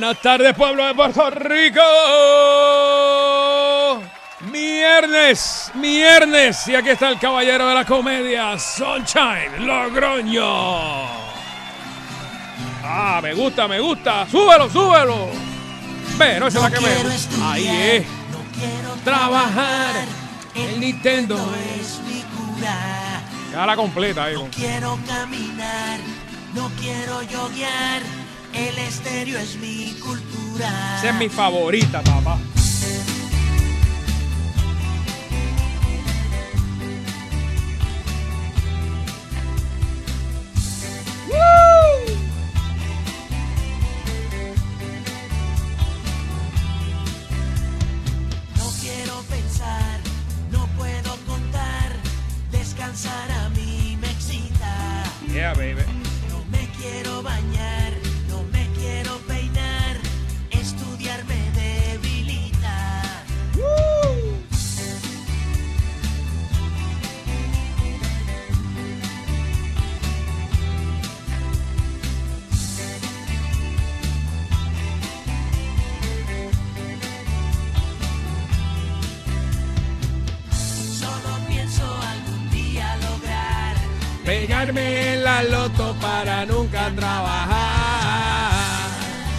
Buenas tardes, pueblo de Puerto Rico. Viernes, viernes. Y aquí está el caballero de la comedia, Sunshine Logroño. Ah, me gusta, me gusta. Súbelo, súbelo. Ve, no es la que me. Ahí es. Trabajar. El Nintendo es mi cura. Cara completa ahí. No quiero caminar, no quiero yoguear. El estéreo es mi cultura. Esa es mi favorita, papá. La loto para nunca trabajar.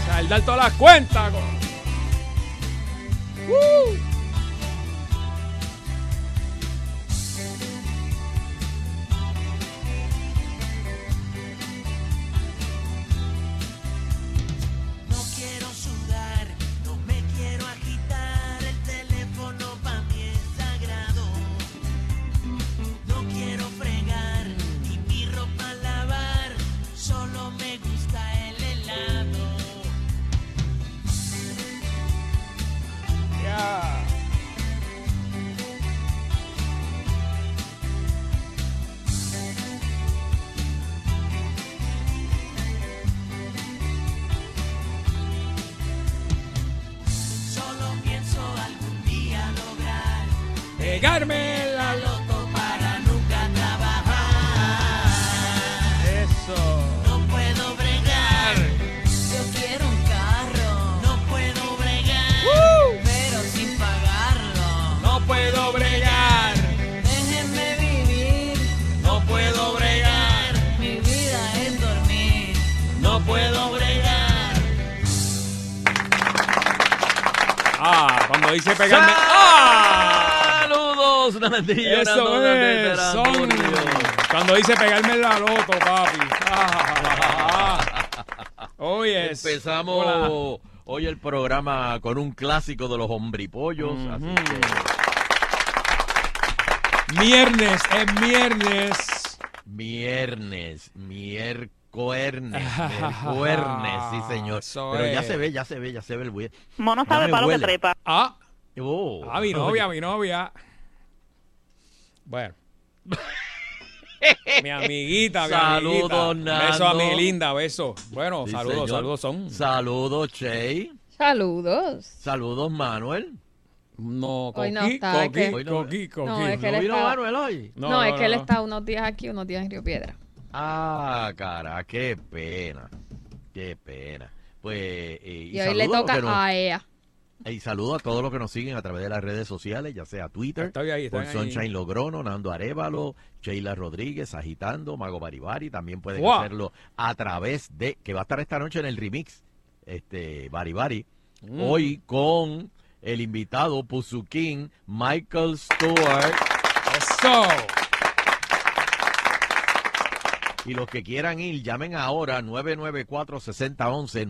Saldar todas las cuentas. Cuando dice pegarme. ¡Ah! Saludos, una bendición a Eso es. Son. Cuando dice pegarme en la loto, papi. Ah. Oye. Empezamos Hola. hoy el programa con un clásico de los hombripollos, así que Viernes, es viernes. viernes, miércoles, miércoles, sí señor. Eso Pero ya es. se ve, ya se ve, ya se ve el buey. Mono sabe para lo que trepa. Ah, Oh. ah, mi novia, mi novia. Bueno. mi amiguita, mi Saludos, amiguita. Beso a mi linda, beso. Bueno, Sí, saludos, señor. saludos son. Saludos, Che. Saludos. Saludos, Manuel. No, Hoy no coqui, está, coqui, que- Hoy no- coqui, coqui. No, es que ¿No él vino está- Manuel hoy? No, es que él está unos días aquí, unos días en Río Piedra. Ah, cara, qué pena. Qué pena. Pues, eh, Y, hoy le a toca que nos- a ella. Y saludo a todos los que nos siguen a través de las redes sociales, ya sea Twitter, Estoy ahí, estoy por ahí. Sunshine Logrono, Nando Arevalo, Sheila Rodríguez, Agitando, Mago Baribari. También pueden Wow. hacerlo a través de, que va a estar esta noche en el remix. este, Bari Bari. Mm. Hoy con el invitado Puzuquín, Michael Stewart. Eso. Y los que quieran ir, llamen ahora 994-6011,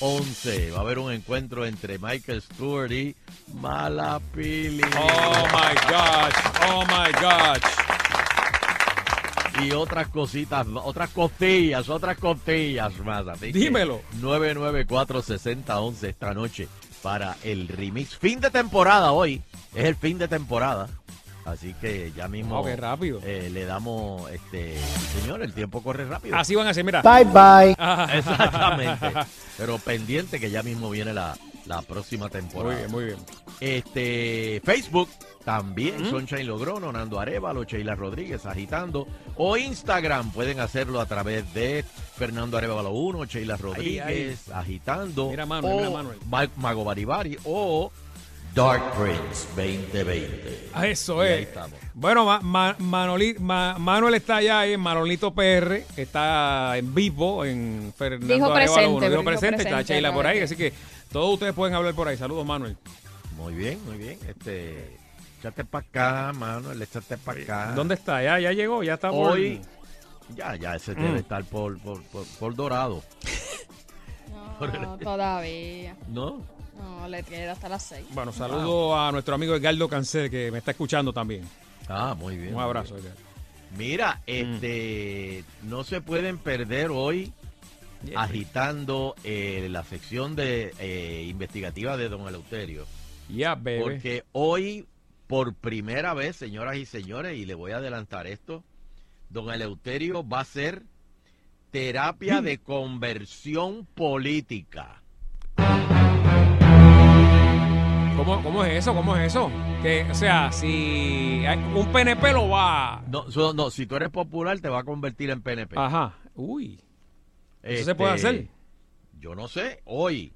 994-6011. Va a haber un encuentro entre Michael Stewart y Malapili. Oh my gosh. Oh my gosh. Y otras cositas, otras costillas, otras costillas más. Así Dímelo. 994-6011 esta noche para el remix. Fin de temporada hoy. Es el fin de temporada. Así que ya mismo Wow, qué rápido. eh, le damos, este, señor, el tiempo corre rápido. Así van a ser, mira. Bye bye. Exactamente. Pero pendiente que ya mismo viene la, la próxima Muy temporada. bien, muy bien. Este, Facebook también, ¿Mm? Sunshine Logrono, Nando Arevalo, Sheila Rodríguez agitando. O Instagram, pueden hacerlo a través de Fernando Arevalo 1, Sheila Rodríguez agitando. Mira Manuel, o mira Manuel. Ma- Mago Baribari o Dark Prince 2020. Ah, Eso Y ahí es. estamos. Bueno, Ma- Ma- Manoli- Ma- Manuel está allá en Manolito PR, está en vivo en Fernando Dijo Arevalo presente. Dijo dijo presente, está Sheila por ahí, así que todos ustedes pueden hablar por ahí. Saludos, Manuel. Muy bien, muy bien. Este, échate para acá, Manuel, échate para acá. ¿Dónde está? Ya, ya llegó, ya está por- Hoy, ya, ya, ese Mm. debe estar por, por, por, por Dorado, No, todavía. ¿no? No, le queda hasta las seis. Bueno, saludo a nuestro amigo Edgardo Cancel que me está escuchando también. Ah, muy bien. Un abrazo, bien. Edgar. Mira, este, no se pueden perder hoy Yeah. agitando eh, la sección de eh, investigativa de Don Eleuterio, Ya, bebé. porque hoy por primera vez, señoras y señores, y le voy a adelantar esto, Don Eleuterio va a hacer terapia de conversión política. ¿Cómo, ¿Cómo es eso? ¿Cómo es eso? Que, o sea, si hay- un PNP lo va... No, so- no, si tú eres popular te va a convertir en PNP. Ajá. Uy. ¿Eso se Este, puede hacer? Yo no sé, hoy,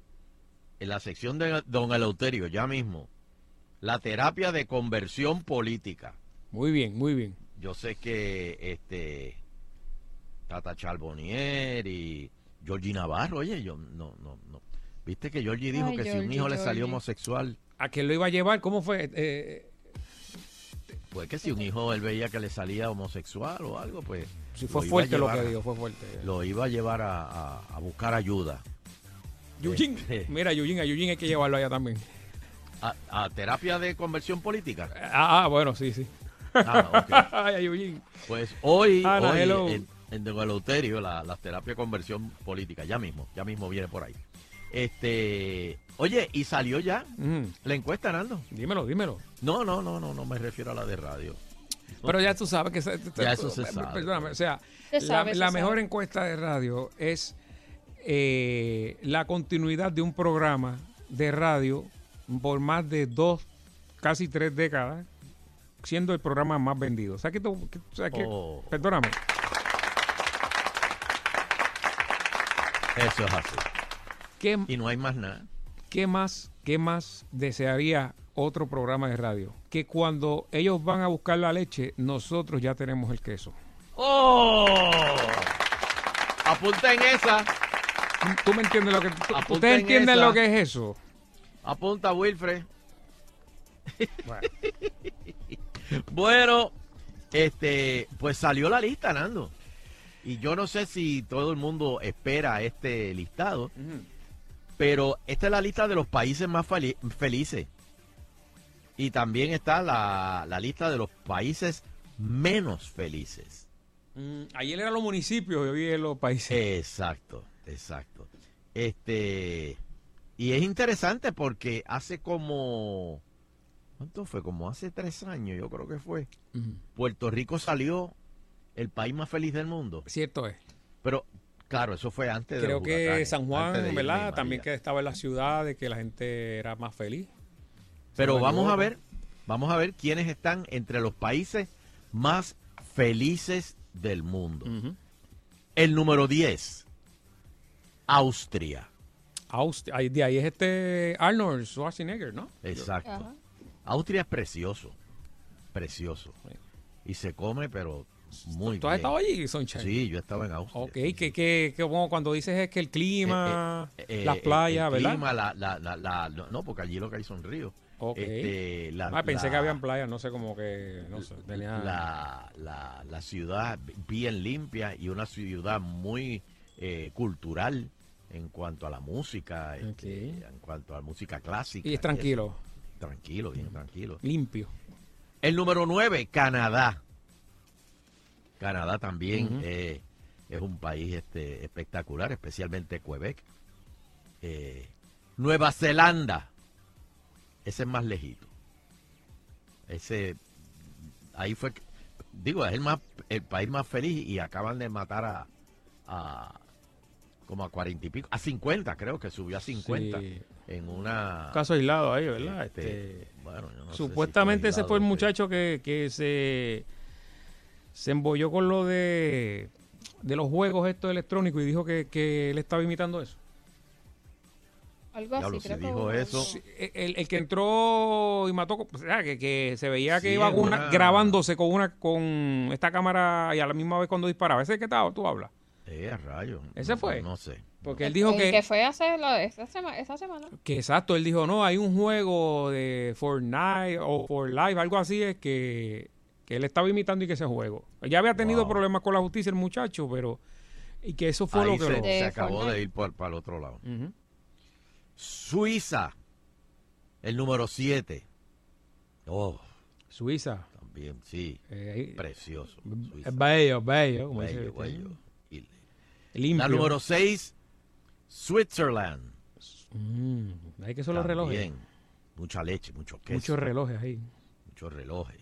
en la sección de Don Eleuterio, ya mismo, la terapia de conversión política. Muy bien, muy bien. Yo sé que este Tata Charbonnier y Georgie Navarro, oye, yo no, no, no. Viste que Georgie dijo Ay, que si un Georgie, hijo le salió Georgie. homosexual, ¿A quién lo iba a llevar? ¿Cómo fue? Eh, pues que si un hijo él veía que le salía homosexual o algo, pues si fue lo fuerte lo que dijo, fue fuerte. Lo iba a llevar a, a- a buscar ayuda. Eugene, Este. mira, Eugene, a Eugene hay que llevarlo allá también. A, a terapia de conversión política. Ah, ah, bueno, sí, sí. Ah, ok. Ay. Pues hoy, Ana, hoy en, en Don Eleuterio, la, la terapia de conversión política, ya mismo, ya mismo viene por ahí. Este, oye, y salió ya Ujú. la encuesta, Nando. Dímelo, dímelo. No, no, no, no, no me refiero a la de radio. Pero ya tú sabes que... se- Ya eso se sabe. Perdóname, o sea, Se la, sabe, se la sabe. mejor encuesta de radio es eh, la continuidad de un programa de radio por más de dos, casi tres décadas, siendo el programa más vendido. O sea, que, tú- que- o sea, que- Oh. perdóname, Eso es así. ¿Qué, Y no hay más nada. ¿qué más, qué más desearía otro programa de radio? Que cuando ellos van a buscar la leche, nosotros ya tenemos el queso. ¡Oh! Apunta en esa. ¿Tú me entiendes lo que... tú- ¿Ustedes en entienden esa. lo que es eso? Apunta, Wilfred. Bueno. Bueno, este, pues salió la lista, Nando. Y yo no sé si todo el mundo espera este listado, pero esta es la lista de los países más feli- felices. Y también está la, la lista de los países menos felices. Mm, ayer eran los municipios hoy es los países. Exacto, exacto. Este, y es interesante porque hace como, ¿cuánto fue? Como hace tres años, yo creo que fue. Puerto Rico salió el país más feliz del mundo. Cierto es. Pero, claro, eso fue antes de Creo los que huracanes, San Juan, de ¿verdad? También que estaba en la ciudad, de que la gente era más feliz. Pero vamos a ver, vamos a ver quiénes están entre los países más felices del mundo. El número 10, Austria. Aust- ahí- de ahí es este Arnold Schwarzenegger, ¿no? Exacto. Austria es precioso, precioso. Y se come, pero Muy ¿Tú has bien. estado allí, Sunshine? Sí, yo estaba en Austria. Ok, que, que, que como cuando dices es que el clima, Eh, eh, las eh, playas, el ¿verdad? clima, la, la, la, la- no, porque allí lo que hay son ríos. Ok. Este, la, ah, pensé la- que habían playas, no sé, como que, no sé, tenía... la, la, la ciudad bien limpia y una ciudad muy eh, cultural en cuanto a la música, este, en cuanto a la música clásica. y es tranquilo, eso. Tranquilo, bien tranquilo. limpio. El número 9, Canadá. Canadá también eh, es un país este, espectacular, especialmente Quebec. Eh, Nueva Zelanda. Ese es más lejito. Ese, ahí fue, digo, es el, más, el país más feliz y acaban de matar a, a como a cuarenta y pico, a 50 creo que subió a 50 Sí. en una... Caso aislado ahí, ¿verdad? este, Este, bueno, yo no sé si supuestamente ese fue el muchacho que, que se, se embolló con lo de, de los juegos estos electrónicos y dijo que, que él estaba imitando eso. Algo así, creo que dijo eso. El, el que entró y mató, o sea, que, que se veía que Sí, iba una- una- grabándose con una con esta cámara y a la misma vez cuando disparaba. ¿Ese que estaba, tú hablas? Eh, a rayos. ¿Ese No, fue? No sé. Porque él dijo El que, que fue hace esta, sema- esta semana. que exacto, él dijo, no, hay un juego de Fortnite o For Life, algo así, es que, que él estaba imitando y que ese juego. Ya había tenido Wow. problemas con la justicia el muchacho, pero... Y que eso fue Ahí lo que se, lo... se acabó Fortnite. de ir para el otro lado. Suiza, el número 7. Oh, Suiza. también, sí. eh, Precioso. Suiza. bello, bello. como Bello, bello. Y- Limpio. La número 6, Switzerland. Mm, hay que son los relojes. Mucha leche, mucho queso. Muchos relojes ahí. Muchos relojes.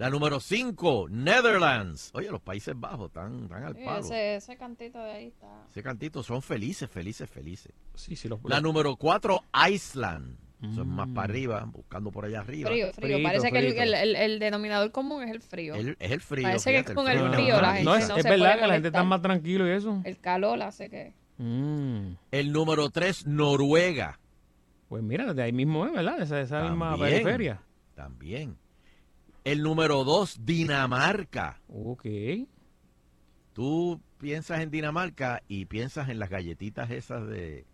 La número 5, Netherlands. Oye, los Países Bajos están, están al Sí, palo. ese, ese cantito de ahí está. Ese cantito son felices, felices, felices. Sí, sí, los, La los- número 4, Iceland. Es más Mm. para arriba, buscando por allá arriba. Frío, frío. Frito, Parece que el, frito. el- el- el denominador común es el frío. El- es el frío. Parece que fíjate, con el frío la gente no, es, no es se verdad que la gente está más tranquilo y eso. El calor hace que... Mm. El número 3, Noruega. Pues mira, de ahí mismo es, ¿verdad? Esa, esa misma periferia. También. El número 2, Dinamarca. Ok. Tú piensas en Dinamarca y piensas en las galletitas esas de...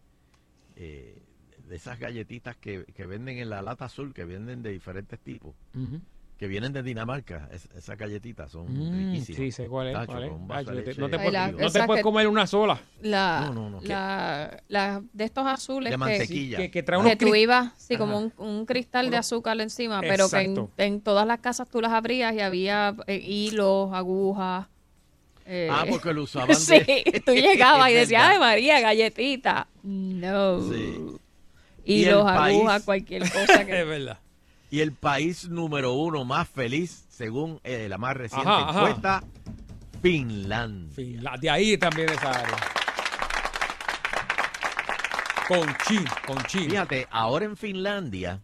eh, de esas galletitas que, que venden en la lata azul, que venden de diferentes tipos. Que vienen de Dinamarca. Es- esas galletitas son Mm, riquísimas. sí, sé cuál es. Tacho, cuál te- no te Ay, puedes, la- no te esas puedes que- comer una sola. La, No, no, no. La, la- de estos azules De mantequilla. Que, que trae unos que tú ibas, sí, Ajá. como un, un cristal de azúcar encima, pero que en, todas las casas tú las abrías y había eh, hilos, agujas. eh, Ah, porque lo usaban de... sí, tú llegabas y decías. ¡ay María, galletita! No. Sí. Y, Y el los país- agujas, cualquier cosa que... Es verdad. Y el país número uno más feliz, según eh, la más reciente Ajá, ajá. encuesta, Finlandia. Fin- la- de ahí también esa área. Con chi, con chi. Fíjate, ahora en Finlandia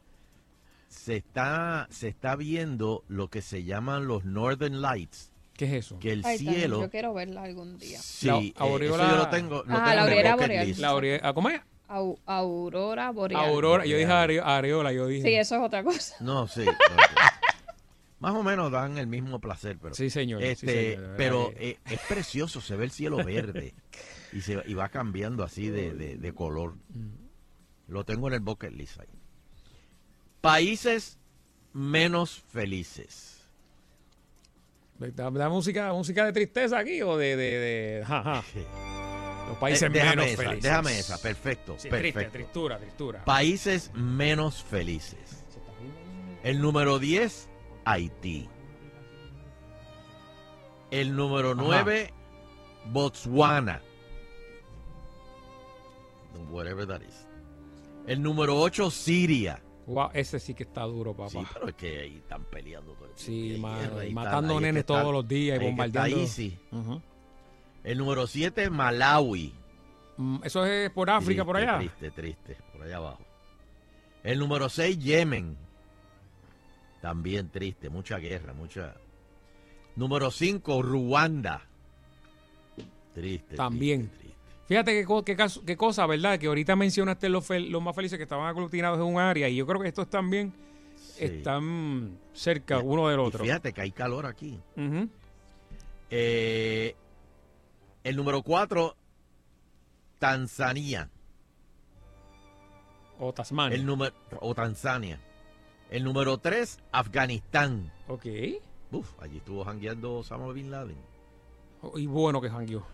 se está, se está viendo lo que se llaman los Northern Lights, ¿Qué es eso? que el Ay, también, cielo... Yo quiero verla algún día. Sí, La eh, aureola- eso yo lo tengo, lo Ajá, tengo la bucket boreal. La ah, ¿Cómo es? Au- aurora boreal. Aurora. Yo dije areola, yo dije. Sí, eso es otra cosa. No, sí. Más o menos dan el mismo placer, pero... Sí, señor. sí, Este, señor, pero eh, es precioso, se ve el cielo verde y, se, y va cambiando así de, de- de color. Lo tengo en el bucket list ahí. Países menos felices. ¿Da, da música, música de tristeza aquí o de, de, de- ja, ja. los países Eh, déjame menos esa, felices? déjame esa, perfecto, Sí, triste, perfecto. tristura, tristura. Países menos felices. El número 10, Haití. El número 9, Botswana. Whatever that is. El número 8, Siria. Wow, ese sí que está duro, papá. Sí, pero es que ahí están peleando todo el Sí, tiempo, y mano, guerra, y matando ahí nenes todos los días y ahí es que está bombardeando. easy. Ujú. El número 7, Malawi. Mm, Eso es por África, por allá. Triste, triste, por allá abajo. El número 6, Yemen. También triste, mucha guerra, mucha. Número 5, Ruanda. Triste. También. triste, triste. Fíjate qué, qué, caso- qué cosa, ¿verdad? Que ahorita mencionaste los, fel- los más felices que estaban aglutinados en un área y yo creo que estos también Sí. están cerca Y- uno del otro. fíjate que hay calor aquí. Eh, el número 4, Tanzania. O Tasmania. El número, o Tanzania. El número 3, Afganistán. Ok. Uf, allí estuvo jangueando Osama Bin Laden. Oh, Y bueno que jangueó.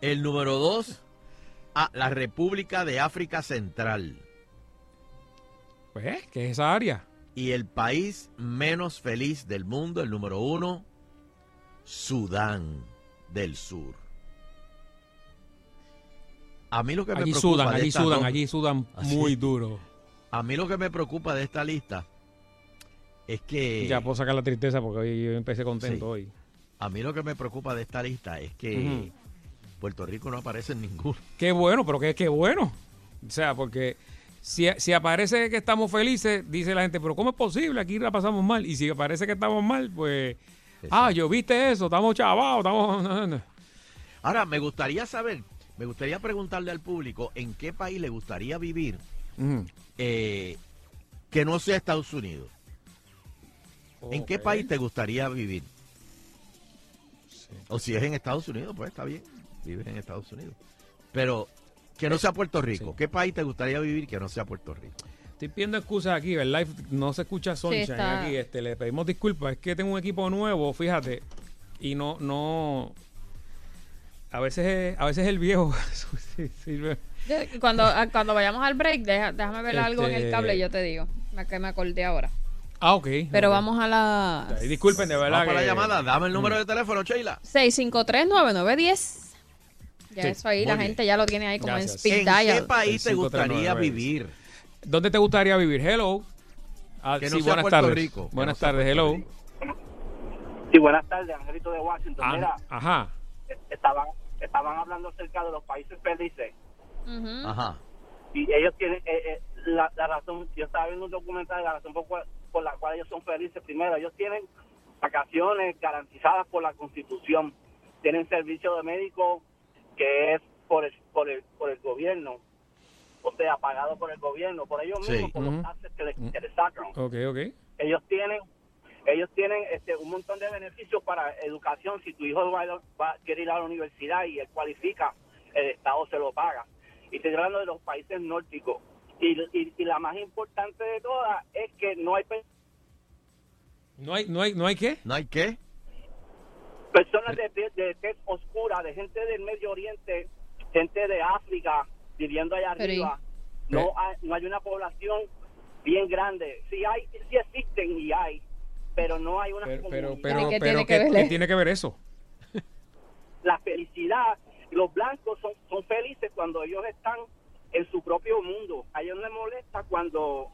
El número 2, la República de África Central. Pues, ¿qué es esa área? Y el país menos feliz del mundo, el número 1, Sudán del Sur. A mí lo que me preocupa sudan, allí sudan, allí sudan muy duro. A mí lo que me preocupa de esta lista es que Ya puedo sacar la tristeza porque hoy yo empecé contento Sí. hoy. a mí lo que me preocupa de esta lista es que. Puerto Rico no aparece en ninguno. Qué bueno, pero qué, qué bueno. O sea, porque si, si aparece que estamos felices, dice la gente, pero ¿cómo es posible? Aquí la pasamos mal. Y si aparece que estamos mal, pues... Ah, yo viste eso, estamos chavados, estamos... Ahora, me gustaría saber, me gustaría preguntarle al público en qué país le gustaría vivir eh, que no sea Estados Unidos. ¿En qué país te gustaría vivir? O si es en Estados Unidos, pues está bien, vives en Estados Unidos. Pero que no sea Puerto Rico. sí. ¿Qué país te gustaría vivir que no sea Puerto Rico? Estoy pidiendo excusas aquí, ¿verdad? No se escucha Sunshine aquí. Este, le pedimos disculpas. Es que tengo un equipo nuevo, fíjate. Y no, no. A veces, a veces el viejo sirve. Cuando, ah, cuando vayamos al break, deja- déjame ver algo en el Este- cable y yo te digo. Me, que me acordé ahora. Ah, ok. Pero vamos a la Disculpen, de verdad. Vamos para la que- llamada, dame el Mm. número de teléfono, Sheila. 653-9910. Ya Sí, eso ahí, la bien. gente ya lo tiene ahí como Gracias. en ¿En speed qué dial. país te gustaría 539. vivir? ¿Dónde te gustaría vivir? Hello. Ah, Que no sí, sea buenas Puerto tardes. Rico, que Buenas no tardes, hello. Rico. Sí, buenas tardes, Angelito de Washington. Ah, Mira, ajá. Estaban, estaban hablando acerca de los países felices. Ajá. y ellos tienen eh, eh, la, la razón, yo estaba viendo un documental, la razón por, cual- por la cual ellos son felices. Primero, ellos tienen vacaciones garantizadas por la Constitución, tienen servicio de médico que es por el, por el, por el gobierno, o sea, pagado por el gobierno, por ellos Sí. mismos, por los taxes que le, que le sacan. Ok, ok. ellos tienen ellos tienen este, un montón de beneficios para educación si tu hijo va, a- va- quiere ir a la universidad y él cualifica el estado se lo paga. Y estoy hablando de los países nórdicos. Y, y, y la más importante de todas es que no hay ¿No hay, no hay, no hay qué? ¿No hay qué? personas de, de, de tez oscura de gente del Medio Oriente gente de África viviendo allá Pero y- arriba no hay, no hay una población bien grande. Sí hay sí existen y hay pero no hay una Pero, pero, comunidad. pero, ¿Qué pero tiene ¿qué, que ver qué eso? tiene que ver eso? la felicidad. Los blancos son, son felices cuando ellos están en su propio mundo. A ellos les molesta cuando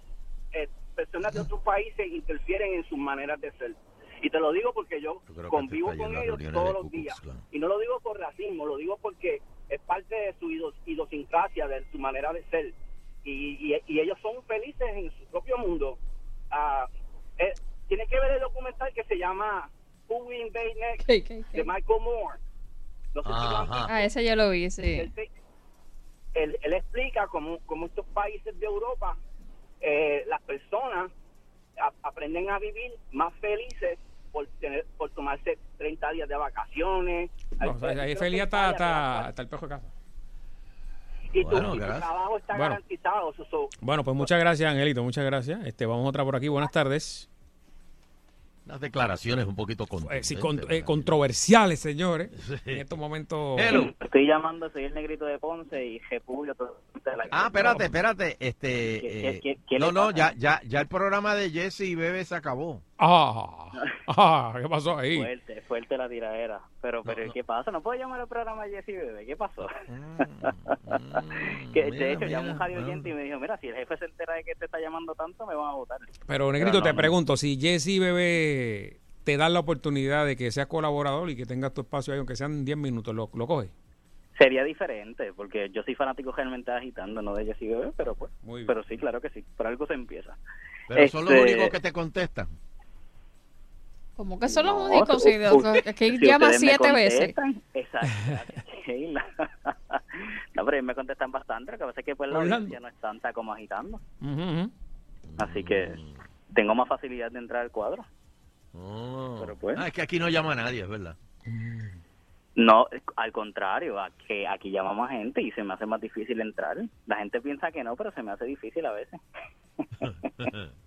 eh, personas de otros países interfieren en sus maneras de ser. Y te lo digo porque yo convivo con ellos todos los días. Y no lo digo por racismo, lo digo porque es parte de su idos- idiosincrasia, de su manera de ser. Y, y- y ellos son felices en su propio mundo. Ah, eh, tiene que ver el documental que se llama Who We Invade Next ¿Qué, qué, qué? de Michael Moore. No sé si. Ah, ese yo lo vi, sí. él, él- él explica cómo, cómo estos países de Europa, eh, las personas a- aprenden a vivir más felices por tener por tomarse 30 días de vacaciones. No, o sea, ahí feliz hasta, hasta, hasta el pejo de casa. Y tu, Bueno, tu trabajo está Bueno. garantizado. so- so- Bueno, pues muchas gracias, Angelito, muchas gracias. Este, vamos otra por aquí. Buenas tardes. Unas declaraciones un poquito Eh, sí, con- eh, controversiales, señores. Sí. En estos momentos. Hello. Estoy llamando, soy el negrito de Ponce y repudio todo. la- Ah, espérate, espérate. Este, ¿Qué- eh, qué- qué no, no, ya, ya, ya el programa de Jesse y Bebe se acabó. Ah, ah, ¿qué pasó ahí? Fuerte, fuerte la tiradera. Pero, pero No, no. ¿qué pasa? ¿No puedo llamar al programa Jesse Bebé? ¿Qué pasó? Mm, que, mira, de hecho, llamó un radio bueno. oyente y me dijo, mira, si el jefe se entera de que te está llamando tanto, me van a votar. Pero, Negrito, no, te no. pregunto, si Jesse Bebé te dan la oportunidad de que seas colaborador y que tengas tu espacio ahí, aunque sean 10 minutos, ¿lo, lo coges? Sería diferente, porque yo soy fanático realmente de agitando, no de Jesse Bebé, pero pues, pero sí, claro que sí, por algo se empieza. Pero son los Este- únicos que te contestan. Como que son los únicos, es que si llama siete veces. Exacto. Sheila. no, pero me contestan bastante, lo que pasa es que pues la audiencia no es tanta como agitando. Así que tengo más facilidad de entrar al cuadro. Oh. Pero pues. Ah, es que aquí no llama a nadie, es verdad. No, al contrario, a que aquí llama más gente y se me hace más difícil entrar. La gente piensa que no, pero se me hace difícil a veces.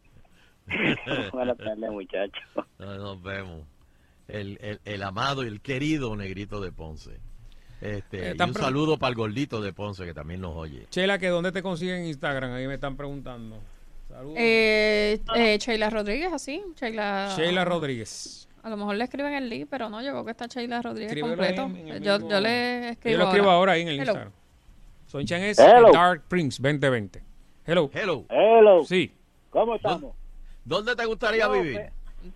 Buenas tardes, muchachos. Nos vemos. El, el, el amado y el querido negrito de Ponce. Este, Eh, y un saludo para el gordito de Ponce que también nos oye. Chela, que ¿dónde te consiguen Instagram? Ahí me están preguntando. Saludos. Eh, eh, Sheila Rodríguez, así. Sheila, Sheila Rodríguez. A lo mejor le escriben el link, pero no, llegó que está Sheila Rodríguez Escríbelo completo. en yo, yo le escribo. Yo lo escribo ahora ahí en el Hello. Instagram. Sonchan es Hello. Dark Prince 2020. Hello. Hello. Hello, Sí. ¿cómo estamos? ¿Dónde te gustaría Yo, vivir?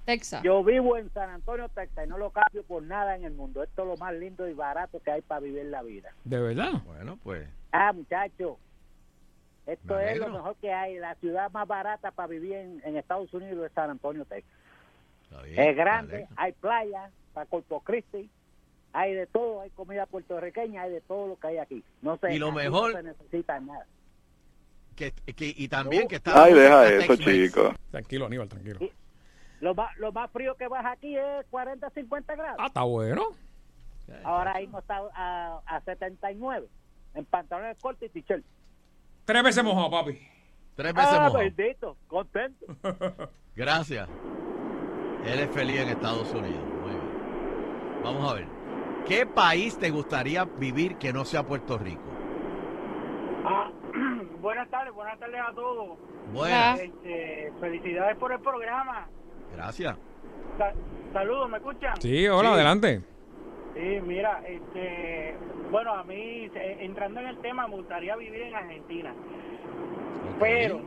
Texas. Yo vivo en San Antonio, Texas, y no lo cambio por nada en el mundo. Esto es lo más lindo y barato que hay para vivir la vida. ¿De verdad? Bueno, pues. Ah, muchacho, esto Me es lo mejor que hay. La ciudad más barata para vivir en, en Estados Unidos es San Antonio, Texas. Está bien, Es grande, hay playa para Corpus Christi, hay de todo, hay comida puertorriqueña, hay de todo lo que hay aquí. No sé, Y lo mejor- no se necesita nada. Que, que- y también que está. Ay, deja eso, chico. Tranquilo, Aníbal, tranquilo. Lo más, lo más frío que vas aquí es 40, 50 grados. Ah, está bueno. Ahora mismo está a, a 79 en pantalones cortos y t-shirt. Tres veces mojado, papi. Tres veces Ah, mojado. bendito, contento. Gracias. Él es feliz en Estados Unidos. Muy bien. Vamos a ver. ¿Qué país te gustaría vivir que no sea Puerto Rico? Buenas tardes, buenas tardes a todos. Buenas. Este, felicidades por el programa. Gracias. Sa- saludos, ¿me escuchan? Sí, hola, Sí. adelante. Sí, mira, este, bueno, a mí, eh, entrando en el tema, me gustaría vivir en Argentina. Pero,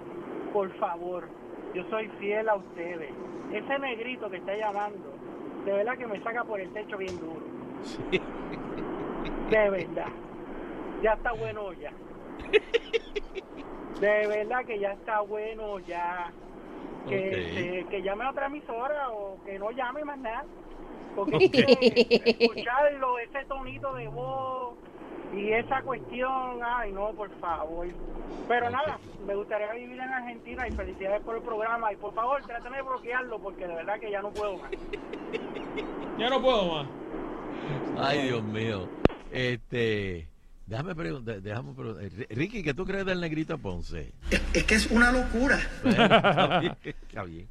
por favor, yo soy fiel a ustedes. Ese negrito que está llamando, de verdad que me saca por el techo bien duro. Sí. De verdad. Ya está bueno ya. De verdad que ya está bueno ya. Que, Ok. que, que llame a otra emisora o que no llame más nada. Porque es que escucharlo, ese tonito de voz y esa cuestión, ay no, por favor. Pero nada, me gustaría vivir en Argentina y felicidades por el programa. Y por favor, traten de bloquearlo porque de verdad que ya no puedo más. Ya no puedo más. Ay, Dios mío. Este. Déjame preguntar. Déjame preguntar. R- Ricky, ¿qué tú crees del negrito Ponce? Es que es una locura. Bueno, está bien, está bien.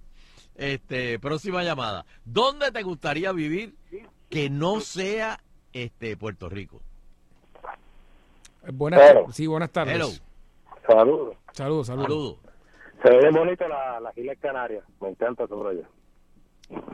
Este, próxima llamada. ¿Dónde te gustaría vivir que no sea este Puerto Rico? Eh, Buenas, Hello. sí, buenas tardes. Hello. Saludos. Saludos, saludos. Saludos. Se ve bonito la, la Giles Canarias. Me encanta tu rollo.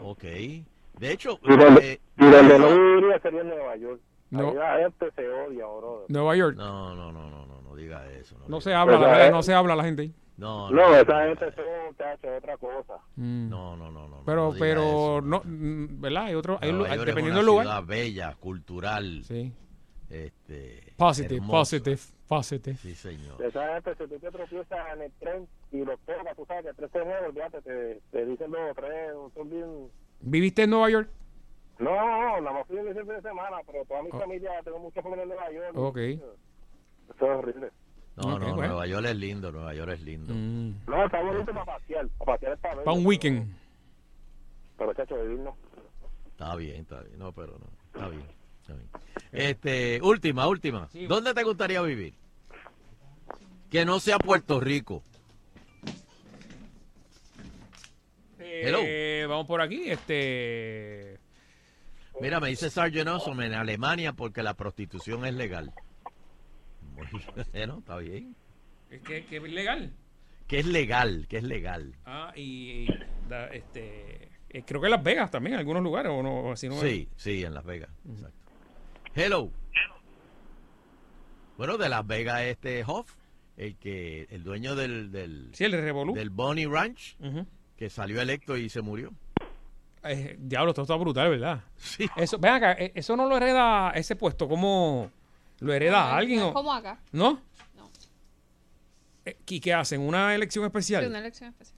Ok. De hecho, Y donde, eh, y donde no viviría sería en Nueva York. No. Ahí la gente se odia, bro. Nueva York. no, no, no, no, no, no diga eso. No, No diga- se habla, la Pues, verdad, no se habla la gente ahí. No, No, no, esa gente se odia, otra cosa. Mm. no, no, no, no, pero, pero, eso. no, mm, ¿verdad? Hay otro, hay dependiendo una del lugar. ciudad bella, cultural, Sí. este, Positive, positive, positive. Sí, señor. Esa gente, si tú te tropiezas en el tren y lo tocas, tú sabes que el tren se mueve, olvídate, te, te dicen dos o tres, son bien... ¿Viviste en Nueva York? No, no, nada más fui ese fin de semana, pero toda mi Oh. familia, tengo mucha familia en Nueva York. Ok. Eso es horrible. No, no, bueno. Nueva York es lindo, Nueva York es lindo. Mm. No, está bonito para pasear, para pasear está Para un weekend. Pero, chacho, vivir no. Está bien, está bien. No, pero no. Está bien. Está bien. Este, última, última. Sí. ¿Dónde te gustaría vivir? Que no sea Puerto Rico. Hello. Eh, vamos por aquí. Este. Mira, me dice Sargent Awesome en Alemania porque la prostitución es legal. Bueno, está bien. ¿Qué, qué es legal? Que es legal, que es legal. Ah, y. da- este. eh, creo que en Las Vegas también, en algunos lugares, o no, así no es? Sí, sí, en Las Vegas. Exacto. Hello. Bueno, de Las Vegas este Hoff, el que el dueño del del, Sí, el del Bonnie Ranch, que salió electo y se murió. Eh, diablo, esto está brutal, ¿verdad? Sí. Eso, ven acá, eh, eso no lo hereda ese puesto, ¿cómo lo hereda alguien? No o- es como acá. ¿No? No. Eh, ¿Y qué hacen? ¿Una elección especial? Sí, una elección especial.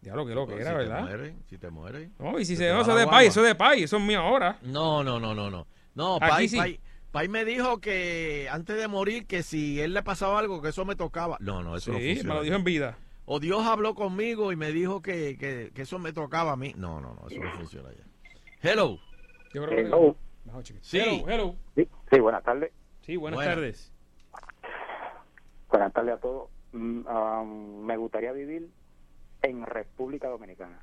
Diablo, que lo que si era, te ¿verdad? mueres, si te mueres. No, y si Se se te no, eso la de pay, eso de pay, eso es mío ahora. No, no, no, no, no. No, Pai, sí. Pai, Pai me dijo que antes de morir que si él le pasaba algo que eso me tocaba. No, no, eso no Sí, funciona. me lo dijo en vida. O Dios habló conmigo y me dijo que, que, que eso me tocaba a mí. No, no, no, eso no funciona ya. Hello. Yo creo que Hello. Sí. Hello, hello. Sí, sí, buenas tardes. Sí, buenas Buenas. tardes. Buenas tardes a todos. Mm, um, me gustaría vivir en República Dominicana.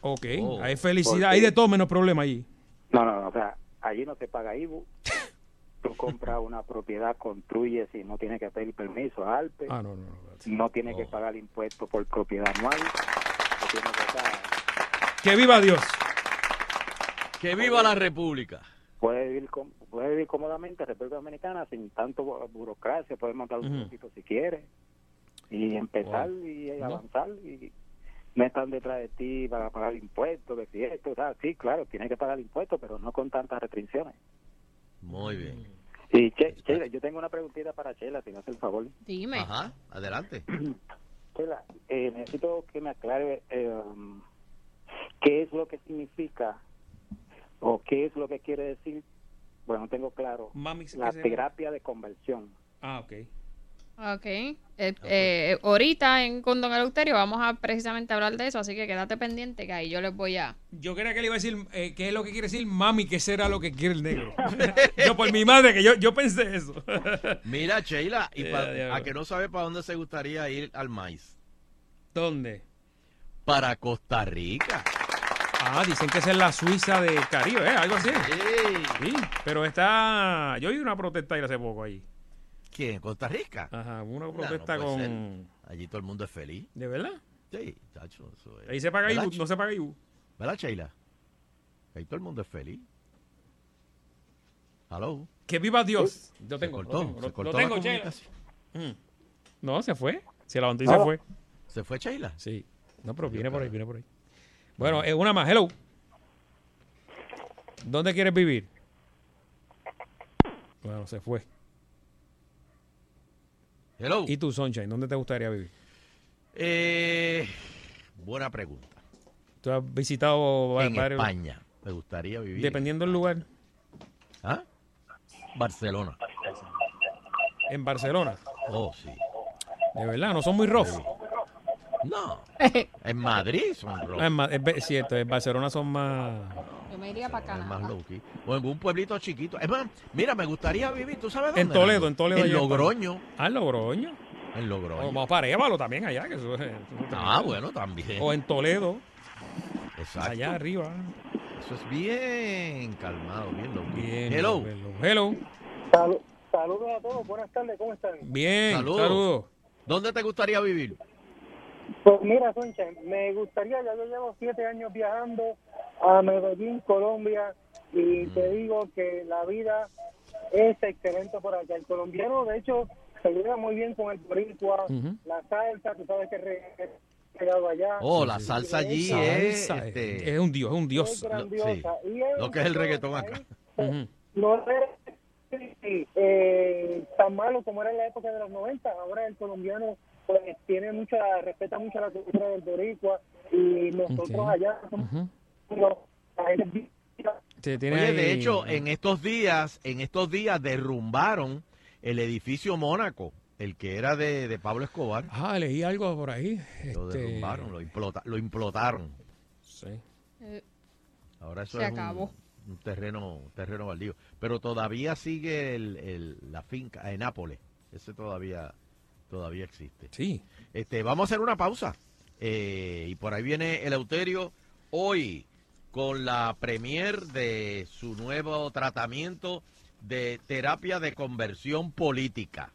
Ok, Oh. hay felicidad, hay de todo menos problema allí. No, no, no, o sea, allí no te paga IBU. Tú compras una propiedad, construyes y no tienes que pedir permiso a ALPE. Ah, no, no, no. No tienes que pagar impuestos por propiedad anual. Que viva Dios. Que viva la República. Puedes vivir, com- puedes vivir cómodamente en República Dominicana sin tanto bu- burocracia. Puedes montar un poquito si quieres. Y empezar Wow. y avanzar. Y no están detrás de ti para pagar impuestos, de si esto, o sea, sí, claro, tienes que pagar impuestos, pero no con tantas restricciones. Muy bien. Y che, Sheila, yo tengo una preguntita para Chela, si me hace el favor. Dime. Ajá, adelante. Chela, eh, necesito que me aclare eh, qué es lo que significa o qué es lo que quiere decir, bueno, no tengo claro, Mami, ¿qué la terapia de conversión. Ah, ok. Ok. Eh, eh, ahorita en Condón Eleuterio vamos a precisamente hablar de eso, así que quédate pendiente que ahí yo les voy a... Yo creía que le iba a decir eh, qué es lo que quiere decir mami, que será lo que quiere el negro. yo por mi madre, que yo, yo pensé eso. Mira, Sheila, y Eh, pa- a que no sabe para dónde se gustaría ir al maíz. ¿Dónde? Para Costa Rica. Ah, dicen que esa es la Suiza del Caribe, ¿eh? Algo así. Ey. Sí, pero está... Yo vi una protesta ahí hace poco ahí. ¿Quién? ¿Costa Rica? Ajá, una protesta no con... Allí todo el mundo es feliz. ¿De verdad? Sí, chacho, eso es. Ahí se paga ¿Verdad, IBU, no se paga IBU. ¿Verdad, Sheila? Ahí todo el mundo es feliz. Hello. Que viva Dios. Yo Se tengo, cortó, lo tengo, se cortó lo tengo, Chela. comunicación. Mm. No, se fue. Se levantó y se fue. ¿Se fue Sheila? Sí. No, pero viene por ahí, viene por ahí. Bueno, eh, una más. Hello. ¿Dónde quieres vivir? Bueno, se fue. Hello. ¿Y tú, Sunshine? ¿Dónde te gustaría vivir? Eh, buena pregunta. ¿Tú has visitado En varios- España. Me gustaría vivir. Dependiendo del lugar. ¿Ah? Barcelona. En Barcelona. Oh, sí. De verdad, no son muy rough. No. En Madrid son rojos. Ah, es, más- cierto, en Barcelona son más... Yo me iría para Es más Canadá. low key. O en un pueblito chiquito. Es más, mira, me gustaría vivir, ¿tú sabes dónde? En Toledo, en Toledo. En allá Logroño. Ah, en Logroño. En O Logroño. vamos para Évalo también allá. Que eso es- eso es Ah, tremendo. bueno, también. O en Toledo, Exacto. allá arriba. Eso es bien calmado, bien low key. Bien. Hello. Hello. Hello. Salu- saludos a todos, buenas tardes, ¿cómo están? Bien. Saludos. Saludos. ¿Dónde te gustaría vivir? Pues mira, Soncha, me gustaría, ya yo llevo siete años viajando a Medellín, Colombia, y te digo que la vida es excelente por acá. El colombiano, de hecho, se lleva muy bien con el boricua, la salsa, tú sabes que re- he llegado allá. Oh, la salsa allí es, Salsa, este, es un dios, es un es dios. grandiosa. Y es lo que es el reggaetón acá. Ujú. no es eh, tan malo como era en la época de los 90. Ahora el colombiano pues tiene mucha, respeta mucho la cultura del boricua y nosotros allá somos tiene Oye, de hecho, en estos días, en estos días derrumbaron el edificio Mónaco, el que era de, de Pablo Escobar. Ah, leí algo por ahí. Lo Este, derrumbaron, lo, implota- lo implotaron. Sí. Eh, Ahora eso Se es un- acabó. Un, terreno, un terreno baldío. Pero todavía sigue el, el- la finca en Nápoles. Ese todavía, todavía existe. Sí. Este, vamos a hacer una pausa. Eh, y por ahí viene Eleuterio hoy con la premier de su nuevo tratamiento de terapia de conversión política.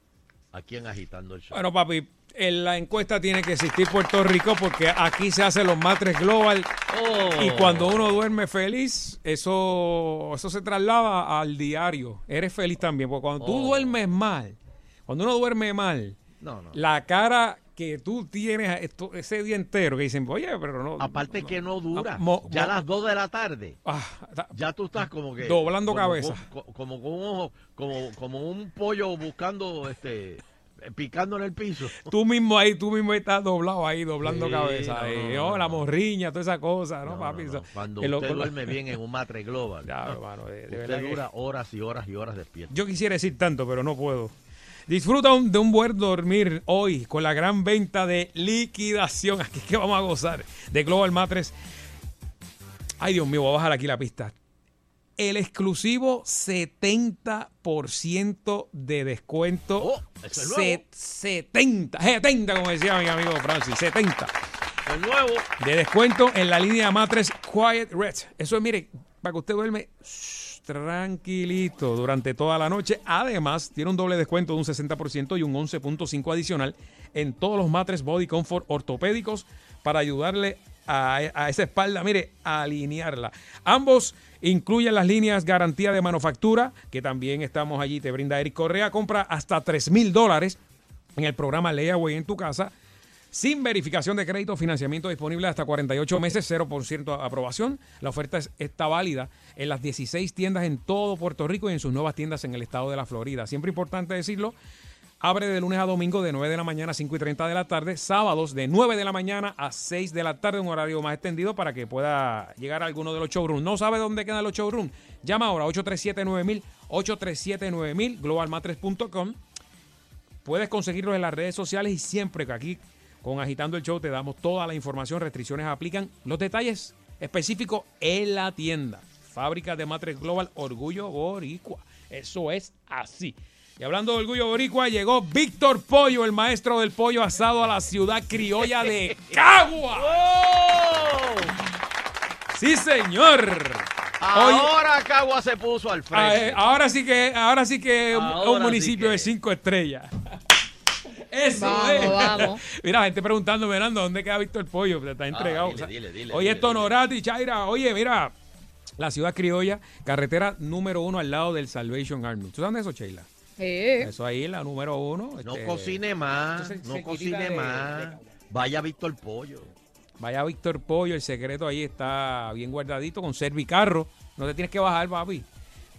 Aquí en Agitando el Show. Bueno, papi, en la encuesta tiene que existir Puerto Rico porque aquí se hacen los matres global Oh. y cuando uno duerme feliz, eso, eso se traslada al diario. Eres feliz también, porque cuando tú Oh. duermes mal, cuando uno duerme mal, No, no. la cara que tú tienes esto- ese día entero, que dicen, oye, pero no... Aparte que no dura. Ah, mo- ya a las 2 de la tarde. Ah, ta- Ya tú estás como que... Doblando como cabeza. Como, con un ojo- como, como un pollo buscando, este, eh, picando en el piso. Tú mismo ahí, tú mismo estás doblado ahí, doblando Sí, cabeza. no, ahí. no, Oh, la morriña, toda esa cosa, ¿no, papi? Cuando lo- usted duerme bien en un matre global, Ya, hermano, de- de usted que- dura horas y horas y horas despierto. Yo quisiera decir tanto, pero no puedo. Disfruta un- de un buen dormir hoy con la gran venta de liquidación. Aquí es que vamos a gozar de Global Matres. Ay, Dios mío, voy a bajar aquí la pista. el exclusivo 70% de descuento. Oh, eso es nuevo. 70, 70, como decía mi amigo Francis, 70 El nuevo. de descuento en la línea Matres Quiet Red. Eso es, mire, para que usted duerme tranquilito durante toda la noche. Además, tiene un doble descuento de un 60% y un 11.5 adicional en todos los matres Body Comfort ortopédicos para ayudarle a, esa espalda, mire, a alinearla. Ambos incluyen las líneas garantía de manufactura, que también estamos allí, te brinda Eric Correa. Compra hasta 3 mil dólares en el programa Layaway en tu casa sin verificación de crédito, financiamiento disponible hasta 48 meses, 0% aprobación. La oferta es- está válida en las 16 tiendas en todo Puerto Rico y en sus nuevas tiendas en el estado de la Florida. Siempre importante decirlo, abre de lunes a domingo de 9 de la mañana a 5 y 30 de la tarde, sábados de 9 de la mañana a 6 de la tarde, un horario más extendido para que pueda llegar a alguno de los showrooms. ¿No sabe dónde quedan los showrooms? Llama ahora 837-9000, 837-9000, globalmatres.com Puedes conseguirlos en las redes sociales y siempre que aquí con Agitando el Show te damos toda la información, restricciones aplican, los detalles específicos en la tienda. Fábrica de Matres Global, Orgullo Boricua. Eso es así. Y hablando de Orgullo Boricua, llegó Víctor Pollo, el maestro del pollo asado a la ciudad criolla de Cagua. Sí, señor. Ahora Cagua se puso al Ah, frente. eh, ahora sí que, ahora sí que un- Ahora un sí municipio que- de cinco estrellas. Eso Vamos, es. vamos. Mira, gente preguntando, Fernando, ¿dónde queda Víctor Pollo? Te Está entregado. Ah, dile, O sea, dile, dile, oye, dile, esto dile. Honorati, Chaira. Oye, mira, la ciudad criolla, carretera número uno al lado del Salvation Army. ¿Tú sabes de eso, Sheila? Sí. Eso ahí, la número uno. No este, cocine más, no cocine de- más. de- Vaya Víctor Pollo. Vaya Víctor Pollo, el secreto ahí está bien guardadito con Servicarro. No te tienes que bajar, papi.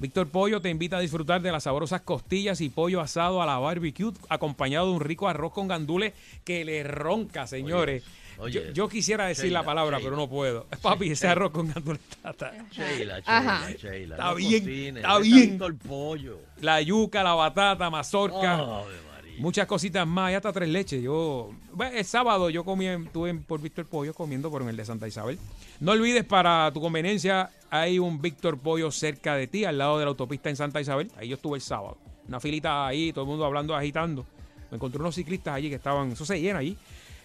Víctor Pollo te invita a disfrutar de las sabrosas costillas y pollo asado a la barbecue, acompañado de un rico arroz con gandules que le ronca, señores. Oye, yo, yo quisiera decir Sheila, la palabra, Sheila. pero no puedo. Papi, ese arroz con gandules está- está- Sheila, Ajá. Sheila, Sheila. Está bien, está bien. Víctor Pollo. La yuca, la batata, mazorca. María. Muchas cositas más, y hasta tres leches. Yo, el sábado yo comí, estuve por Víctor Pollo comiendo por en el de Santa Isabel. No olvides, para tu conveniencia, hay un Víctor Pollo cerca de ti, al lado de la autopista en Santa Isabel. Ahí yo estuve el sábado. Una filita ahí, todo el mundo hablando, agitando. Me encontré unos ciclistas allí que estaban, eso se llena allí.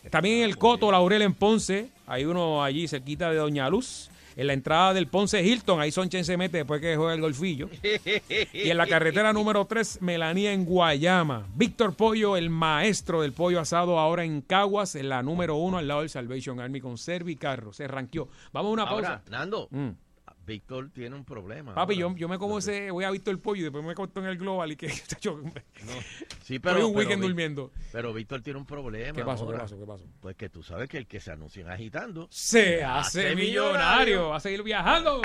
También en el Coto, Laurel en Ponce, hay uno allí cerquita de Doña Luz. En la entrada del Ponce Hilton, ahí Sonchen se mete después que juega el golfillo. Y en la carretera número 3, Melanía en Guayama. Víctor Pollo, el maestro del pollo asado, ahora en Caguas, en la número 1 al lado del Salvation Army con Servicarro. Se ranqueó. Vamos a una Ahora, pausa. Nando, Mm. Víctor tiene un problema. Papi, yo, yo me como ese, voy a Víctor Pollo y después me corto en el Global y que yo, No, sí, estoy pero, un pero weekend durmiendo. Pero Víctor tiene un problema. ¿Qué pasó? ¿Qué pasó? ¿Qué pasó? Pues que tú sabes que el que se anuncia agitando Se hace millonario. Va a seguir viajando.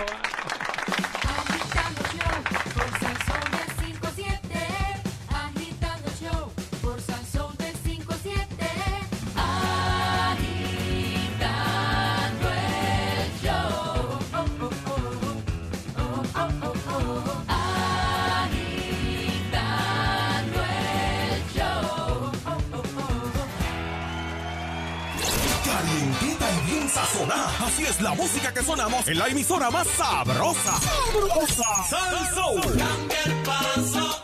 Sazonada. Así es la música que sonamos en la emisora más sabrosa. ¡Sabrosa! Sal Soul. Cambia el paso,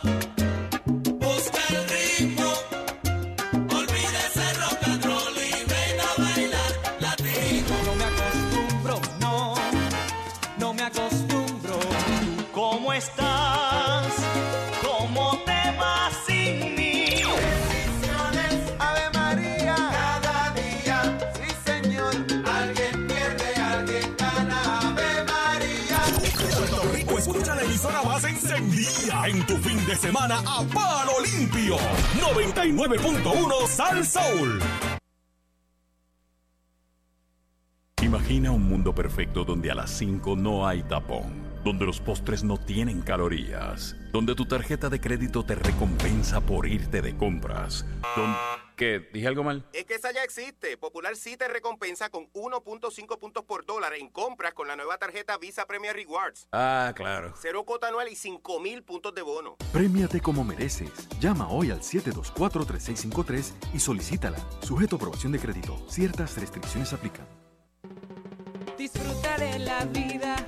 semana a palo limpio. 99.1 Sal Soul. Imagina un mundo perfecto donde a las 5 no hay tapón, donde los postres no tienen calorías, donde tu tarjeta de crédito te recompensa por irte de compras. Don... ¿Qué? ¿Dije algo mal? Es que esa ya existe. Popular sí te recompensa con 1.5 puntos por dólar en compras con la nueva tarjeta Visa Premier Rewards. Ah, claro. Cero cuota anual y 5 mil puntos de bono. Premiate como mereces. Llama hoy al 724-3653 y solicítala. Sujeto a aprobación de crédito. Ciertas restricciones aplican. Disfruta de la vida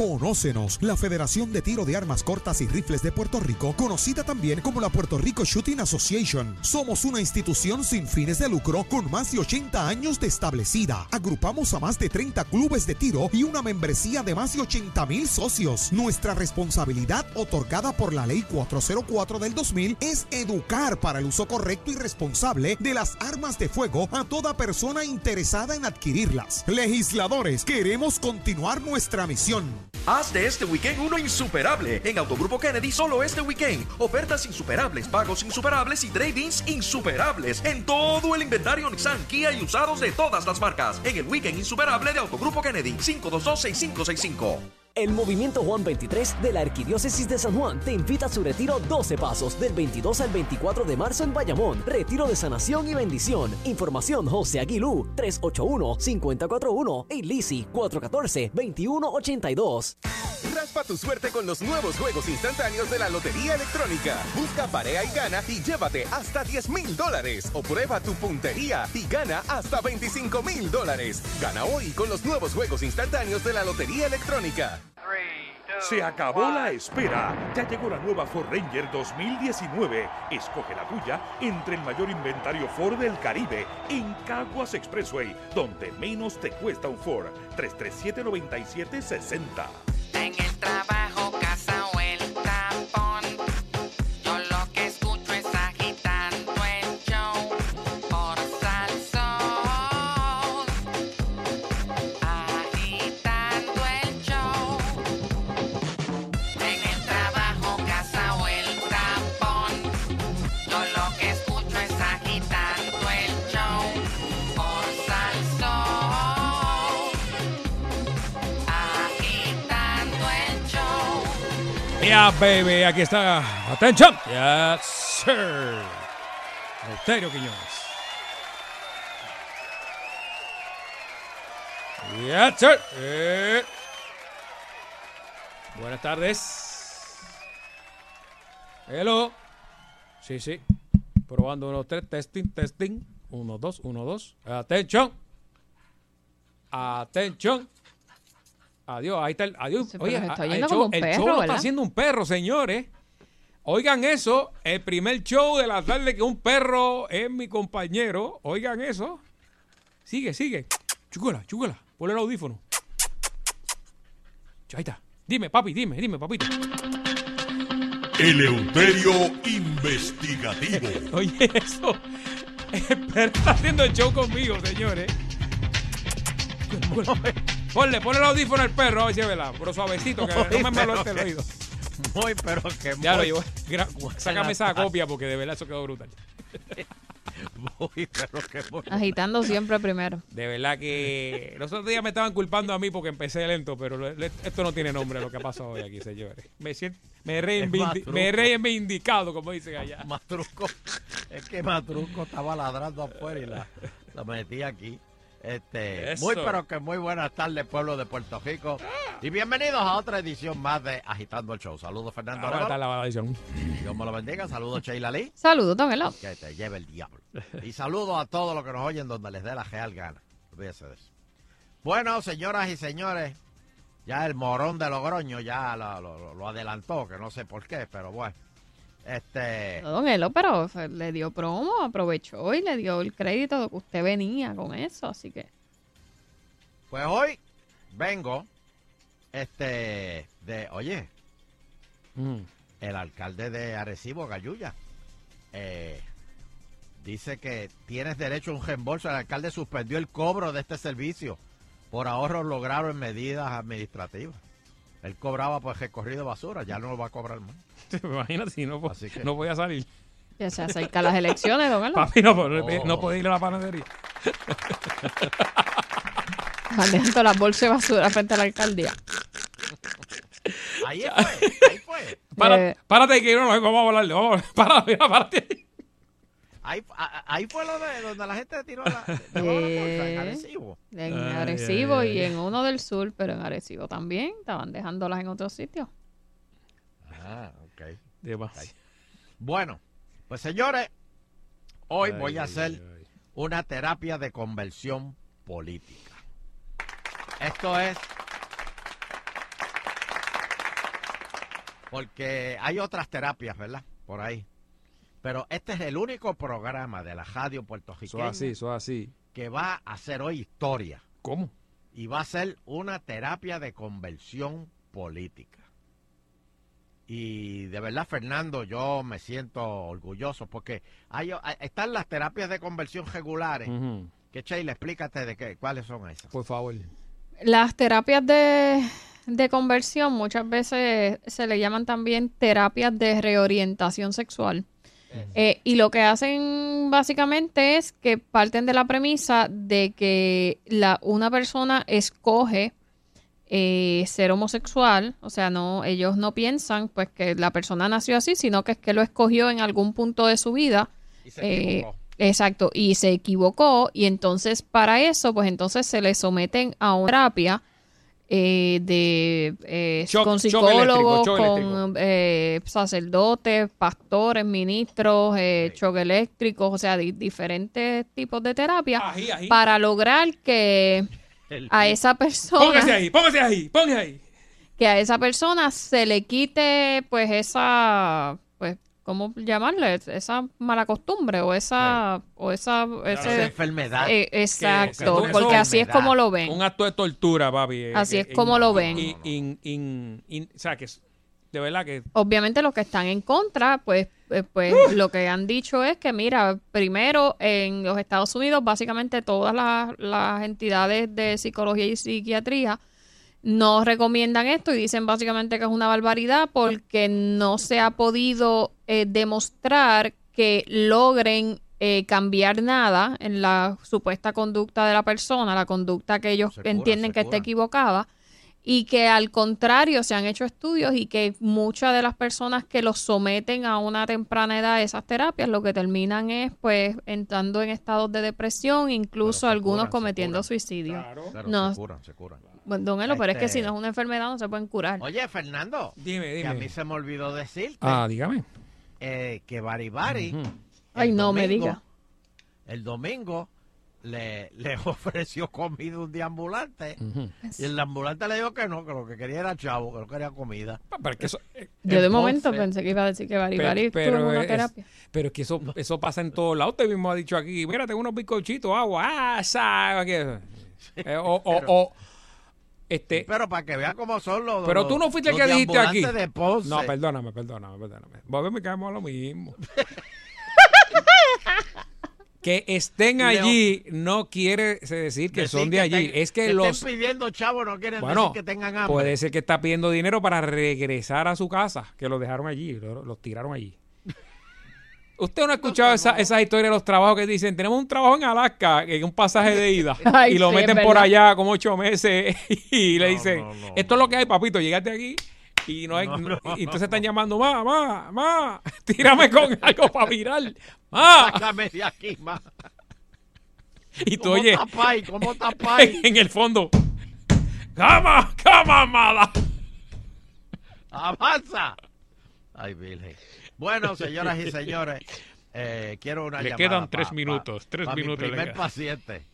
Conócenos, la Federación de Tiro de Armas Cortas y Rifles de Puerto Rico, conocida también como la Puerto Rico Shooting Association. Somos una institución sin fines de lucro con más de 80 años de establecida. Agrupamos a más de 30 clubes de tiro y una membresía de más de 80 mil socios. Nuestra responsabilidad otorgada por la Ley 404 del 2000 es educar para el uso correcto y responsable de las armas de fuego a toda persona interesada en adquirirlas. Legisladores, queremos continuar nuestra misión. Haz de este weekend uno insuperable. En Autogrupo Kennedy solo este weekend. Ofertas insuperables, pagos insuperables y trade-ins insuperables en todo el inventario Nissan, Kia y usados de todas las marcas. En el weekend insuperable de Autogrupo Kennedy 522-6565. El Movimiento Juan 23 de la Arquidiócesis de San Juan te invita a su retiro 12 Pasos del 22 al 24 de marzo en Bayamón. Retiro de sanación y bendición. Información José Aguilú 381-541 y Lisi 414-2182. Raspa tu suerte con los nuevos juegos instantáneos de la Lotería Electrónica. Busca, parea y gana y llévate hasta 10 mil dólares. O prueba tu puntería y gana hasta 25 mil dólares. Gana hoy con los nuevos juegos instantáneos de la Lotería Electrónica. Se acabó la espera. Ya llegó la nueva Ford Ranger 2019. Escoge la tuya entre el mayor inventario Ford del Caribe en Caguas Expressway, donde menos te cuesta un Ford. 337 9760. Yeah, baby, aquí está. Attention. Yes, sir. Eleuterio Quiñones. Yes, sir. Eh. Buenas tardes. Hello. Sí, sí. Probando uno, tres. Testing, testing. Uno, dos, uno, dos. Atención. Atención. Adiós, ahí está el. Adiós. Sí, Oye, está el show, como un el perro, show lo está haciendo un perro, señores. Oigan eso, el primer show de la tarde que un perro es mi compañero. Oigan eso. Sigue, sigue. Chúcala, chúcala. Ponle el audífono. Ahí está. Dime, papi, dime, dime, papito. Eleuterio Investigativo. Oye, eso. El perro está haciendo el show conmigo, señores. Ponle, ponle el audífono al perro, a ver si es verdad. Pero suavecito, que no me malote el oído. Muy, pero que Ya lo muy- llevo. Sácame esa copia porque de verdad eso quedó brutal. Muy, pero que muy- Agitando siempre primero. De verdad que los otros días me estaban culpando a mí porque empecé lento, pero esto no tiene nombre lo que ha pasado hoy aquí, señores. Me siento, me reivindicado, como dicen allá. Matruco. Es que Matruco estaba ladrando afuera y la, la metí aquí. Este, Eso. muy pero que muy buenas tardes, pueblo de Puerto Rico. Y bienvenidos a otra edición más de Agitando el Show. Saludos, Fernando. Ahora está la maldición. Dios me lo bendiga. Saludos, Sheila Lee. Saludos, don Elo. Que te lleve el diablo. Y saludos a todos los que nos oyen donde les dé la real gana. Olvídese de eso. Bueno, señoras y señores, ya el morón de Logroño ya lo, lo- lo adelantó, que no sé por qué, pero bueno. Este. Don Elo, pero le dio promo, aprovechó y le dio el crédito de que usted venía con eso, así que. Pues hoy vengo, este, de, oye, el alcalde de Arecibo, Gayuya, eh, dice que tienes derecho a un reembolso. El alcalde suspendió el cobro de este servicio por ahorros logrados en medidas administrativas. Él cobraba por recorrido de basura, ya no lo va a cobrar más. Imagínate si no, po- que- no voy a salir. Ya se acercan las elecciones, don Elo. Papi, no, no, Oh. no puede ir a la panadería. Manejando las bolsas de basura frente a la alcaldía. Ahí fue, ahí fue. Para- Eh, párate que yo no vamos a hablarle. Vamos, a hablar. párate, mira, párate. Ahí, ahí fue lo de donde la gente tiró la, dejó la bolsa, en Eh, Arecibo. En Arecibo ay, y ay. en uno del sur, pero en Arecibo también. Estaban dejándolas en otros sitios. Ah, ok. Bueno, pues señores, hoy Ay, voy a ay, hacer ay, una terapia de conversión política. Esto es porque hay otras terapias, ¿verdad? Por ahí. Pero este es el único programa de la radio puertorriqueña es así, eso es así. que va a hacer hoy historia. ¿Cómo? Y va a ser una terapia de conversión política. Y de verdad, Fernando, yo me siento orgulloso porque hay, están las terapias de conversión regulares. Ujú. Que Sheila, explícate de qué, cuáles son esas. Por favor. Las terapias de, de conversión muchas veces se le llaman también terapias de reorientación sexual. Eh, y lo que hacen básicamente es que parten de la premisa de que la, una persona escoge eh, ser homosexual, o sea, no, ellos no piensan pues que la persona nació así, sino que es que lo escogió en algún punto de su vida. Y se Eh, exacto, y se equivocó, y entonces para eso, pues entonces se le someten a una terapia eh, de eh, Choque- con psicólogos, eléctrico, con eh, sacerdotes, pastores, ministros, eh, choque eléctricos, o sea, di- diferentes tipos de terapia Ají, ají. para lograr que a esa persona Póngase ahí, póngase ahí, póngase ahí. que a esa persona se le quite pues esa pues cómo llamarle esa mala costumbre o esa o esa Esa ese enfermedad. Eh, exacto porque así es como lo ven Un acto de tortura, papi. eh, Así eh, es como lo ven. in- in- in- in- o sea, que es- de verdad que obviamente los que están en contra pues eh, pues lo que han dicho es que mira primero en los Estados Unidos básicamente todas las, las entidades de psicología y psiquiatría no recomiendan esto y dicen básicamente que es una barbaridad porque no se ha podido eh, demostrar que logren eh, cambiar nada en la supuesta conducta de la persona, la conducta que ellos Se entienden que está equivocada y que al contrario se han hecho estudios y que muchas de las personas que los someten a una temprana edad a esas terapias lo que terminan es pues entrando en estados de depresión, incluso algunos curan, se cometiendo curan. suicidio. Claro, No, se curan, se curan. bueno, don Elo, pero es que Este- si no es una enfermedad no se pueden curar. Oye, Fernando, Dime, que a dime. mí se me olvidó decirte Ah, dígame. eh, que Baribari, Ujú. Ay, no me diga. El domingo le, le ofreció comida un día ambulante y el ambulante le dijo que no, que lo que quería era chavo, que no quería comida. Pero que eso, eh, Yo de Entonces- momento pensé que iba a decir que Bari Bari estuvo en una es, terapia. pero es que eso, eso pasa en todos lados. Usted mismo ha dicho aquí, mira, tengo unos bizcochitos, agua, ah, sabe Eh, o, o, pero- o, este, Pero para que vea cómo son los. pero los- tú no fuiste el que dijiste aquí. deambulantes de Ponce. No, perdóname, perdóname, perdóname. Volvemos y caemos a lo mismo. que estén allí no quiere decir que Decir son de allí. es que, que los estén pidiendo chavo no quieren bueno, decir que tengan hambre. puede ser que está pidiendo dinero para regresar a su casa, que los dejaron allí, lo- los tiraron allí. ¿Usted no ha escuchado esa, esas historias de los trabajos que dicen, tenemos un trabajo en Alaska, en un pasaje de ida, Ay, y lo sí, meten por allá como ocho meses y le No, dicen, no, no, esto es lo que hay, papito, llegaste aquí y no hay, No, no, y entonces están llamando, ma, ma, ma, tírame con algo para virar, ma. Sácame de aquí, ma. Y tú ¿Cómo oyes tapáis? ¿Cómo tapáis? en el fondo, cama, cama, mala. ¡Avanza! Ay, Virgen. Bueno, señoras y señores, eh, quiero una Le llamada quedan tres pa- minutos, tres pa minutos Mi primer paciente.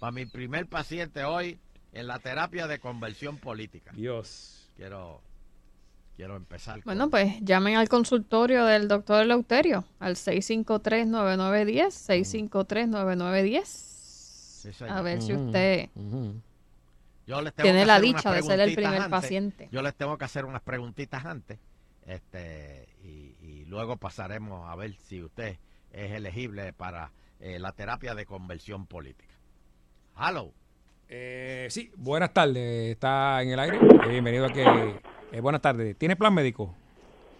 Para mi primer paciente hoy en la terapia de conversión política. Dios. Quiero, quiero empezar. con- Bueno, pues llamen al consultorio del doctor Eleuterio al 653-9910, 653-9910. Sí, señor. A ver si usted ujú. Yo les tengo tiene que la hacer dicha de ser el primer antes. paciente. Yo les tengo que hacer unas preguntitas antes. Este, y, y luego pasaremos a ver si usted es elegible para eh, la terapia de conversión política. Hello. Eh, sí, buenas tardes. ¿Está en el aire? Eh, bienvenido a que... eh, buenas tardes. ¿Tiene plan médico?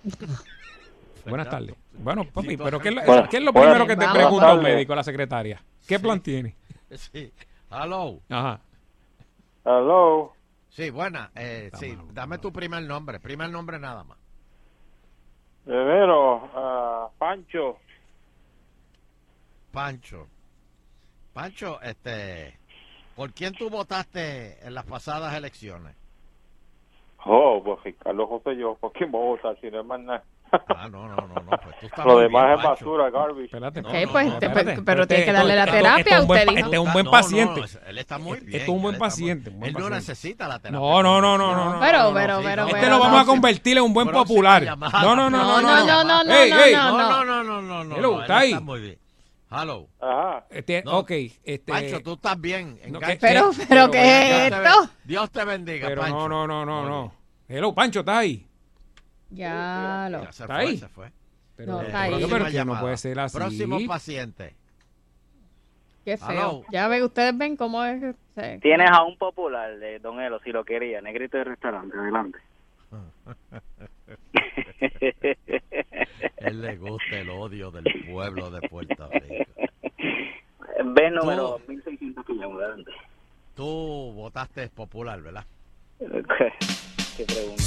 buenas tardes. Bueno, papi, pero ¿qué es, lo- Buenas- qué es lo buenas- primero que te pregunta un médico, la secretaria? ¿Qué plan tiene? Sí. Hello. Ajá. Hello. Sí, buena. Eh, sí, malo, dame tu primer nombre. Primer nombre nada más. Primero, ah, Pancho. Pancho. Pancho, este, ¿por quién tú votaste en las pasadas elecciones? Oh, pues Ricardo José, yo, ¿por voy a votar si no es más nada? Ah, no, no, no, no, pues tú estás Lo muy demás bien, es basura, garbage. Espérate, Ok, pues, te- pero- pero tiene que darle la terapia, es un buen usted. Este es un buen No, paciente. no, él está muy Este bien. es un buen paciente. un buen Él no paciente. necesita la terapia. No, no, no, no, no. no, Pero, no, no, pero, sí, pero, no. Este pero, lo vamos a no. convertir en un buen Próxima popular. llamada. No, no, no, no, No, no, no, no, Ey, no, ey. no, No, no. no, no, no, no. Hello, no, él ¿está ahí? muy bien. Hello. Ajá. Este, No. Ok, este. Pancho, tú estás bien. No, que- Pero, que- pero, ¿qué es Dios esto? te, Dios te bendiga, Pero Pancho. no, no, no, no, no. Hello, Pancho, ¿estás ahí? Ya lo. Ya se ¿Está fue, ahí? se fue. Pero, No, Eh, está ahí. pero, pero no puede ser así. Próximo paciente. Qué feo. Ya ve, ustedes ven cómo es. sí. Tienes a un popular de Don Elo, si lo quería, negrito de restaurante, adelante. Él le gusta el odio del pueblo de Puerto Rico. Ve número 1600 que llamo, adelante. Tú votaste popular, ¿verdad? ¿Qué pregunta?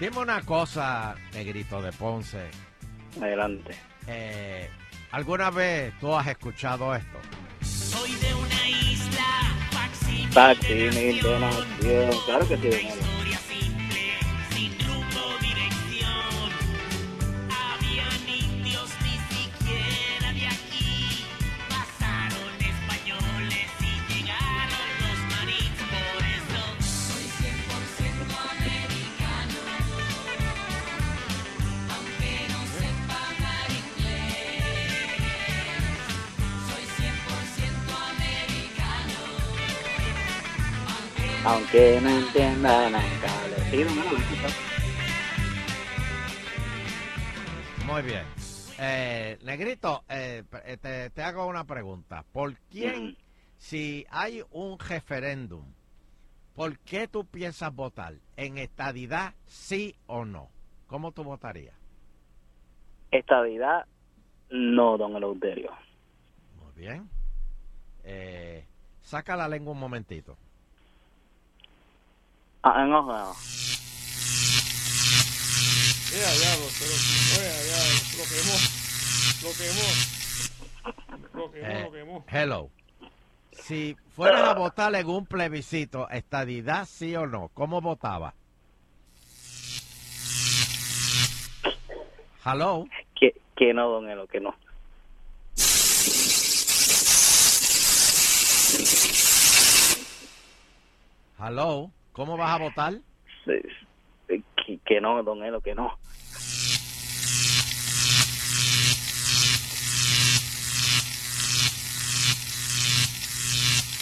Dime una cosa, negrito de Ponce. Adelante. Eh, ¿Alguna vez tú has escuchado esto? Soy de una isla, facsimil Taxi, de mil de nación. Claro que sí, Aunque no cable. Sí, he escuchado. Muy bien. Eh, negrito, eh, eh, te, te hago una pregunta. ¿Por quién, si hay un referéndum, por qué tú piensas votar? ¿En estadidad, sí o no? ¿Cómo tú votarías? Estadidad, no, Don Eleuterio. Muy bien. Eh, saca la lengua un momentito. Ah, no, no. Ya, ya, pero, oye, ya, lo quemó. Lo quemó. Lo quemó, Eh, lo quemó. hello. Si fueras a votar en un plebiscito, estadidad, sí o no, ¿cómo votaba? Hello. Que, que no, Don Elo, que no. Hello. ¿Cómo vas a votar? Que, que no, Don Elo, que no.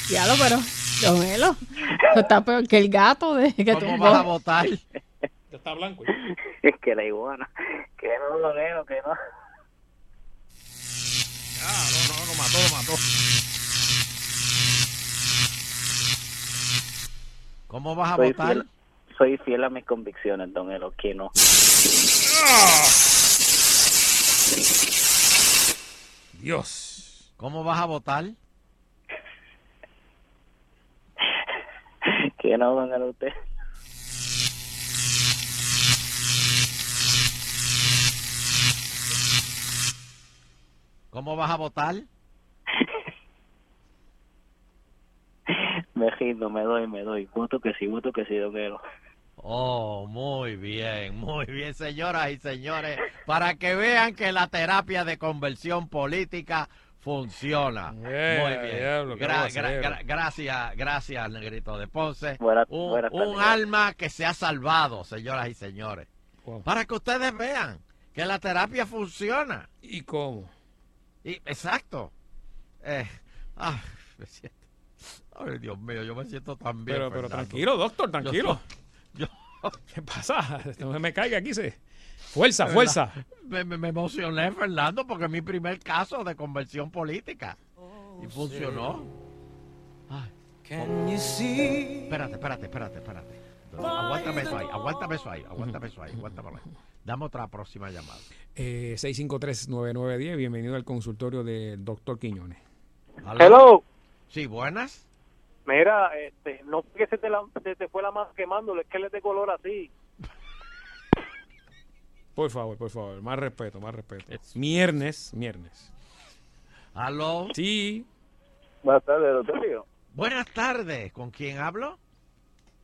Ya lo, pero. Don Elo. Está peor que el gato de que ¿Cómo tumbó. vas a votar? Ya está blanco. Es que la iguana. Que no, Don Elo, que no. Ah, no, no, lo mató, lo mató. ¿Cómo vas a Soy votar? fiel, soy fiel a mis convicciones, Don Elo, que no. Dios. ¿Cómo vas a votar? Que no, Don Elo, usted. ¿Cómo vas a votar? Me rindo, me doy, me doy. Voto que sí, voto que sí, Don Elo. Oh, muy bien, muy bien, señoras y señores, para que vean que la terapia de conversión política funciona. Eh, muy bien. diablo, qué Gra- aguacero. gra- gra- gracias, gracias, Negrito de Ponce. Un alma que se ha salvado, señoras y señores. Wow. Para que ustedes vean que la terapia funciona. ¿Y cómo? Y, exacto. Eh, ah, me siento- Ay, Dios mío, yo me siento tan bien. Pero, pero tranquilo, doctor, tranquilo. Yo- ¿Qué pasa? No se me caiga aquí. Se... Fuerza, fuerza. Me, me- me emocioné, Fernando, porque es mi primer caso de conversión política. y funcionó. Ay, Can you see? espérate, espérate, espérate, espérate. Aguántame eso ahí, aguántame eso ahí, aguántame eso ahí, aguántame ahí. Dame otra próxima llamada. Eh, 653-9910, bienvenido al consultorio del doctor Quiñones. Hello. Sí, buenas. Mira, este, no que se te, la- se te fue la mano quemándole, es que él es de color así. Por favor, por favor. Más respeto, más respeto. Miernes, miernes. ¿Aló? Sí. Buenas tardes, doctor. Buenas tardes. ¿Con quién hablo?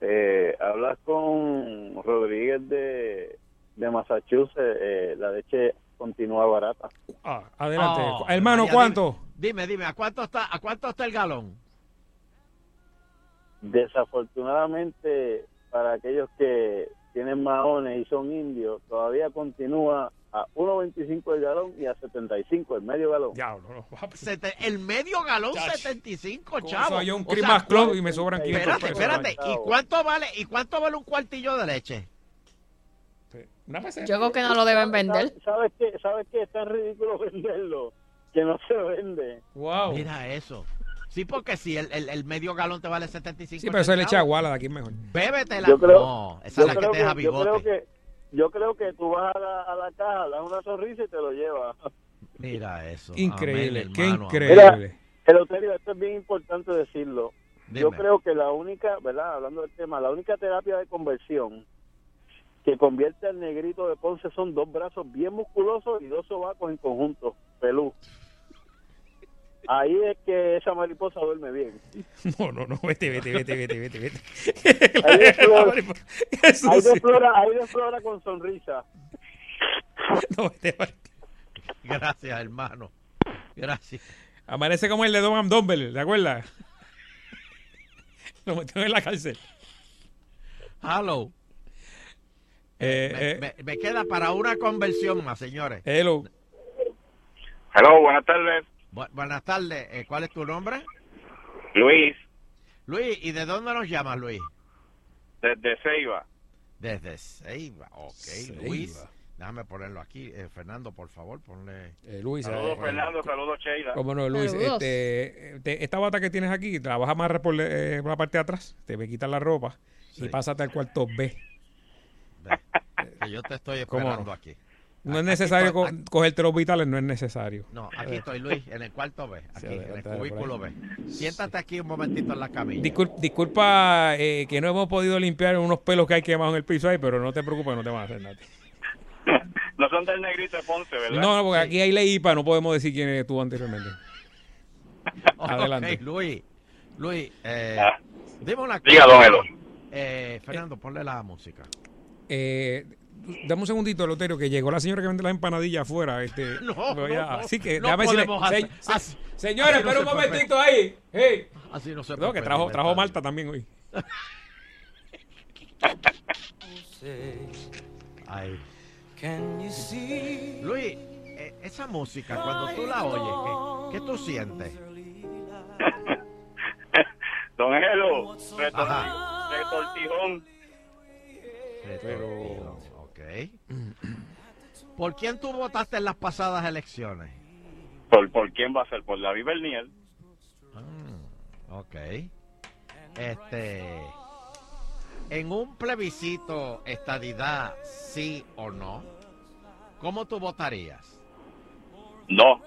Eh, hablas con Rodríguez de, de Massachusetts. Eh, la leche continúa barata. Ah, adelante. Oh, Hermano, María, ¿cuánto? Dime, dime, ¿a cuánto está, a cuánto está el galón? Desafortunadamente, para aquellos que tienen maones y son indios, todavía continúa a 1.25 el galón y a 75 el medio galón. Sete- el medio galón 75, Con chavo. eso hay un O sea, Christmas Club ¿cuál- y me sobran 500 Espérate, pesos. espérate. ¿Y cuánto vale, ¿Y cuánto vale un cuartillo de leche? Yo creo que no lo deben vender. ¿Sabes qué? ¿Sabes qué? Es tan ridículo venderlo que no se vende. Wow. Mira eso. Sí, porque si el, el, el medio galón te vale 75 Sí, pero eso es leche centavos, aguala de aquí es mejor. Bébetela. Yo creo, no, esa yo es la que creo te deja yo creo bigote. que yo creo que tú vas a la, a la caja, das una sonrisa y te lo llevas. Mira eso. Increíble, Amén, qué hermano, increíble. Mira, Eleuterio, esto es bien importante decirlo. Yo creo que la única, ¿verdad? Hablando del tema, la única terapia de conversión que convierte al negrito de Ponce son dos brazos bien musculosos y dos sobacos en conjunto, pelú. Ahí es que esa mariposa duerme bien. No, no, no, vete, vete, vete, vete, vete, vete. Ahí desflora, Eso ahí sí. desflora, ahí con sonrisa. No, vete, vete. Gracias, hermano. Gracias. Amanece como el de Don Dumble, ¿te acuerdas? Lo metieron en la cárcel. Hello. Eh, me, eh, me- me queda para una conversión más, señores. hello. Hello, buenas tardes. Bu- buenas tardes. Eh, ¿Cuál es tu nombre? Luis, Luis, ¿y de dónde nos llamas, Luis? desde Ceiba. Desde Ceiba. Ok, Luis. Déjame ponerlo aquí. Eh, Fernando, por favor, ponle. Luis, Saludos, eh, Fernando, saludos, Sheila. Cómo no, Luis. Este, te- esta bata que tienes aquí, te la vas a amarrar por, eh, por la parte de atrás, te me quitas la ropa y pásate al cuarto B. Que yo te estoy ¿Cómo esperando no? aquí. No es necesario co- cogerte los vitales, no es necesario. No, aquí estoy, Luis, en el cuarto B. Aquí, en el cubículo. B. Siéntate aquí un momentito en la camilla. Discul- disculpa eh, que no hemos podido limpiar unos pelos que hay quemados en el piso ahí, pero no te preocupes, no te van a hacer nada. No son del negrito de Ponce, ¿verdad? No, no, porque aquí hay ley IPA, no podemos decir quién estuvo anteriormente. Adelante. Luis. Luis, eh, dime una cosa. Diga, don Elo. Eh, Fernando, ponle la música. Eh, dame un segundito, Loterio, que llegó la señora que vende las empanadillas afuera. Este, No, a- no, no. así que No déjame decirle, se- así- señora, espera un puede momentito ahí. Hey. Así no se No, puede que trajo, trajo. Malta también hoy. Ay. Luis, eh, esa música, cuando tú la oyes, ¿qué, qué tú sientes? Don Elo, retortijón. Pero, ok. ¿Por quién tú votaste en las pasadas elecciones? ¿Por, ¿Por quién va a ser? ¿Por David Bernier? Ok. Este. En un plebiscito, estadidad, sí o no, ¿cómo tú votarías? No.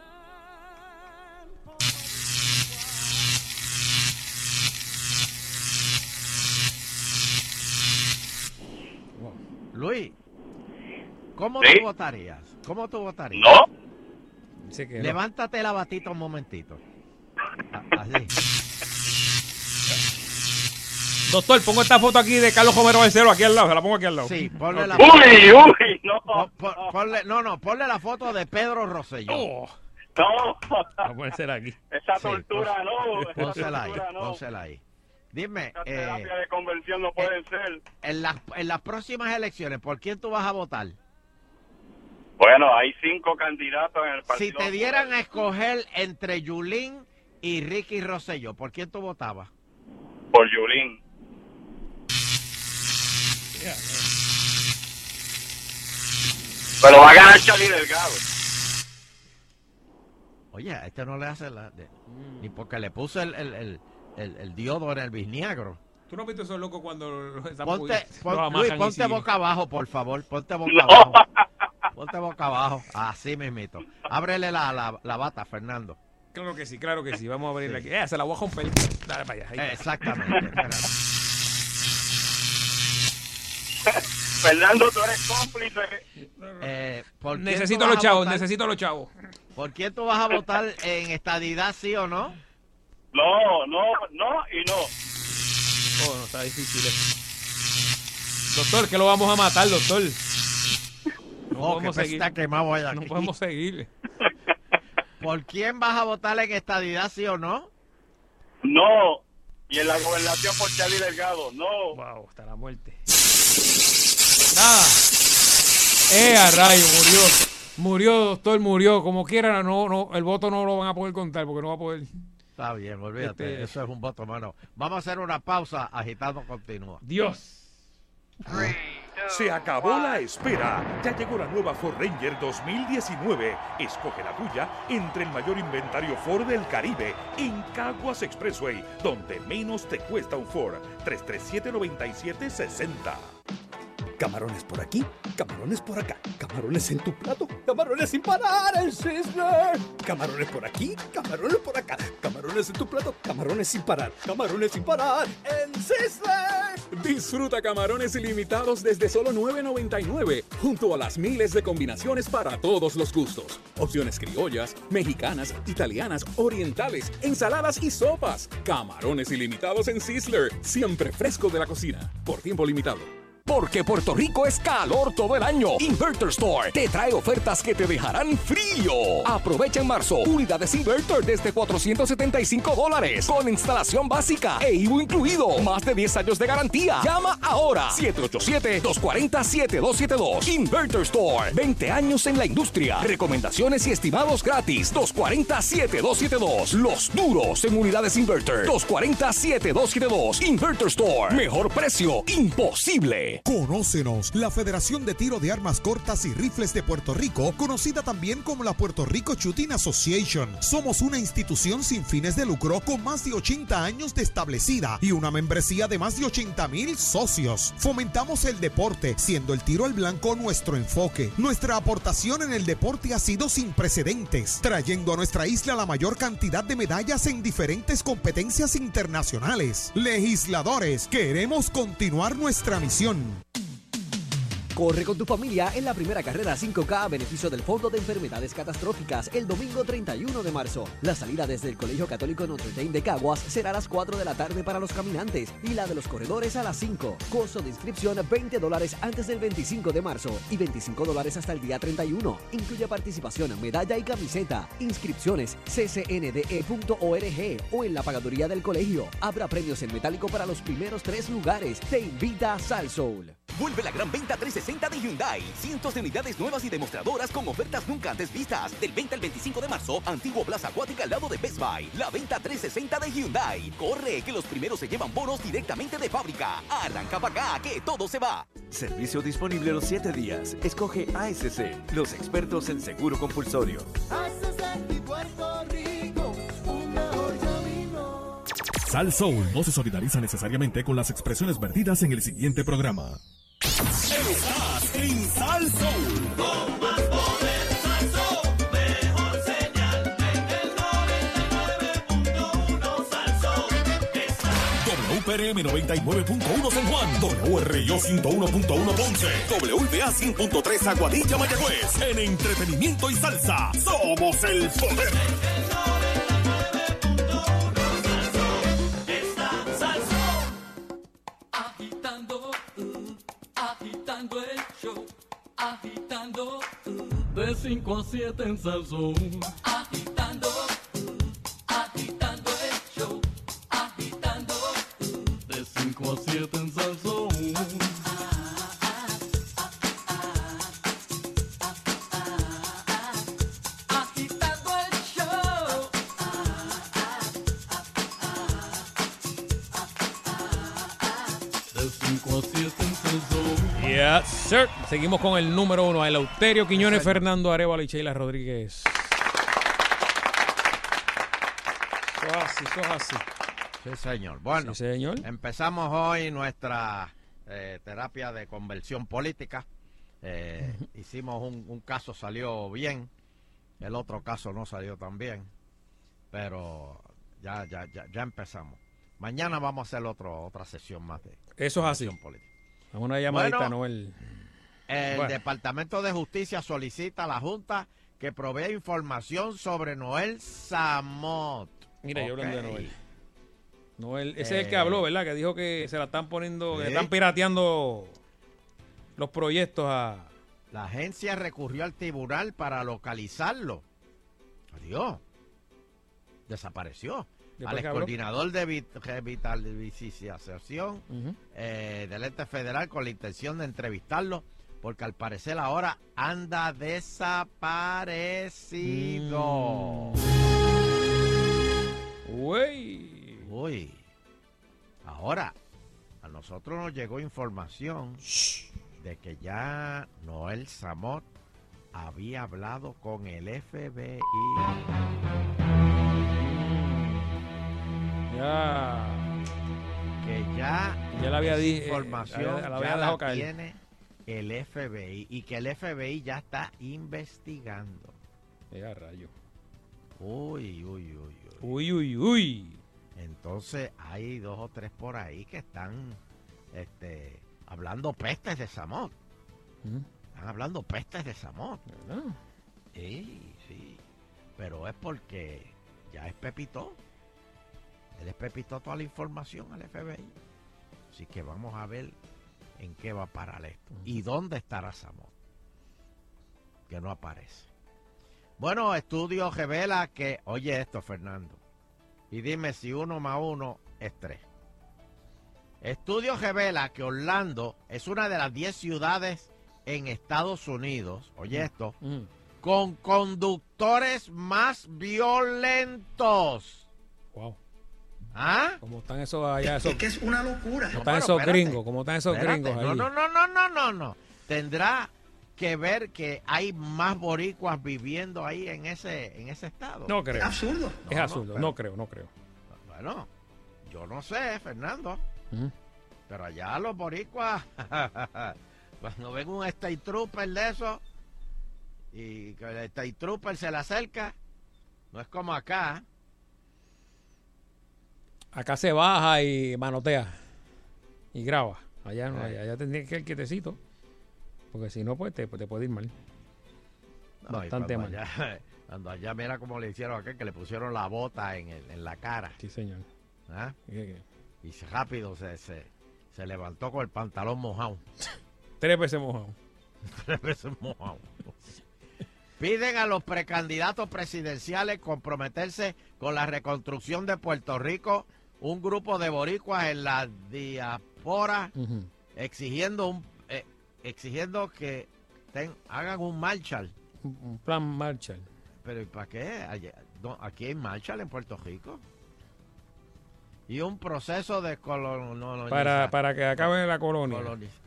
Luis, ¿cómo Sí. tú votarías? ¿Cómo tú votarías? No. Que no. Levántate la batita un momentito. A- Así. Doctor, pongo esta foto aquí de Carlos Romero Barcelo aquí al lado, se la pongo aquí al lado. Sí, ponle la Ok. Uy, uy, no. Ponle, no, no, ponle la foto de Pedro Rosselló. Oh. No. Va a ponérsela aquí. Esa Sí, tortura pon- no. Esa Pónsela ahí, no. pónsela ahí. Dime, eh, terapia de conversión no pueden ser. en, las, en las próximas elecciones, ¿por quién tú vas a votar? Bueno, hay cinco candidatos en el Si partido. te dieran a escoger entre Yulín y Ricky Rosselló, ¿por quién tú votabas? Por Yulín. Pero va a ganar Charlie Delgado. Oye, a este no le hace la... de- ni porque le puso el, el, el, el- el diodo en el bisniagro. ¿Tú no has visto esos locos cuando están Ponte, pon- los Luis, ponte boca abajo, por favor. Ponte boca No. abajo. Ponte boca abajo. Así mismito. Ábrele la, la, la bata, Fernando. Claro que sí, claro que sí. Vamos a abrirla aquí. Eh, se la voy a romper. Dale para allá. ahí. Exactamente. Fernando, tú eres cómplice. Eh, ¿por quién Necesito los chavos, necesito los chavos. ¿Por quién tú vas a votar en estadidad, sí o no? No, no, no y no. Oh, no, está difícil. eso. Doctor, que lo vamos a matar, doctor. No Oh, que podemos seguir. está quemado allá No aquí. podemos seguir. ¿Por quién vas a votar en estadidad, sí o no? No. Y en la gobernación por Charlie Delgado, no. Wow, hasta la muerte. Nada. Eh, a rayo, murió. Murió, doctor, murió. Como quiera, no, no, el voto no lo van a poder contar porque no va a poder. Está bien, olvídate. Este- Eso es un voto, mano. Vamos a hacer una pausa. Agitando continúa. Dios. Se acabó la espera. Ya llegó la nueva Ford Ranger 2019. Escoge la tuya entre el mayor inventario Ford del Caribe en Caguas Expressway, donde menos te cuesta un Ford. 337-9760. Camarones por aquí, camarones por acá, camarones en tu plato, camarones sin parar en Sizzler. Camarones por aquí, camarones por acá, camarones en tu plato, camarones sin parar, camarones sin parar en Sizzler. Disfruta camarones ilimitados desde solo $9.99, junto a las miles de combinaciones para todos los gustos. Opciones criollas, mexicanas, italianas, orientales, ensaladas y sopas. Camarones ilimitados en Sizzler, siempre fresco de la cocina, por tiempo limitado. Porque Puerto Rico es calor todo el año. Inverter Store te trae ofertas que te dejarán frío. Aprovecha en marzo unidades Inverter desde 475 dólares con instalación básica e IBU incluido. Más de 10 años de garantía. Llama ahora 787-240-7272. Inverter Store. 20 años en la industria. Recomendaciones y estimados gratis. 240-7272. Los duros en unidades Inverter. 240-7272. Inverter Store. Mejor precio. Imposible. Conócenos, la Federación de Tiro de Armas Cortas y Rifles de Puerto Rico, conocida también como la Puerto Rico Shooting Association. Somos una institución sin fines de lucro con más de 80 años de establecida y una membresía de más de 80 mil socios. Fomentamos el deporte, siendo el tiro al blanco nuestro enfoque. Nuestra aportación en el deporte ha sido sin precedentes, trayendo a nuestra isla la mayor cantidad de medallas en diferentes competencias internacionales. Legisladores, queremos continuar nuestra misión. Boom. Corre con tu familia en la primera carrera 5K a beneficio del Fondo de Enfermedades Catastróficas el domingo 31 de marzo. La salida desde el Colegio Católico Notre Dame de Caguas será a las 4 de la tarde para los caminantes y la de los corredores a las 5. Costo de inscripción 20 dólares antes del 25 de marzo y 25 dólares hasta el día 31. Incluye participación, medalla y camiseta. Inscripciones ccnde.org o en la pagaduría del colegio. Habrá premios en metálico para los primeros tres lugares. Te invita Sal Soul. Vuelve la gran venta 360 de Hyundai. Cientos de unidades nuevas y demostradoras con ofertas nunca antes vistas. Del 20 al 25 de marzo, Antiguo Plaza Acuática al lado de Best Buy. La venta 360 de Hyundai. Corre, que los primeros se llevan bonos directamente de fábrica. Arranca para acá, que todo se va. Servicio disponible los 7 días. Escoge ASC, los expertos en seguro compulsorio. Sal Soul no se solidariza necesariamente con las expresiones vertidas en el siguiente programa. Estás en Sal Soul. Con más poder, Salsón, mejor señal en el 99.1 Salsón. WPRM 99.1 San Juan, WRIO 101.1 Ponce, WBA 100.3 Aguadilla Mayagüez. En entretenimiento y salsa, somos el poder. Está Salsón. Agitando, uh, agitando el show, agitando, uh, de 5 a 7 en Salsón. Agitando, uh, agitando el show, agitando, uh, de 5 a 7 en Yes, sir. Seguimos con el número uno, Eleuterio Quiñones, Fernando Arevalo y Sheila Rodríguez. Eso es así, eso es así. Sí, señor. Bueno, Sí, señor. empezamos hoy nuestra eh, terapia de conversión política. Eh, hicimos un, un caso, salió bien. El otro caso no salió tan bien. Pero ya, ya, ya, ya empezamos. Mañana vamos a hacer otro, otra sesión más de Eso es así. conversión política. Una llamadita, Bueno, Noel. El Bueno. Departamento de Justicia solicita a la Junta que provea información sobre Noel Samot. Mira, yo hablando de. Noel. Noel, ese es el que Eh, habló, ¿verdad? Que dijo que se la están poniendo, que están pirateando los proyectos a... La agencia recurrió al tribunal para localizarlo. Adiós. Desapareció. Después Al habló. coordinador de vit- revitalización eh, del ente federal con la intención de entrevistarlo, porque al parecer ahora anda desaparecido. Uy. Uy. Ahora, a nosotros nos llegó información de que ya Noel Samot había hablado con el FBI. Ya. Que ya, Ya la había esa di- eh, información la había- la había ya dejado la caer. tiene el FBI y que el FBI ya está investigando. Ya, rayo. Uy, uy, uy, uy. Uy, uy, uy. Entonces hay dos o tres por ahí que están este, hablando pestes de Samot. Están hablando pestes de Samot. Sí, sí. Pero es porque ya es Pepito. Él es Pepito toda la información al FBI. Así que vamos a ver en qué va a parar esto. ¿Y dónde estará Samot? Que no aparece. Bueno, estudio revela que, oye esto, Fernando, y dime si uno más uno es tres. Estudio revela que Orlando es una de las 10 ciudades en Estados Unidos, oye esto, con conductores más violentos. ¿Ah? ¿Cómo están esos allá? Esos, Es una locura. ¿Cómo están esos espérate. gringos? ¿Cómo están esos Espérate, gringos ahí? No, no, no, no, no, no, no. Tendrá que ver que hay más boricuas viviendo ahí en ese, en ese estado. No creo. absurdo. Es absurdo. no, No, creo, no creo. Bueno, yo no sé, Fernando. Pero allá los boricuas, cuando ven un state trooper de eso, y que el state trooper se le acerca, no es como acá. Acá se baja y manotea. Y graba. Allá no, allá, allá tendría que ir quietecito. Porque si no, pues te, te puede ir mal. No, Bastante cuando mal. allá, cuando allá mira como le hicieron a aquel, que le pusieron la bota en, el- en la cara. Sí, señor. ¿ah? ¿Qué, Y rápido se, se, se levantó con el pantalón mojado. Tres veces mojado. Tres veces mojado. Piden a los precandidatos presidenciales comprometerse con la reconstrucción de Puerto Rico. Un grupo de boricuas en la diáspora exigiendo un eh, exigiendo que ten- hagan un Marshall. Un plan Marshall. Pero ¿y para qué? Aquí hay Marshall en Puerto Rico. Y un proceso de colonización. Para, para que acabe la colonia.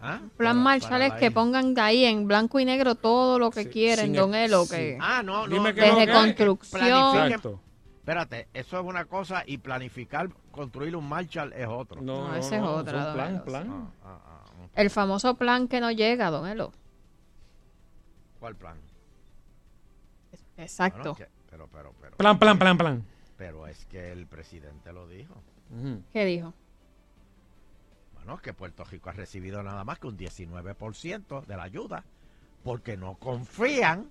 ¿Ah? Plan Marshall es que pongan de ahí en blanco y negro todo lo que quieren, don el- Elo, sí. que Ah, no, no. Dime de que es. reconstrucción. Planifiquen- Exacto. Espérate, eso es una cosa y planificar construir un Marshall es otro. No, ese es no, es plan, plan. Ah, ah, ah. El famoso plan que no llega, don Elo. ¿Cuál plan? Exacto. Bueno, que- pero, pero, pero. Plan, plan, plan, plan. Pero es que el presidente lo dijo. ¿Qué dijo? Bueno, que Puerto Rico ha recibido nada más que un 19% de la ayuda porque no confían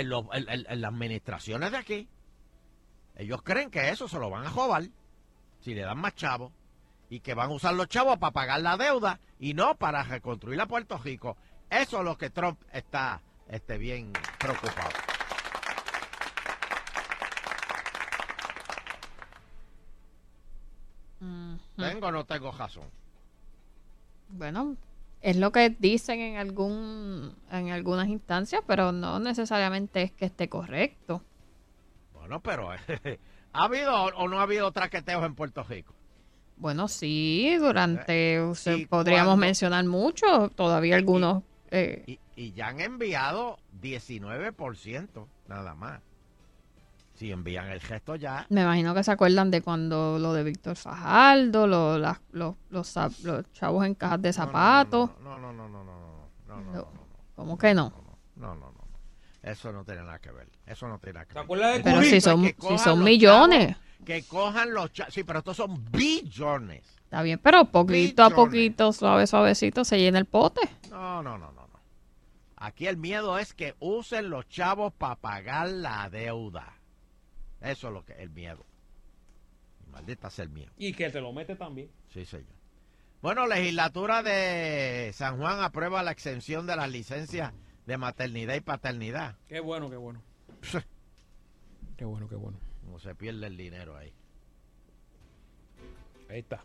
en, las administraciones de aquí. Ellos creen que eso se lo van a jobar si le dan más chavos y que van a usar los chavos para pagar la deuda y no para reconstruir a Puerto Rico. Eso es lo que Trump está este, bien preocupado. ¿Tengo o no tengo razón? Bueno, es lo que dicen en algún en algunas instancias, pero no necesariamente es que esté correcto. Bueno, pero ¿ha habido o no ha habido traqueteos en Puerto Rico? Bueno, sí, durante, o sea, ¿y podríamos mencionar mucho, todavía algunos. eh, Y, y ya han enviado 19% nada más. Si envían el gesto ya, me imagino que se acuerdan de cuando lo de Víctor Fajardo, lo- los, los, chavos en cajas de zapatos. no, no, no, no, no, no, no, no, no, No. ¿Cómo que no? no, no, no. Eso no tiene nada que ver. Eso no tiene nada que ver. acuerdas de Pero si son, que si cojan son los millones. chavos, que cojan los chavos. Sí, pero estos son billones. Está bien, pero poquito a poquito, suave, suavecito, se llena el pote. No, no, no, no, no. Aquí el miedo es que usen los chavos para pagar la deuda. Eso es lo que el miedo. Maldita sea el miedo. Y que te lo mete también. Sí, señor. Bueno, legislatura de San Juan aprueba la exención de las licencias de maternidad y paternidad. Qué bueno, qué bueno. Qué bueno, qué bueno. No se pierde el dinero ahí. Ahí está.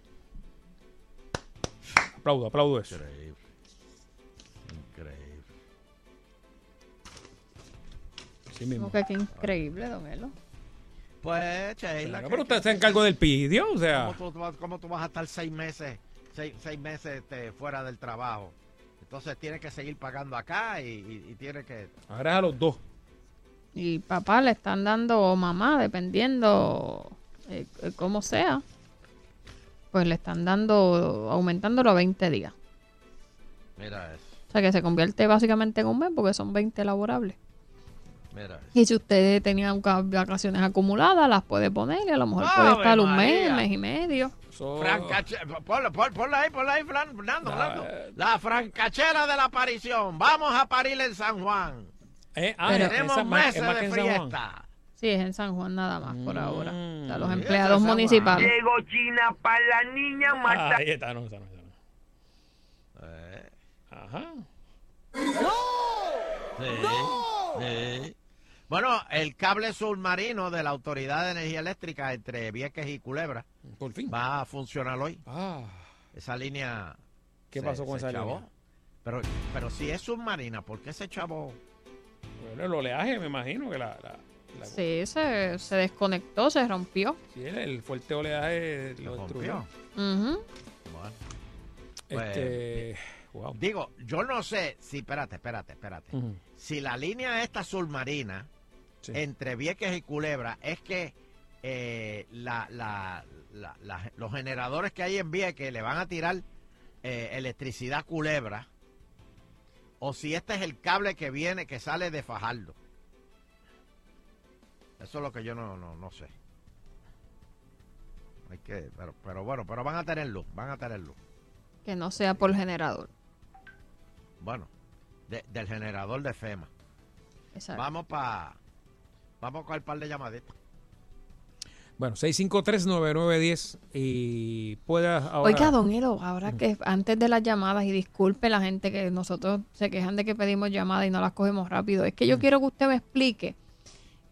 Aplaudo, aplaudo eso. Increíble. Increíble. Sí mismo. Como que qué increíble, don Elo. Pues, Sheila. Claro, ¿qué- pero usted está en cargo del pidio, o sea. ¿Cómo tú, vas- cómo tú vas a estar seis meses, seis, seis meses este, fuera del trabajo? Entonces tienes que seguir pagando acá y, y, y tienes que... Ahora es a los dos. Y papá le están dando o mamá, dependiendo eh, eh, cómo sea. Pues le están dando, aumentándolo a 20 días. Mira eso, O sea que se convierte básicamente en un mes porque son 20 laborables. Mira. Y si usted tenía vacaciones acumuladas, las puede poner y a lo mejor puede ¡Ave estar un mes, mes y medio. Francache- ponla, pon- ponla ahí, ponla ahí, Fran- Fernando, La- Fernando. La francachera de la aparición. Vamos a parir en San Juan. Eh, ah, Pero- Tenemos esa- meses es de fiesta. Sí, es en San Juan nada más por ahora. O sea, los empleados es municipales. Llegó China para la niña mata. Ahí está, no, esa no, esa no. Eh, Ajá. sí, sí. Bueno, el cable submarino de la Autoridad de Energía Eléctrica entre Vieques y Culebra Por fin. va a funcionar hoy. Ah, Esa línea. ¿Qué se- pasó con se esa chavó. línea? Pero, pero si es submarina, ¿por qué se chavó? bueno, el oleaje, me imagino que la. la, la- Sí, se, se desconectó, se rompió. sí, el, el fuerte oleaje lo destruyó. Bueno, pues, Este. Wow. Digo, yo no sé si, espérate, espérate, espérate. Si la línea esta submarina Sí. entre Vieques y Culebra es que eh, la, la- la- la- los generadores que hay en Vieques le van a tirar eh, electricidad a Culebra o si este es el cable que viene, que sale de Fajardo. Eso es lo que yo no, no, no sé. Hay que, pero, pero bueno, pero van a tener luz, van a tener luz. Que no sea por generador. Bueno, de- del generador de FEMA. Exacto. Vamos para. Vamos con el par de llamaditas. Bueno, 6539910 y puedas ahora. Oiga, don Elo, ahora que antes de las llamadas, y disculpe la gente que nosotros se quejan de que pedimos llamadas y no las cogemos rápido, es que yo quiero que usted me explique.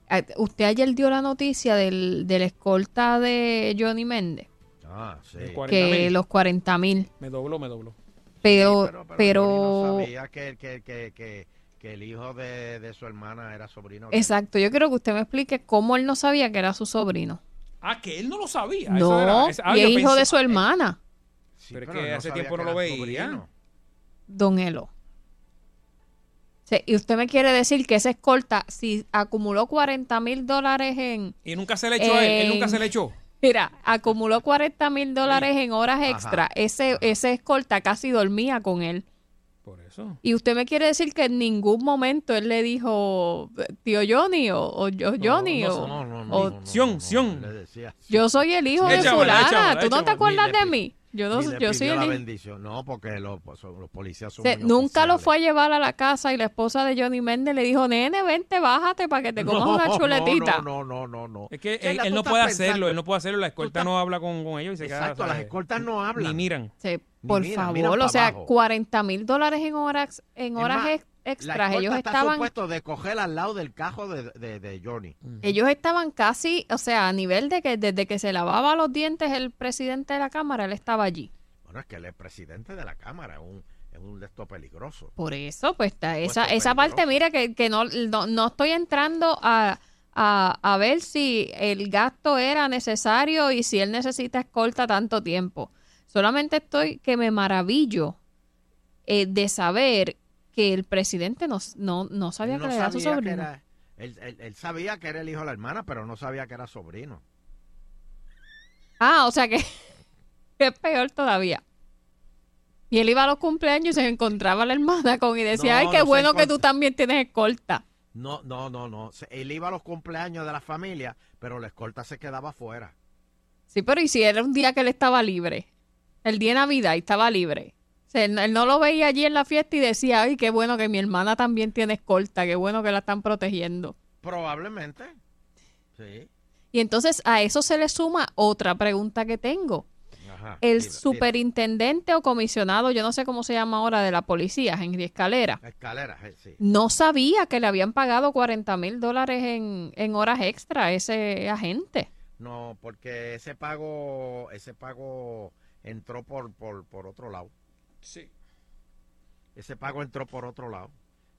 Eh, Usted ayer dio la noticia del, del escolta de Johnny Méndez, Ah, sí. Que 40.000. los 40 mil, Me dobló, me dobló. pero, pero, pero, no sabía que, que, que, que, que el hijo de, de su hermana era sobrino. exacto, yo quiero que usted me explique cómo él no sabía que era su sobrino. Ah, que él no lo sabía. No, Eso era- es- ah, y yo es hijo pensé- de su hermana, Sí, pero es que hace tiempo que no lo veía. sobrino. don Elo. Sí, y usted me quiere decir que ese escolta, si acumuló 40 mil dólares en, Y nunca se le echó a él. Él nunca se le echó. Mira, acumuló 40 mil dólares en horas Ajá, extra. Ese, ese escolta casi dormía con él. Eso. Y usted me quiere decir que en ningún momento él le dijo, tío Johnny o, o yo- Johnny no, o, No, no, no. o no, Sion, no, Sion. Le decía. yo soy el hijo de fulana. échamela, ¿Tú no te acuerdas de mí? Yo, no, le yo soy el la hijo. bendición. No, porque los, pues, los policías son nunca lo fue a llevar a la casa y la esposa de Johnny Méndez le dijo, nene, vente, bájate para que te comas No, una chuletita. No, no, no, no, no. Es que él, él no puede pensando- hacerlo. Él no puede hacerlo. La escolta estás- no habla con, con ellos y se queda. Exacto, las ¿sabes? escoltas no hablan. Ni miran. Sí, por miran, favor, miran o sea, abajo. 40 mil dólares en horas, en horas más, ex- extras. Ellos está estaban, supuesto de coger al lado del cajo de, de, de Johnny. ellos estaban casi, o sea, a nivel de que desde que se lavaba los dientes el presidente de la cámara, él estaba allí. Bueno, es que él es presidente de la Cámara, es un, es un estos peligroso. Por eso, pues está esa, esa parte, mira, que, que no, no, no estoy entrando a, a, a ver si el gasto era necesario y si él necesita escolta tanto tiempo. Solamente estoy que me maravillo eh, de saber que el presidente no, no, no sabía que era su sobrino. era- él, él- él sabía que era el hijo de la hermana, pero no sabía que era sobrino. Ah, o sea que es peor todavía. Y él iba a los cumpleaños y se encontraba a la hermana con y decía, No, ay, qué no bueno que tú también tienes escolta. No, no, no, no. Él iba a los cumpleaños de la familia, pero la escolta se quedaba afuera. Sí, pero ¿y si era un día que él estaba libre? El día de Navidad y estaba libre. O sea, él, él no lo veía allí en la fiesta y decía, ay, qué bueno que mi hermana también tiene escolta, qué bueno que la están protegiendo. Probablemente. Sí. Y entonces a eso se le suma otra pregunta que tengo. Ajá. El tira, tira. superintendente o comisionado, yo no sé cómo se llama ahora, de la policía, Henry Escalera, Escalera, eh, sí. no sabía que le habían pagado 40 mil dólares en, en horas extra a ese agente. No, porque ese pago, ese pago entró por, por, por otro lado. Sí. Ese pago entró por otro lado.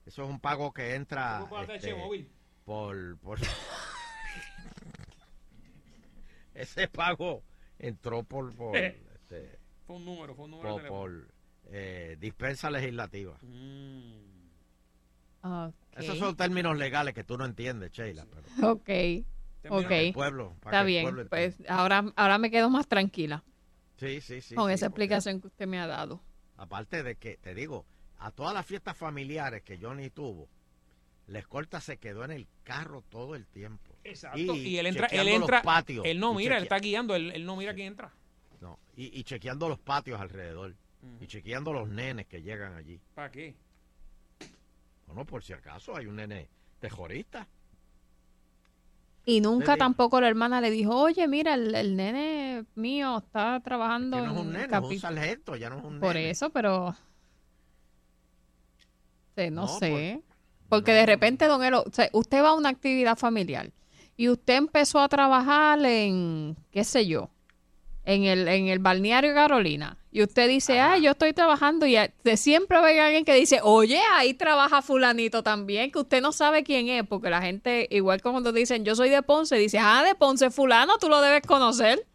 Eso es un pago que entra ¿Cómo puede hacer este, por, por ese pago entró por, por, este, Fue un número, fue un número por, eh, dispensa legislativa. Mm. Esos son términos legales que tú no entiendes, Sheila. Pero Ok, Términos ok. del pueblo, para Está que el bien, pueblo pues ahora, ahora me quedo más tranquila sí, sí, sí. con sí, esa porque- explicación que usted me ha dado. Aparte de que, te digo, a todas las fiestas familiares que Johnny tuvo, la escolta se quedó en el carro todo el tiempo. Exacto. Y, él entra, él entra, patios, él no y mira, él está guiando, él, él no mira quién entra. no, y, y chequeando los patios alrededor. Y chequeando los nenes que llegan allí. ¿Para qué? Bueno, por si acaso hay un nene terrorista. Y nunca tampoco la hermana le dijo, oye, mira, el, el nene mío está trabajando Que no es un nene, es capi-". un sargento, ya no es un Por nene. eso, pero... Sí, no, No, sé. Porque de repente, don Elo, o sea, usted va a una actividad familiar y usted empezó a trabajar en, qué sé yo, en el, en el balneario Carolina. Y usted dice, ah, yo estoy trabajando y de siempre ve alguien que dice, oye, ahí trabaja fulanito también, que usted no sabe quién es, porque la gente, igual como cuando dicen, yo soy de Ponce, dice, ah, de Ponce fulano, tú lo debes conocer.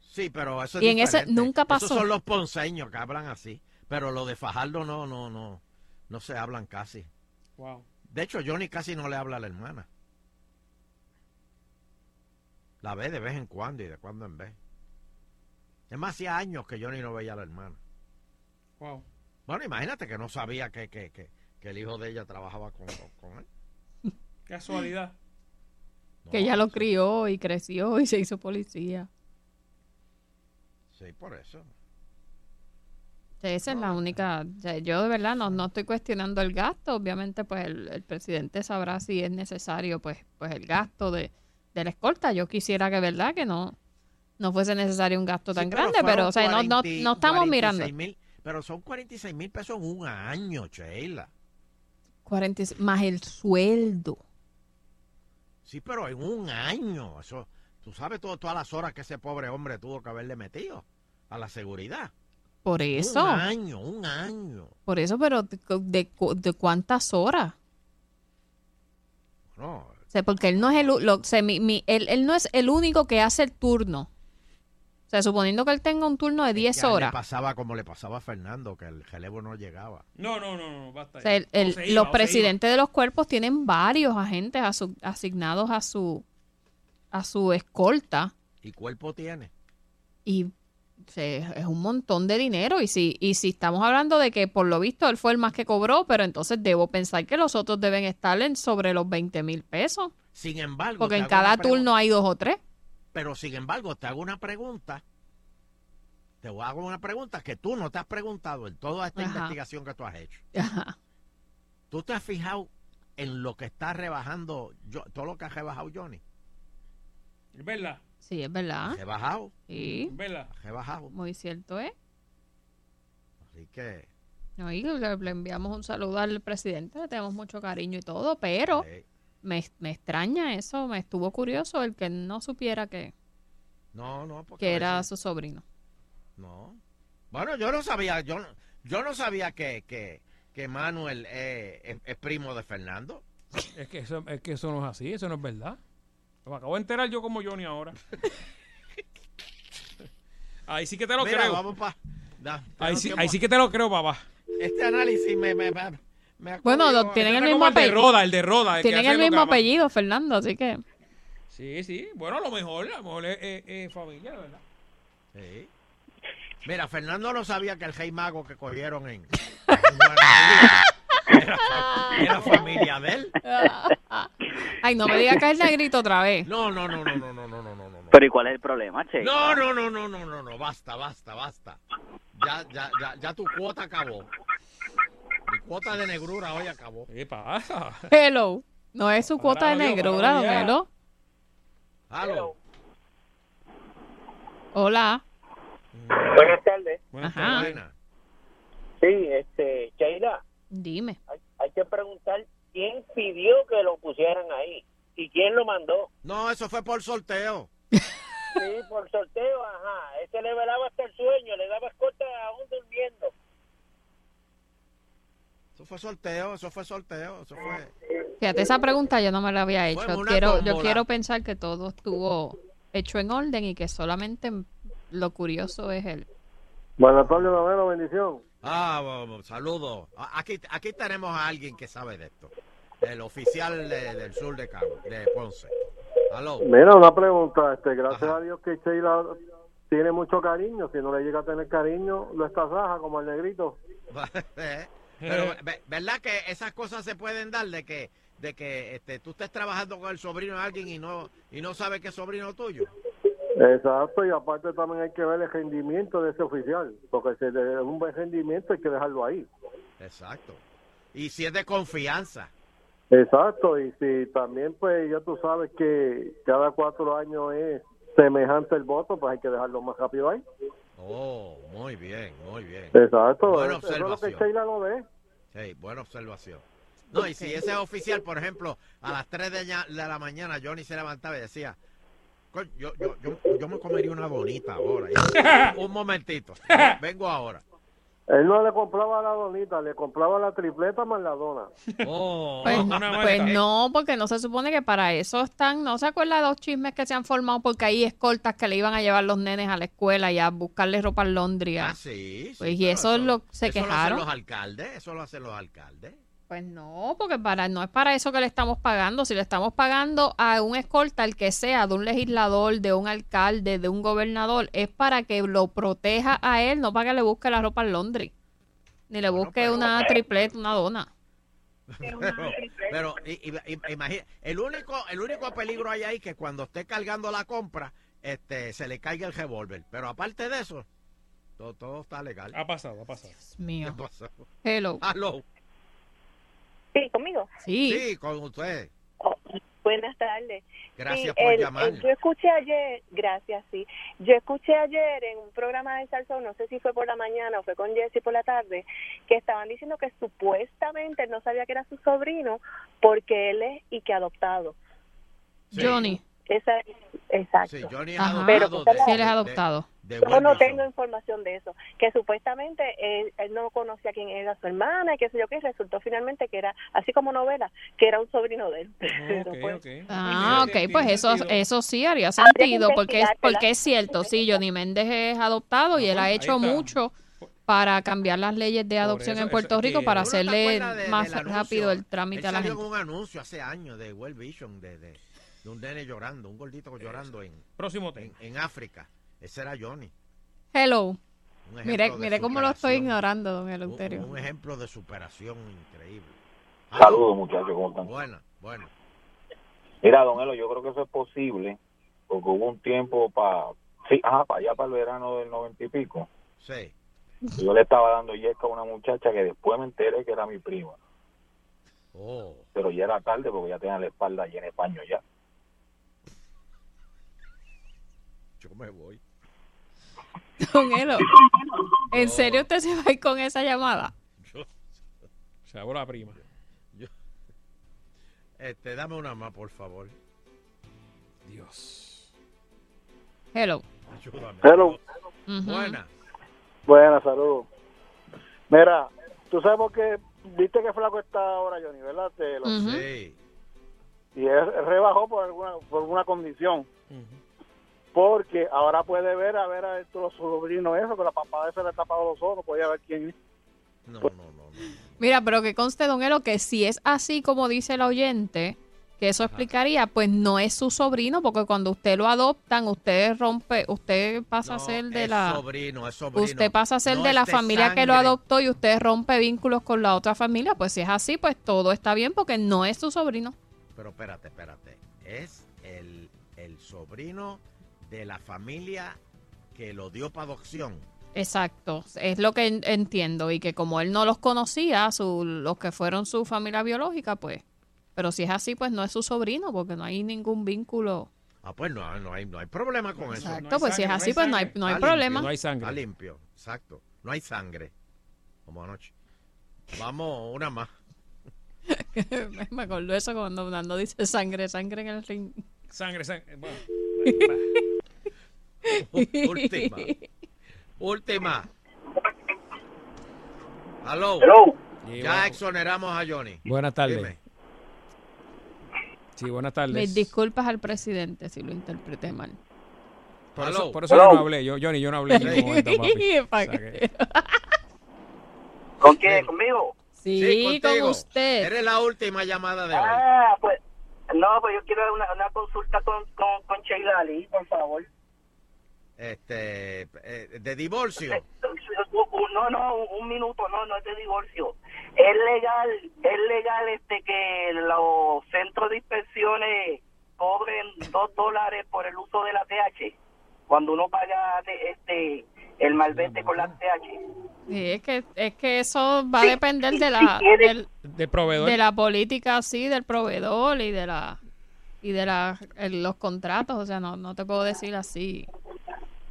Sí, pero eso es Y en ese nunca pasó. Esos son los ponceños que hablan así. Pero lo de Fajardo no, no, no, no se hablan casi. Wow. De hecho, Johnny casi no le habla a la hermana. La ve de vez en cuando y de cuando en vez. Es más, hacía años que Johnny no veía a la hermana. Wow. Bueno, imagínate que no sabía que, que, que, que el hijo de ella trabajaba con, con él. Casualidad. que ella lo crió y creció y se hizo policía. Sí, por eso. Sí, Esa es la única. yo de verdad no, no estoy cuestionando el gasto. Obviamente, pues el, el presidente sabrá si es necesario, pues, pues el gasto de, de la escolta. Yo quisiera que, verdad, que no, no fuese necesario un gasto tan grande, pero, o sea, no, no, 40 no estamos 46 mirando. mil, pero son 46 mil pesos en un año, Sheila. 40, y- más el sueldo. Sí, pero en un año. Eso, tú sabes todo- todas las horas que ese pobre hombre tuvo que haberle metido a la seguridad. Por eso. Un año, un año. Por eso, pero de, de, de cuántas horas. No, O sea, porque él no es el, lo- o sea, mi- mi- él, él no es el único que hace el turno. O sea, suponiendo que él tenga un turno de 10 que a él horas. Le pasaba como le pasaba a Fernando, que el relevo no llegaba. No, no, no, no, basta. O sea, el- el- O se iba, los presidentes de los cuerpos tienen varios agentes asu- asignados a su a su escolta ¿Y cuerpo tiene? y es un montón de dinero y si y si estamos hablando de que por lo visto él fue el más que cobró, pero entonces debo pensar que los otros deben estar en sobre los 20 mil pesos, Sin embargo, porque en cada turno hay dos o tres. Pero sin embargo, te hago una pregunta. Te hago una pregunta que tú no te has preguntado en toda esta Ajá. investigación que tú has hecho. Ajá. ¿Tú te has fijado en lo que está rebajando, yo- todo lo que ha rebajado Johnny? Es verdad. Sí, es verdad. Ha rebajado, Sí, Es verdad. ha rebajado. muy cierto es. Así que, No, y le, le enviamos un saludo al presidente, le tenemos mucho cariño y todo, pero eh, me, me extraña eso, me estuvo curioso el que no supiera que, no, no, porque que era veces- su sobrino. No. Bueno, yo no sabía, yo no, yo no sabía que, que, que Manuel eh, es, es primo de Fernando. Es que, eso, es que eso no es así, eso no es verdad. Me acabo de enterar yo como Johnny ahora. Ahí sí que te lo Mira, creo. vamos pa- da, Ahí sí, ahí sí que te lo creo, papá. Este análisis me, me, me, me Bueno, lo- tienen el mismo como el de apellido. Roda, el de Roda. el Tienen el mismo apellido, Fernando, así que Sí, sí. Bueno, a lo mejor, a lo mejor es, es- es familia, ¿verdad? Sí. Mira, Fernando no sabía que el Rey Mago que cogieron en, en Era familia de él. Ay, no me digas que es el negrito otra vez. No, no, no, no, no, no, no, no, no. Pero ¿y cuál es el problema, Che? No, no, no, no, no, no, no, basta, basta, basta. Ya, ya, ya, ya tu cuota acabó. Mi cuota de negrura hoy acabó. ¿Qué pasa? Hello. No es su cuota de negrura, don. Elo. Aló. Hola. Buenas tardes. Ajá. Sí, este, Sheila, Dime. hay, hay que preguntar quién pidió que lo pusieran ahí y quién lo mandó. No, eso fue por sorteo. Sí, por sorteo, ajá. Ese le velaba hasta el sueño, le daba escolta aún durmiendo. Eso fue sorteo, eso fue sorteo, eso fue. Fíjate, esa pregunta yo no me la había hecho. Bueno, quiero, yo quiero pensar que todo estuvo hecho en orden y que solamente lo curioso es el... Buenas tardes, Mamelo, bendición. Ah, bueno, saludos. Aquí, aquí tenemos a alguien que sabe de esto. El oficial de- del sur de Cabo, de Ponce. Aló. Mira, una pregunta. Este, gracias a Dios que Sheila tiene mucho cariño. Si no le llega a tener cariño, lo estasaja como el negrito. Eh, Pero, ve- ¿verdad que esas cosas se pueden dar de que de que este, tú estés trabajando con el sobrino de alguien y no y no sabes que es sobrino tuyo? Exacto, y aparte también hay que ver el rendimiento de ese oficial. Porque si es un buen rendimiento, hay que dejarlo ahí. Exacto. Y si es de confianza. Exacto, y si también, pues ya tú sabes que cada cuatro años es semejante el voto, pues hay que dejarlo más rápido ahí. Oh, muy bien, muy bien. Exacto, Buena eso es lo que observación. Sheila lo ve. Sí, buena observación. No, y si ese oficial, por ejemplo, a las 3 de, la mañana Johnny se levantaba y decía, "Coño, yo, yo, yo, yo me comería una bonita ahora. Un momentito, vengo ahora. Él no le compraba la donita, le compraba la tripleta más la dona. Oh, Pues, pues no, porque no se supone que para eso están, no se acuerda de los chismes que se han formado porque hay escoltas que le iban a llevar los nenes a la escuela y a buscarles ropa en Londres. Ah, sí, sí, Pues y eso, es lo se eso lo quejaron. hacen los alcaldes, eso lo hacen los alcaldes. Pues no, porque para no es para eso que le estamos pagando. Si le estamos pagando a un escolta, el que sea, de un legislador, de un alcalde, de un gobernador, es para que lo proteja a él, no para que le busque la ropa en Londres. Ni le busque una tripleta, una dona. Pero, pero imagina, el único, el único peligro hay ahí que cuando esté cargando la compra, este, se le caiga el revólver. Pero aparte de eso, todo, todo está legal. Ha pasado, ha pasado. Dios mío. ¿Qué pasó? Hello. Aló. Sí, conmigo. Sí. Sí, con usted. Buenas tardes. Gracias Sí, por el- llamar. el- yo escuché ayer, gracias, sí. Yo escuché ayer en un programa de Salsón, no sé si fue por la mañana o fue con Jesse por la tarde, que estaban diciendo que supuestamente él no sabía que era su sobrino porque él es y que adoptado. Johnny. Esa, exacto. Sí, Johnny es adoptado. Pero- Sí, él es adoptado. de Yo no tengo información de eso, que supuestamente él, él no conocía quién era su hermana y qué sé yo qué, y resultó finalmente que era, así como novela, que era un sobrino de él. Pero, pues, Ah, ok, pues eso, eso sí haría sentido, porque es, porque es cierto, sí, Johnny Méndez es adoptado y él ha hecho mucho para cambiar las leyes de adopción eso- en Puerto eso- Rico para ¿Tú no te hacerle de- más rápido el trámite Él a la salió gente. con un anuncio hace años de World Vision, de, de, de un nene llorando, un gordito llorando en, Próximo tema. en África. Ese era Johnny. Hello. Un Mire, mire cómo lo estoy ignorando, don Un, Eleuterio. un ejemplo de superación increíble. Saludos, muchachos, ¿cómo están? Buena, buena. Mira, don Elo, yo creo que eso es posible, porque hubo un tiempo para, sí, ajá, para allá, para el verano del noventa y pico. Sí. Yo le estaba dando yesca a una muchacha que después me enteré que era mi prima, Oh. pero ya era tarde porque ya tenía la espalda llena de paño ya. Yo me voy. Don Elo, ¿en serio usted se va a ir con esa llamada? Se hago la prima. Este, dame una más, por favor. Dios. Hello. Ayúdame. Hello. Ujú. Buena. Buenas, saludos. Mira, tú sabes por qué, viste que flaco está ahora Johnny, ¿verdad? Te lo- Ujú. Sí. Y él rebajó por alguna, por alguna condición. Porque ahora puede ver a ver a estos sobrinos eso, que la papá de ese le ha tapado los ojos, podía ver quién es. No, no, no. Mira, pero que conste, don Elo, que si es así como dice el oyente, que eso explicaría, pues no es su sobrino, porque cuando usted lo adoptan, usted rompe, usted pasa a ser de es la... sobrino, es sobrino. Usted pasa a ser No de la de familia que lo adoptó y usted rompe vínculos con la otra familia, pues si es así, pues todo está bien porque no es su sobrino. Pero espérate, espérate. Es el, el sobrino de la familia que lo dio para adopción. Exacto, es lo que en- entiendo y que como él no los conocía, su, los que fueron su familia biológica, pues, pero si es así, pues no es su sobrino porque no hay ningún vínculo. Ah, pues no, no, hay, no hay problema con eso. Exacto, pues si es así, pues no hay, no hay Está problema. limpio, Está limpio, exacto. No hay sangre. Como anoche. Vamos, una más. Me acordó eso cuando Nando dice sangre, sangre en el ring. Sangre, sangre. Bueno. Última. Última. Aló. Hello. Ya exoneramos a Johnny. Buenas tardes. Dime. Sí, buenas tardes. Mis disculpas al presidente si lo interpreté mal. Por eso, por eso Hello. yo no hablé. Yo, Johnny, yo no hablé en ningún momento, papi. O sea que- ¿Con quién? ¿Conmigo? Sí, con contigo. usted. Eres la última llamada de hoy. Ah, pues, no, pues yo quiero una, una consulta con, con, con Sheila Ali, por favor. Este, eh, de divorcio. No, no, un, minuto, no, no es de divorcio. Es legal, es legal este que los centros de inspecciones cobren dos dólares por el uso de la TH cuando uno paga de, este el malvete con la TH. Sí, es que, es que eso va a depender sí, de la, del- Del proveedor. de la política, sí, del proveedor y de la y de la, el- los contratos. O sea, no, no te puedo decir así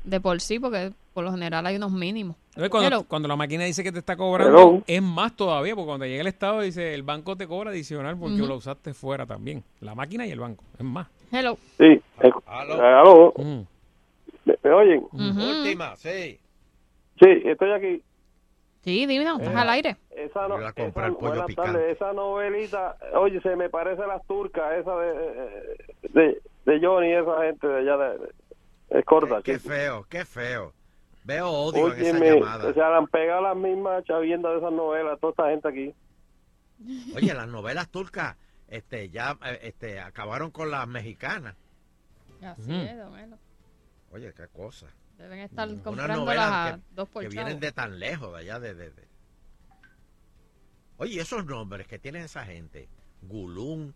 de por sí, porque por lo general hay unos mínimos. Cuando, Hello. cuando la máquina dice que te está cobrando, Hello. es más todavía, porque cuando llega el Estado dice el banco te cobra adicional porque Ujú. lo usaste fuera también. La máquina y el banco, es más. Hello. Sí. eh, aló. ¿Me, me oyen? Última, sí. Sí, estoy aquí. Sí, dime, no, estás Eh, al aire. Esa, no, Voy a comprar esa- pollo buenas picante. tardes, esa novelita, oye, se me parece a las turcas, esa de, de, de Johnny, esa gente de allá de... de- es corta, Qué sí. feo, qué feo. Veo odio en esa Óyeme, llamada. se han pegado las mismas chaviendas de esas novelas, toda esta gente aquí. Oye, las novelas turcas este, ya eh, este, acabaron con las mexicanas. Así Ujú. es, don Elo. Oye, qué cosa. Deben estar comprándolas a que, dos por que chavo. vienen de tan lejos, de allá de, de- de- Oye, esos nombres que tienen esa gente. Gulún,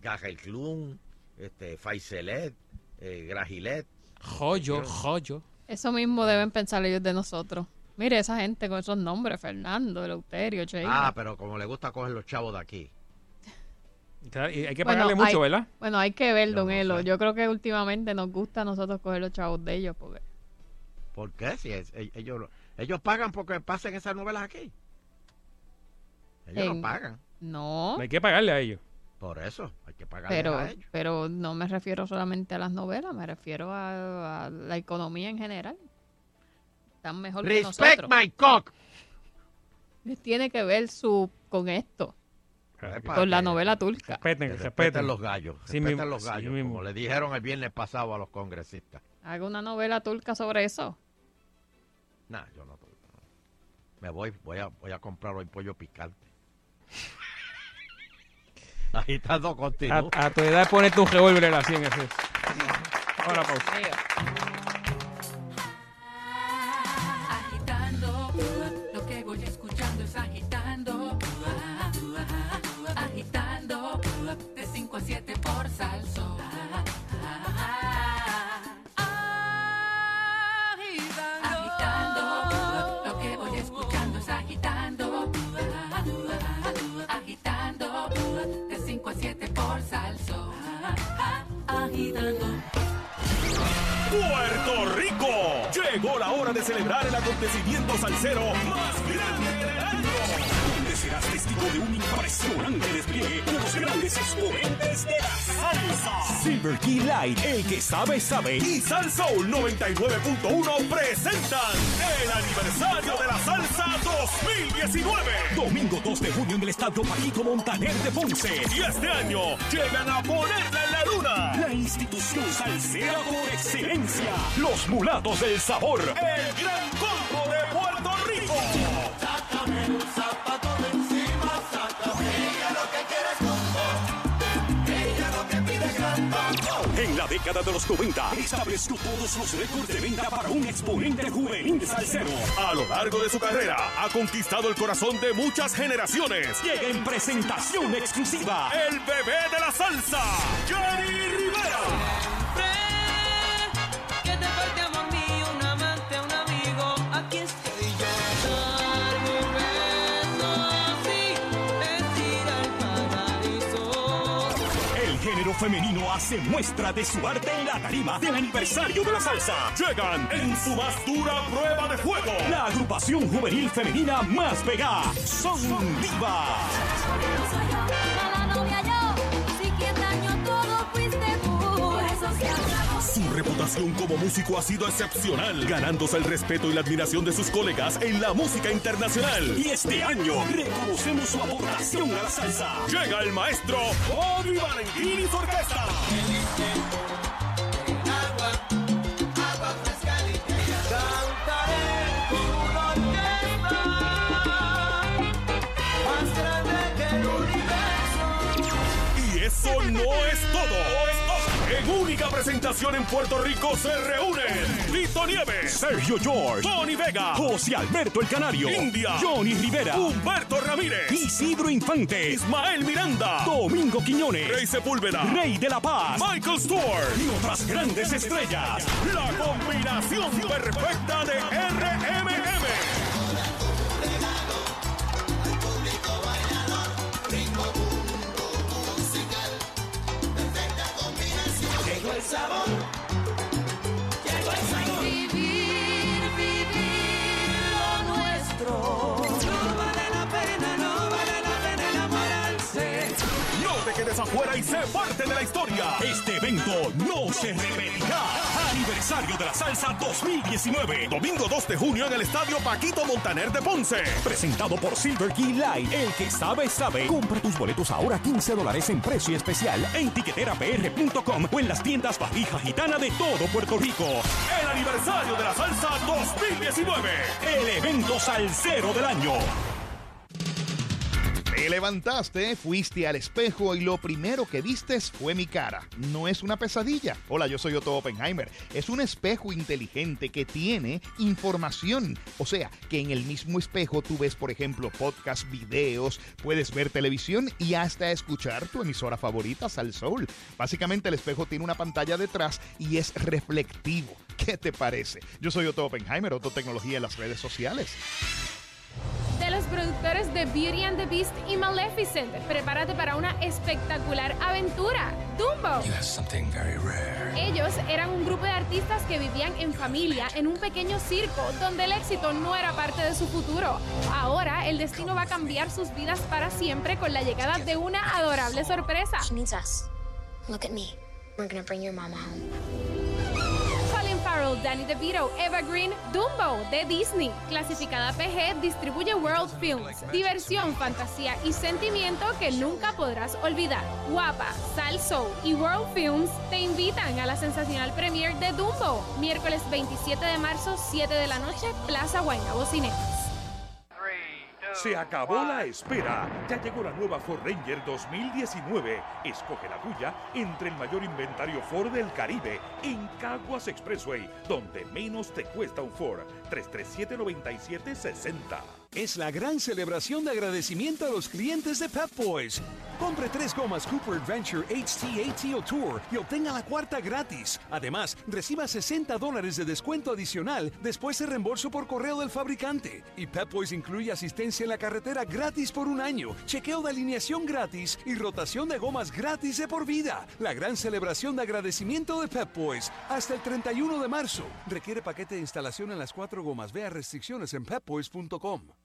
Gajelklun, este, Faiselet, eh, Grajilet. Joyo, joyo. Eso mismo deben pensar ellos de nosotros. Mire, esa gente con esos nombres, Fernando, Eleuterio, Sheila. Ah, pero como le gusta coger los chavos de aquí. Y hay que Bueno, pagarle mucho, hay- ¿verdad? Bueno, hay que ver, Yo don no Elo. sé. Yo creo que últimamente nos gusta a nosotros coger los chavos de ellos porque ¿Por qué? Si es- e- ellos, lo- ellos pagan porque pasen esas novelas aquí. Ellos En- no pagan. no, Hay que pagarle a ellos. Por eso, hay que pagarle pero a ellos. pero no me refiero solamente a las novelas, me refiero a, a la economía en general. Están mejor que Respect nosotros. my cock. Tiene que ver su con esto, Epa, con la novela turca. Respeten, que respeten. respeten los gallos. Respeten los sí gallos. mismo. como le dijeron el viernes pasado a los congresistas. Haga una novela turca sobre eso. Nah, yo no. no. Me voy, voy a, voy a comprar hoy pollo picante. Agitando A, continuo. a tu edad ponerte un revólver así en ese. Ahora pausa. Llegó la hora de celebrar el acontecimiento salsero más grande de un impresionante despliegue de los grandes exponentes de la salsa. Silver Key Light, el que sabe, sabe. Y Salsa Soul 99.1 presentan el aniversario de la salsa 2019. Domingo 2 de junio en el Estadio Paquito Montaner de Ponce. Y este año llegan a ponerla en la luna. La institución salsera por excelencia. Los mulatos del sabor. El gran combo de Puerto Rico. Década de los 90 estableció todos los récords de venta para un exponente juvenil salsero. A lo largo de su carrera ha conquistado el corazón de muchas generaciones. Llega en presentación exclusiva el bebé de la salsa, Johnny Rivera. Femenino hace muestra de su arte en la tarima del aniversario de la salsa. Llegan en su más dura prueba de fuego. La agrupación juvenil femenina más pegada. Son Diva. Reputación como músico ha sido excepcional, ganándose el respeto y la admiración de sus colegas en la música internacional. Y este año reconocemos su aportación a la salsa. Llega el maestro Bobby Valentín y su orquesta. No es única presentación en Puerto Rico se reúnen Tito Nieves, Sergio George, Tony Vega, José Alberto el Canario, India, Johnny Rivera, Humberto Ramírez, Isidro Infante, Ismael Miranda, Domingo Quiñones, Rey Sepúlveda, Rey de la Paz, Michael Stewart y otras grandes estrellas. La combinación perfecta de RMM. El sabor. Llegó el sabor. Vivir, vivir lo nuestro. No vale la pena, no vale la pena enamorarse. No te quedes afuera y sé parte de la historia. Este evento no se repetirá. Aniversario de la Salsa 2019. Domingo 2 de junio en el Estadio Paquito Montaner de Ponce. Presentado por Silver Key Light. El que sabe, sabe. Compra tus boletos ahora 15 dólares en precio especial en tiqueterapr.com o en las tiendas Valija Gitana de todo Puerto Rico. El aniversario de la Salsa 2019. El evento salsero del año. Te levantaste, fuiste al espejo y lo primero que vistes fue mi cara. No es una pesadilla. Hola, yo soy Otto Oppenheimer. Es un espejo inteligente que tiene información. O sea, que en el mismo espejo tú ves, por ejemplo, podcast, videos, puedes ver televisión y hasta escuchar tu emisora favorita, Sal Soul. Básicamente el espejo tiene una pantalla detrás y es reflectivo. ¿Qué te parece? Yo soy Otto Oppenheimer, Otto Tecnología en las redes sociales. De los productores de Beauty and the Beast y Maleficent, prepárate para una espectacular aventura. Dumbo. something very rare. Ellos eran un grupo de artistas que vivían en familia en un pequeño circo donde el éxito no era parte de su futuro. Ahora el destino va a cambiar sus vidas para siempre con la llegada de una adorable sorpresa. Look at me. We're gonna bring your mama home. Farrell, Danny DeVito, Eva Green, Dumbo de Disney. Clasificada PG, distribuye World Films. Diversión, fantasía y sentimiento que nunca podrás olvidar. Guapa, Sal y World Films te invitan a la sensacional premiere de Dumbo. Miércoles 27 de marzo, 7 de la noche, Plaza Guaynabo Cinemas. Se acabó la espera. Ya llegó la nueva Ford Ranger 2019. Escoge la tuya entre el mayor inventario Ford del Caribe en Caguas Expressway, donde menos te cuesta un Ford. 337-9760. Es la gran celebración de agradecimiento a los clientes de Pep Boys. Compre tres gomas Cooper Adventure HT ATO Tour y obtenga la cuarta gratis. Además, reciba 60 dólares de descuento adicional después de reembolso por correo del fabricante. Y Pep Boys incluye asistencia en la carretera gratis por un año, chequeo de alineación gratis y rotación de gomas gratis de por vida. La gran celebración de agradecimiento de Pep Boys hasta el 31 de marzo. Requiere paquete de instalación en las cuatro gomas. Vea restricciones en pepboys.com.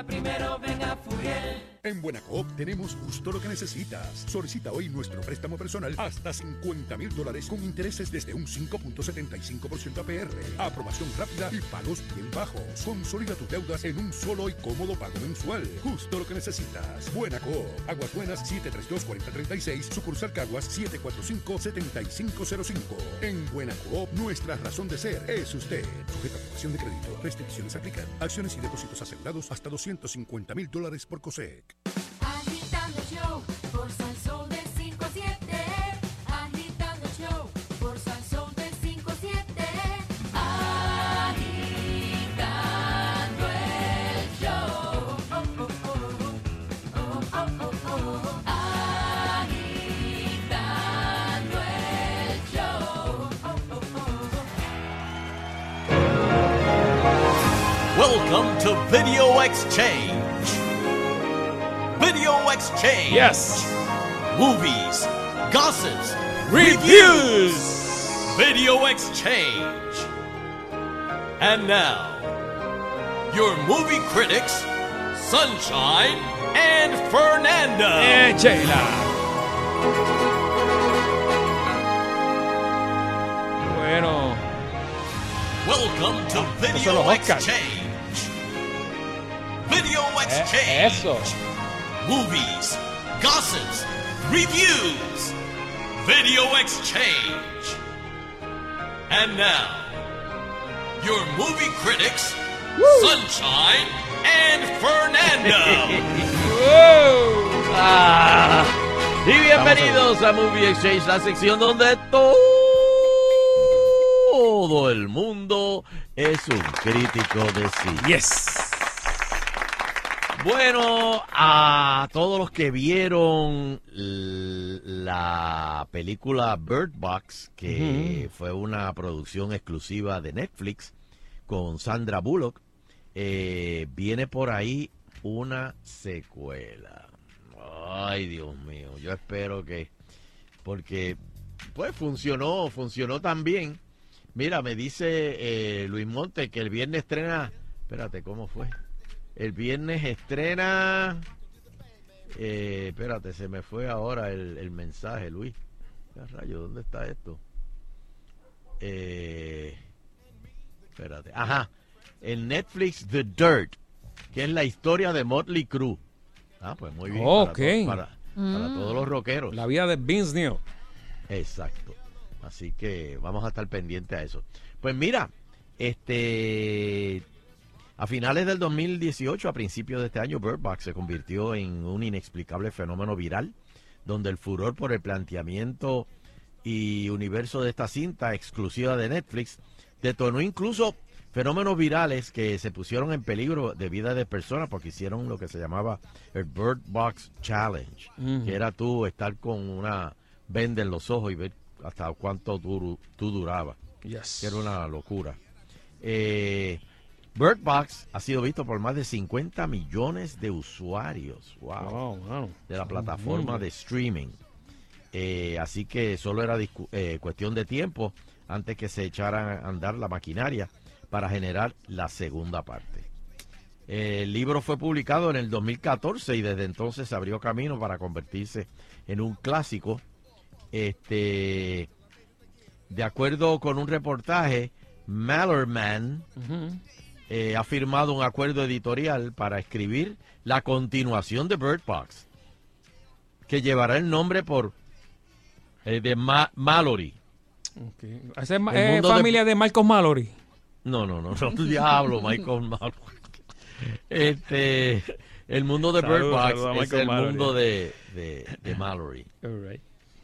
primero ven a Furiel. En Buenacoop tenemos justo lo que necesitas. Solicita hoy nuestro préstamo personal hasta 50 mil dólares con intereses desde un 5.75% APR. Aprobación rápida y pagos bien bajos. Consolida tus deudas en un solo y cómodo pago mensual. Justo lo que necesitas. Buenacoop. Aguas Buenas 732-4036. Sucursal Caguas 745-7505. En Buenacoop, nuestra razón de ser es usted. Sujeta aprobación de crédito. Restricciones aplican. Acciones y depósitos asegurados hasta 250 mil dólares por COSEC. Agitando el show por Salsón de 5 a 7. Agitando el show por Salsón de 5 a 7. Agitando el show. Agitando el show. Welcome to Video Exchange. Video Exchange. Yes. Movies, gossips, Reviews. Video Exchange. And now, your movie critics, Sunshine and Fernando. Eh, Sheila. Bueno, Welcome to Video los Oscars. Exchange. Video eh, Exchange. eso. Movies, gossips, reviews. Video Exchange. And now, your movie critics, Sunshine and Fernando. Ah, y bienvenidos a Movie Exchange, la sección donde todo el mundo es un crítico de cine. Yes. Bueno, a todos los que vieron la película Bird Box, que fue una producción exclusiva de Netflix con Sandra Bullock, eh, viene por ahí una secuela. Ay, Dios mío, yo espero que, porque pues funcionó, funcionó tan bien. Mira, me dice eh, Luis Monte que el viernes estrena, espérate, ¿cómo fue? El viernes estrena. eh, espérate, se me fue ahora el, el mensaje, Luis. ¿Qué rayo? ¿Dónde está esto? Eh, espérate. Ajá. En Netflix The Dirt, que es la historia de Motley Crue. Ah, pues muy bien. Ok. Para, to- para, para Mm. todos los rockeros. La vida de Vince Neil. Exacto. Así que vamos a estar pendientes a eso. Pues mira, este a finales del 2018, a principios de este año, Bird Box se convirtió en un inexplicable fenómeno viral, donde el furor por el planteamiento y universo de esta cinta exclusiva de Netflix detonó incluso fenómenos virales que se pusieron en peligro de vida de personas porque hicieron lo que se llamaba el Bird Box Challenge, que era tú estar con una venda en los ojos y ver hasta cuánto tú, tú durabas. Yes. Que era una locura. Eh, Bird Box ha sido visto por más de 50 millones de usuarios. Wow. Wow, wow. De la plataforma de streaming. Eh, así que solo era eh, cuestión de tiempo antes que se echara a andar la maquinaria para generar la segunda parte. El libro fue publicado en el 2014 y desde entonces se abrió camino para convertirse en un clásico. Este, de acuerdo con un reportaje, Mallerman eh, ha firmado un acuerdo editorial para escribir la continuación de Bird Box, que llevará el nombre por eh, de Ma- Mallory. Esa es es mundo de- familia de... Marcos Mallory. No, no, no, no, diablo, Michael Mallory. Este, el mundo de Bird Box saludos es Michael el Mallory. mundo de, de, de Mallory. All right.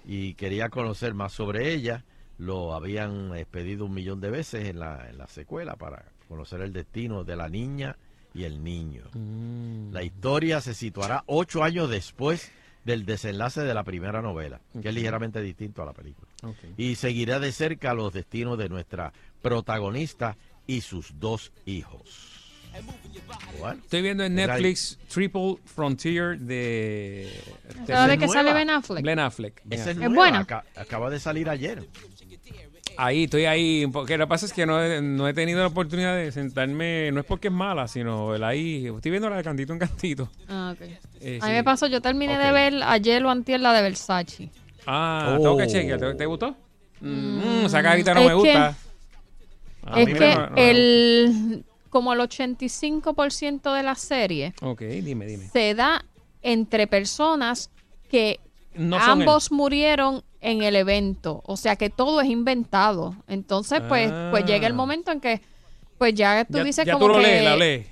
Y quería conocer más sobre ella. Lo habían eh, pedido un millón de veces en la, en la secuela para conocer el destino de la niña y el niño. Mm. La historia se situará ocho años después del desenlace de la primera novela, que es ligeramente distinto a la película. Y seguirá de cerca los destinos de nuestra protagonista y sus dos hijos. Bueno, Estoy viendo en Netflix Triple Frontier de... ¿Sabes de es qué sale. Ben Affleck? Ben Affleck. Esa yeah. es, ¿Es buena? aca- acaba de salir ayer. Ahí, estoy ahí. Porque lo que pasa es que no he, no he tenido la oportunidad de sentarme. No es porque es mala, sino el ahí. Estoy viendo la de cantito en cantito. Ah, ok. Eh, A sí. mí me pasó, yo terminé de ver ayer o antier la de Versace. Ah, Oh. tengo que chequear. ¿Te, te gustó? Mm, esa Mm, carita no es me que- gusta. A es que no- no- el como el 85% de la serie Ok, dime, dime. se da entre personas que No ambos murieron en el evento, o sea que todo es inventado. Entonces, pues, pues llega el Ah. momento en que pues ya tú Ya- dices ya como tú lo que lees, la lees.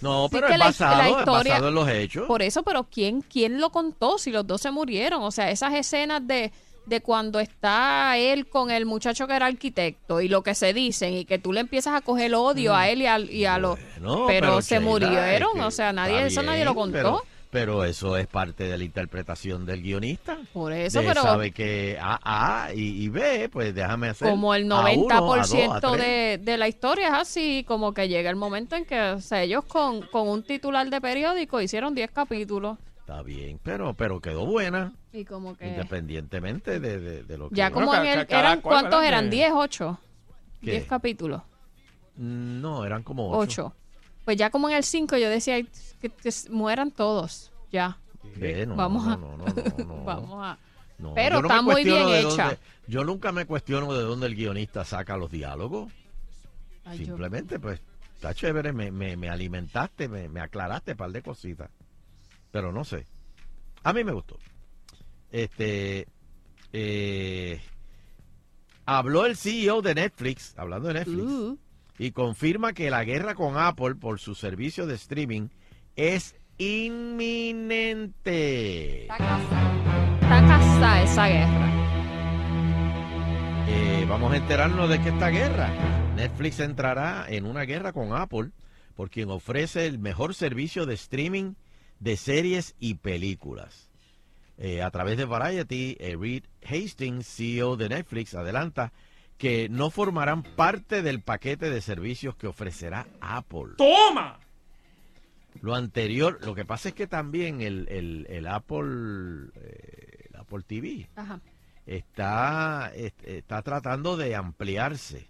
No, pero que es la- basado, la es historia- basado en los hechos. Por eso, pero ¿quién, quién lo contó si los dos se murieron? O sea, esas escenas de, de cuando está él con el muchacho que era arquitecto y lo que se dicen y que tú le empiezas a coger odio a él y a, y a los... Pero, se Sheila, murieron, es que o sea, nadie, eso nadie lo contó. Pero, pero eso es parte de la interpretación del guionista. Por eso, De pero sabe que A, A y, y B, pues déjame hacer. como el A uno, a dos, a 90% de, de la historia es así, como que llega el momento en que o sea, ellos con, con un titular de periódico hicieron 10 capítulos Está bien, pero, pero quedó buena, y como que... independientemente de, de- de lo que. Ya como en el... eran ¿Cuántos eran? Que- ¿10, 8? ¿Qué? 10 capítulos. No, eran como ocho. 8. Pues ya como en el 5 yo decía "Ay, que, que mueran todos. Ya. No, Vamos no, a... no, no, no, no. Vamos a... No, Pero está muy bien hecha. dónde- yo nunca me cuestiono de dónde el guionista saca los diálogos. Ay, yo- Simplemente, pues, está chévere, me, me, me alimentaste, me, me aclaraste un par de cositas. Pero no sé. A mí me gustó. Este. eh, habló el CEO de Netflix, hablando de Netflix, Uh. Y confirma que la guerra con Apple por su servicio de streaming es inminente. Está casada esa guerra. Eh, vamos a enterarnos de que esta guerra, Netflix entrará en una guerra con Apple por quien ofrece el mejor servicio de streaming de series y películas. Eh, a través de Variety, eh, Reed Hastings, CEO de Netflix, adelanta que no formarán parte del paquete de servicios que ofrecerá Apple. ¡Toma! Lo anterior, lo que pasa es que también el, el- el Apple, eh, el Apple TV Ajá. está, est- está tratando de ampliarse.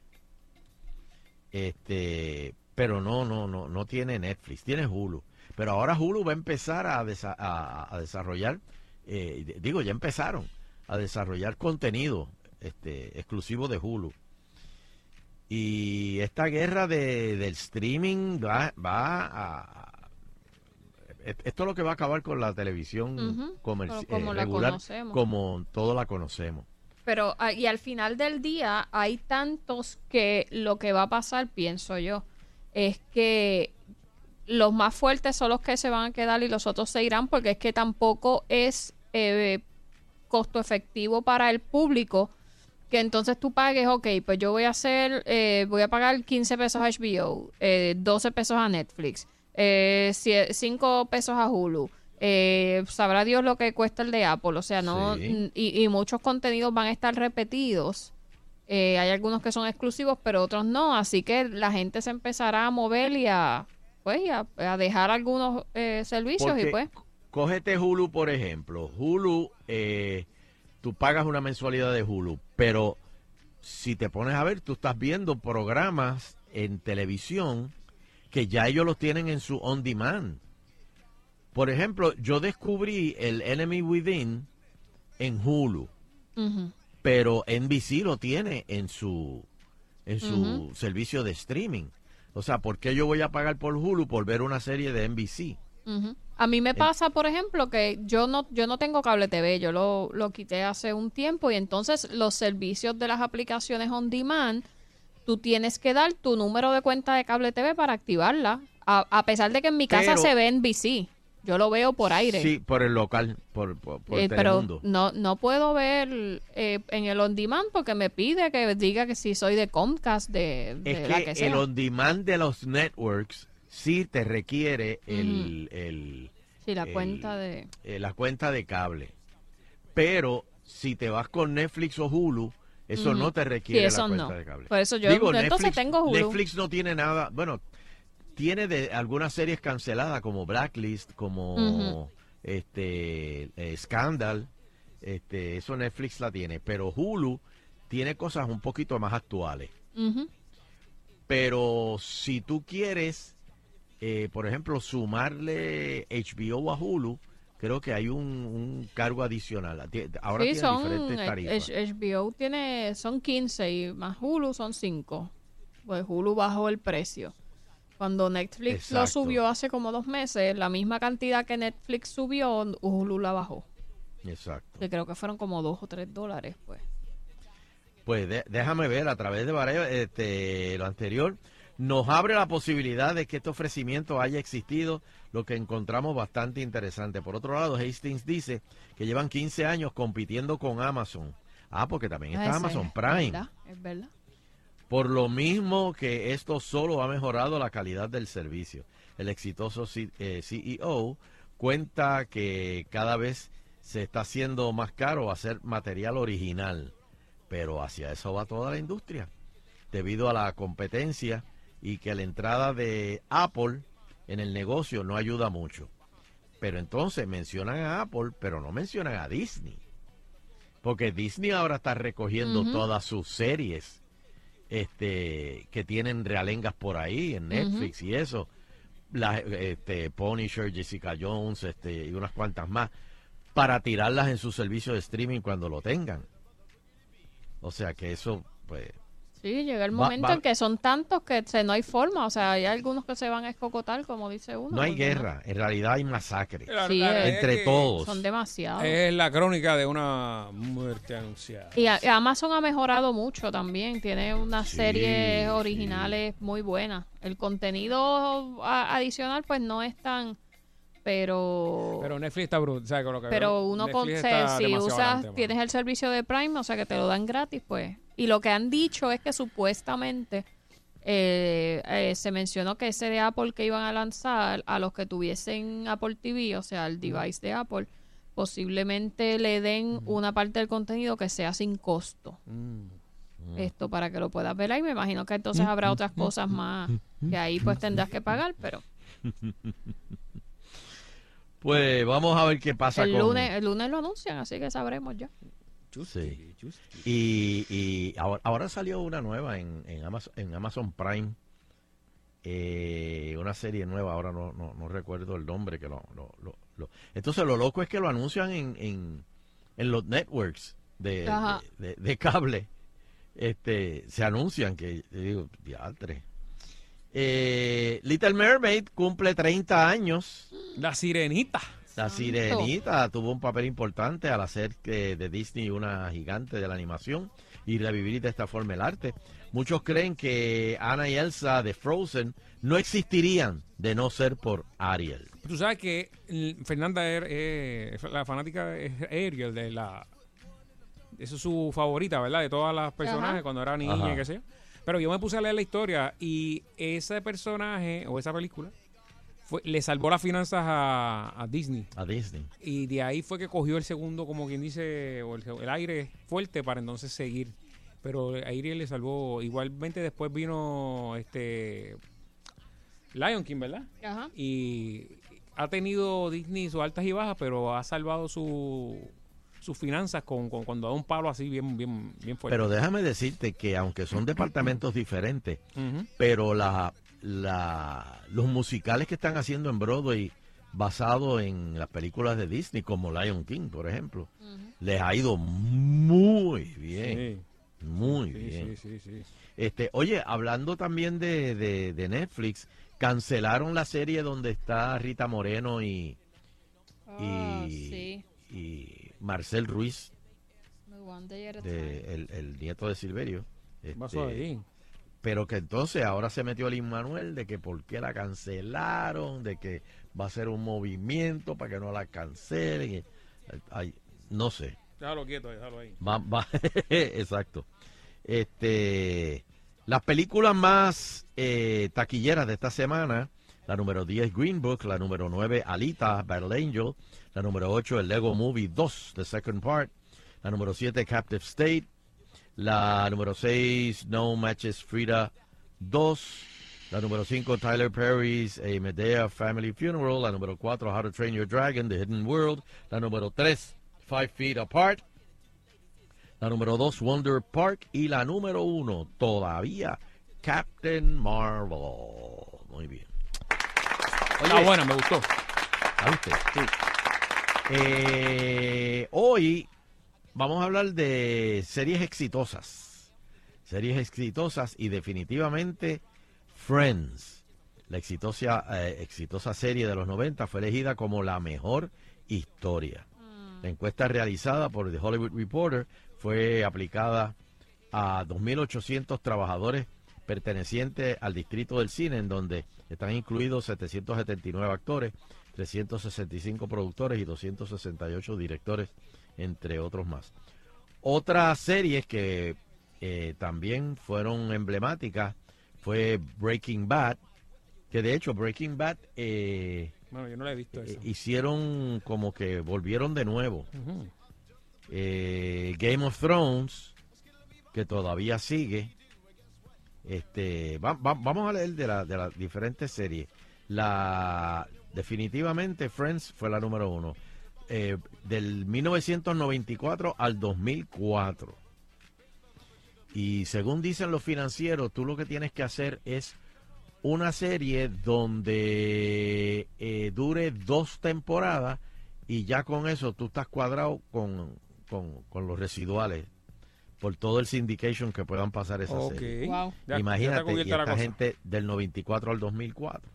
Este, pero no, no, no, no tiene Netflix, tiene Hulu. Pero ahora Hulu va a empezar a, desa- a- a desarrollar, eh, digo, ya empezaron a desarrollar contenido este, exclusivo de Hulu. Y esta guerra de, del streaming va, va a... Esto es lo que va a acabar con la televisión Ujú, comerci- pero como eh, la regular, conocemos. como todos la conocemos. Pero, ah, y al final del día, hay tantos que lo que va a pasar, pienso yo, es que los más fuertes son los que se van a quedar y los otros se irán, porque es que tampoco es eh, costo efectivo para el público que entonces tú pagues, ok, pues yo voy a hacer, eh, voy a pagar 15 pesos a HBO, eh, 12 pesos a Netflix, eh, 5 pesos a Hulu. Eh, sabrá Dios lo que cuesta el de Apple, o sea, no Sí. y, y muchos contenidos van a estar repetidos. Eh, hay algunos que son exclusivos, pero otros no, así que la gente se empezará a mover y a pues a, a dejar algunos servicios y pues Cógete Hulu, por ejemplo. Hulu, eh, tú pagas una mensualidad de Hulu, pero si te pones a ver, tú estás viendo programas en televisión que ya ellos los tienen en su on demand. Por ejemplo, yo descubrí el Enemy Within en Hulu, pero NBC lo tiene en su en su servicio de streaming. O sea, ¿por qué yo voy a pagar por Hulu por ver una serie de NBC? A mí me pasa, por ejemplo, que yo no, yo no tengo cable TV, yo lo, lo quité hace un tiempo y entonces los servicios de las aplicaciones on demand, tú tienes que dar tu número de cuenta de cable TV para activarla, a, a pesar de que en mi casa Pero- se ve en BC, yo lo veo por aire. Sí, por el local, por, por, por Eh, pero no, no puedo ver eh, en el on demand porque me pide que diga que si soy de Comcast, de, de Es la que, que el sea. on demand de los networks sí te requiere el, el- Sí, la el- cuenta de... eh, la cuenta de cable. Pero si te vas con Netflix o Hulu, eso no te requiere Sí, eso la cuenta no. de cable. Por eso yo- yo entonces tengo Hulu. Netflix no tiene nada, bueno, tiene de algunas series canceladas como Blacklist, como este eh, Scandal, este, eso Netflix la tiene, pero Hulu tiene cosas un poquito más actuales. Pero si tú quieres, eh, por ejemplo, sumarle HBO a Hulu, creo que hay un, un cargo adicional. Ahora sí, tiene son, diferentes tarifas. HBO tiene, son 15 y más Hulu son 5. Pues Hulu bajó el precio. Cuando Netflix lo subió hace como dos meses, la misma cantidad que Netflix subió, Hulu la bajó. Exacto. Que creo que fueron como 2 o 3 dólares, pues. Pues de- déjame ver a través de varios- este, lo anterior. Nos abre la posibilidad de que este ofrecimiento haya existido, lo que encontramos bastante interesante. Por otro lado, Hastings dice que llevan 15 años compitiendo con Amazon. Ah, porque también está Ese, Amazon Es Prime. verdad, es verdad. Por lo mismo que esto solo ha mejorado la calidad del servicio. El exitoso C- eh, CEO cuenta que cada vez se está haciendo más caro hacer material original, pero hacia eso va toda la industria, debido a la competencia y que la entrada de Apple en el negocio no ayuda mucho. Pero entonces mencionan a Apple, pero no mencionan a Disney. Porque Disney ahora está recogiendo todas sus series este que tienen realengas por ahí en Netflix y eso. Las, este, Punisher, Jessica Jones este, y unas cuantas más para tirarlas en su servicio de streaming cuando lo tengan. O sea que eso, pues, Sí, llega el momento va- en que son tantos que se, no hay forma. O sea, hay algunos que se van a escocotar, como dice uno. no hay guerra, en realidad hay masacre Sí, es- es entre que todos. Son demasiados. Es la crónica de una muerte anunciada. Y, a- y Amazon ha mejorado mucho también. Tiene unas Sí, series sí. originales muy buenas. El contenido a- adicional, pues no es tan. Pero. Pero Netflix está brutal. ¿sabes? Con lo que Pero veo, uno con, se- si usas, adelante, tienes el servicio de Prime, o sea que te lo dan gratis, pues. Y lo que han dicho es que supuestamente eh, eh, se mencionó que ese de Apple que iban a lanzar a los que tuviesen Apple TV, o sea, el device de Apple, posiblemente le den una parte del contenido que sea sin costo. Esto para que lo puedas ver ahí. Me imagino que entonces habrá otras cosas más que ahí pues tendrás que pagar, pero Pues vamos a ver qué pasa el con lunes, el lunes lo anuncian, así que sabremos ya. Sí. Y, y ahora, ahora salió una nueva en, en, Amazon, en Amazon Prime. eh, una serie nueva, ahora no, no, no recuerdo el nombre. que lo, lo- lo- lo- Entonces lo loco es que lo anuncian en, en, en los networks de, de, de- de cable. Este, se anuncian que, yo digo. Eh, Little Mermaid cumple 30 años. La sirenita. La sirenita tuvo un papel importante al hacer que de Disney una gigante de la animación y revivir de esta forma el arte. Muchos creen que Anna y Elsa de Frozen no existirían de no ser por Ariel. Tú sabes que Fernanda es, es- la fanática es Ariel de la. Eso es su favorita, ¿verdad? De todas las personajes Ajá. cuando era niña qué sé yo. Pero yo me puse a leer la historia y ese personaje o esa película fue, le salvó las finanzas a, a Disney. A Disney. Y de ahí fue que cogió el segundo, como quien dice, o el, el aire fuerte para entonces seguir. Pero Ariel le salvó. Igualmente después vino este Lion King, ¿verdad? Ajá. Y ha tenido Disney sus altas y bajas, pero ha salvado su, sus finanzas con, con- cuando da un palo así bien, bien, bien fuerte. Pero déjame decirte que aunque son departamentos diferentes, pero la, la, los musicales que están haciendo en Broadway basados en las películas de Disney, como Lion King, por ejemplo, les ha ido muy bien. Muy Sí, bien. sí, sí, sí. Este, oye, hablando también de, de- de Netflix, cancelaron la serie donde está Rita Moreno y, y, sí. y Marcel Ruiz, de- el, el nieto de Silverio. Este? Pero que entonces ahora se metió el Manuel de que por qué la cancelaron, de que va a ser un movimiento para que no la cancelen. ay, no sé. Déjalo quieto, déjalo ahí. Va, va- exacto. Este, las películas más eh, taquilleras de esta semana, la número 10 Green Book, la número 9 Alita, Battle Angel, la número 8 el Lego Movie 2, The Second Part, la número 7 Captive State, la número 6 No Matches Frida 2, la número 5 Tyler Perry's A Medea Family Funeral, la número 4 How to Train Your Dragon, The Hidden World, la número 3 Five Feet Apart, La número 2, Wonder Park. Y la número 1, todavía, Captain Marvel. Muy bien. Está buena, me gustó. ¿A usted? Sí. Eh, hoy vamos a hablar de series exitosas. Series exitosas y definitivamente Friends. La exitosa, eh, exitosa serie de los 90 fue elegida como la mejor historia. La encuesta realizada por The Hollywood Reporter fue aplicada a 2.800 trabajadores pertenecientes al distrito del cine, en donde están incluidos 779 actores, 365 productores y 268 directores, entre otros más. Otras series que eh, también fueron emblemáticas fue Breaking Bad, que de hecho Breaking Bad eh, Bueno, yo no la he visto eh, hicieron como que volvieron de nuevo. Eh, Game of Thrones, que todavía sigue. Este, va- va- vamos a leer de, la- de las diferentes series. La definitivamente Friends fue la número uno. Eh, del 1994 al 2004. Y según dicen los financieros, tú lo que tienes que hacer es una serie donde eh, dure dos temporadas y ya con eso tú estás cuadrado con, con, con los residuales por todo el syndication que puedan pasar esa serie. Wow. Ya- ya Imagínate, y cubierta la esta gente del 94 al 2004.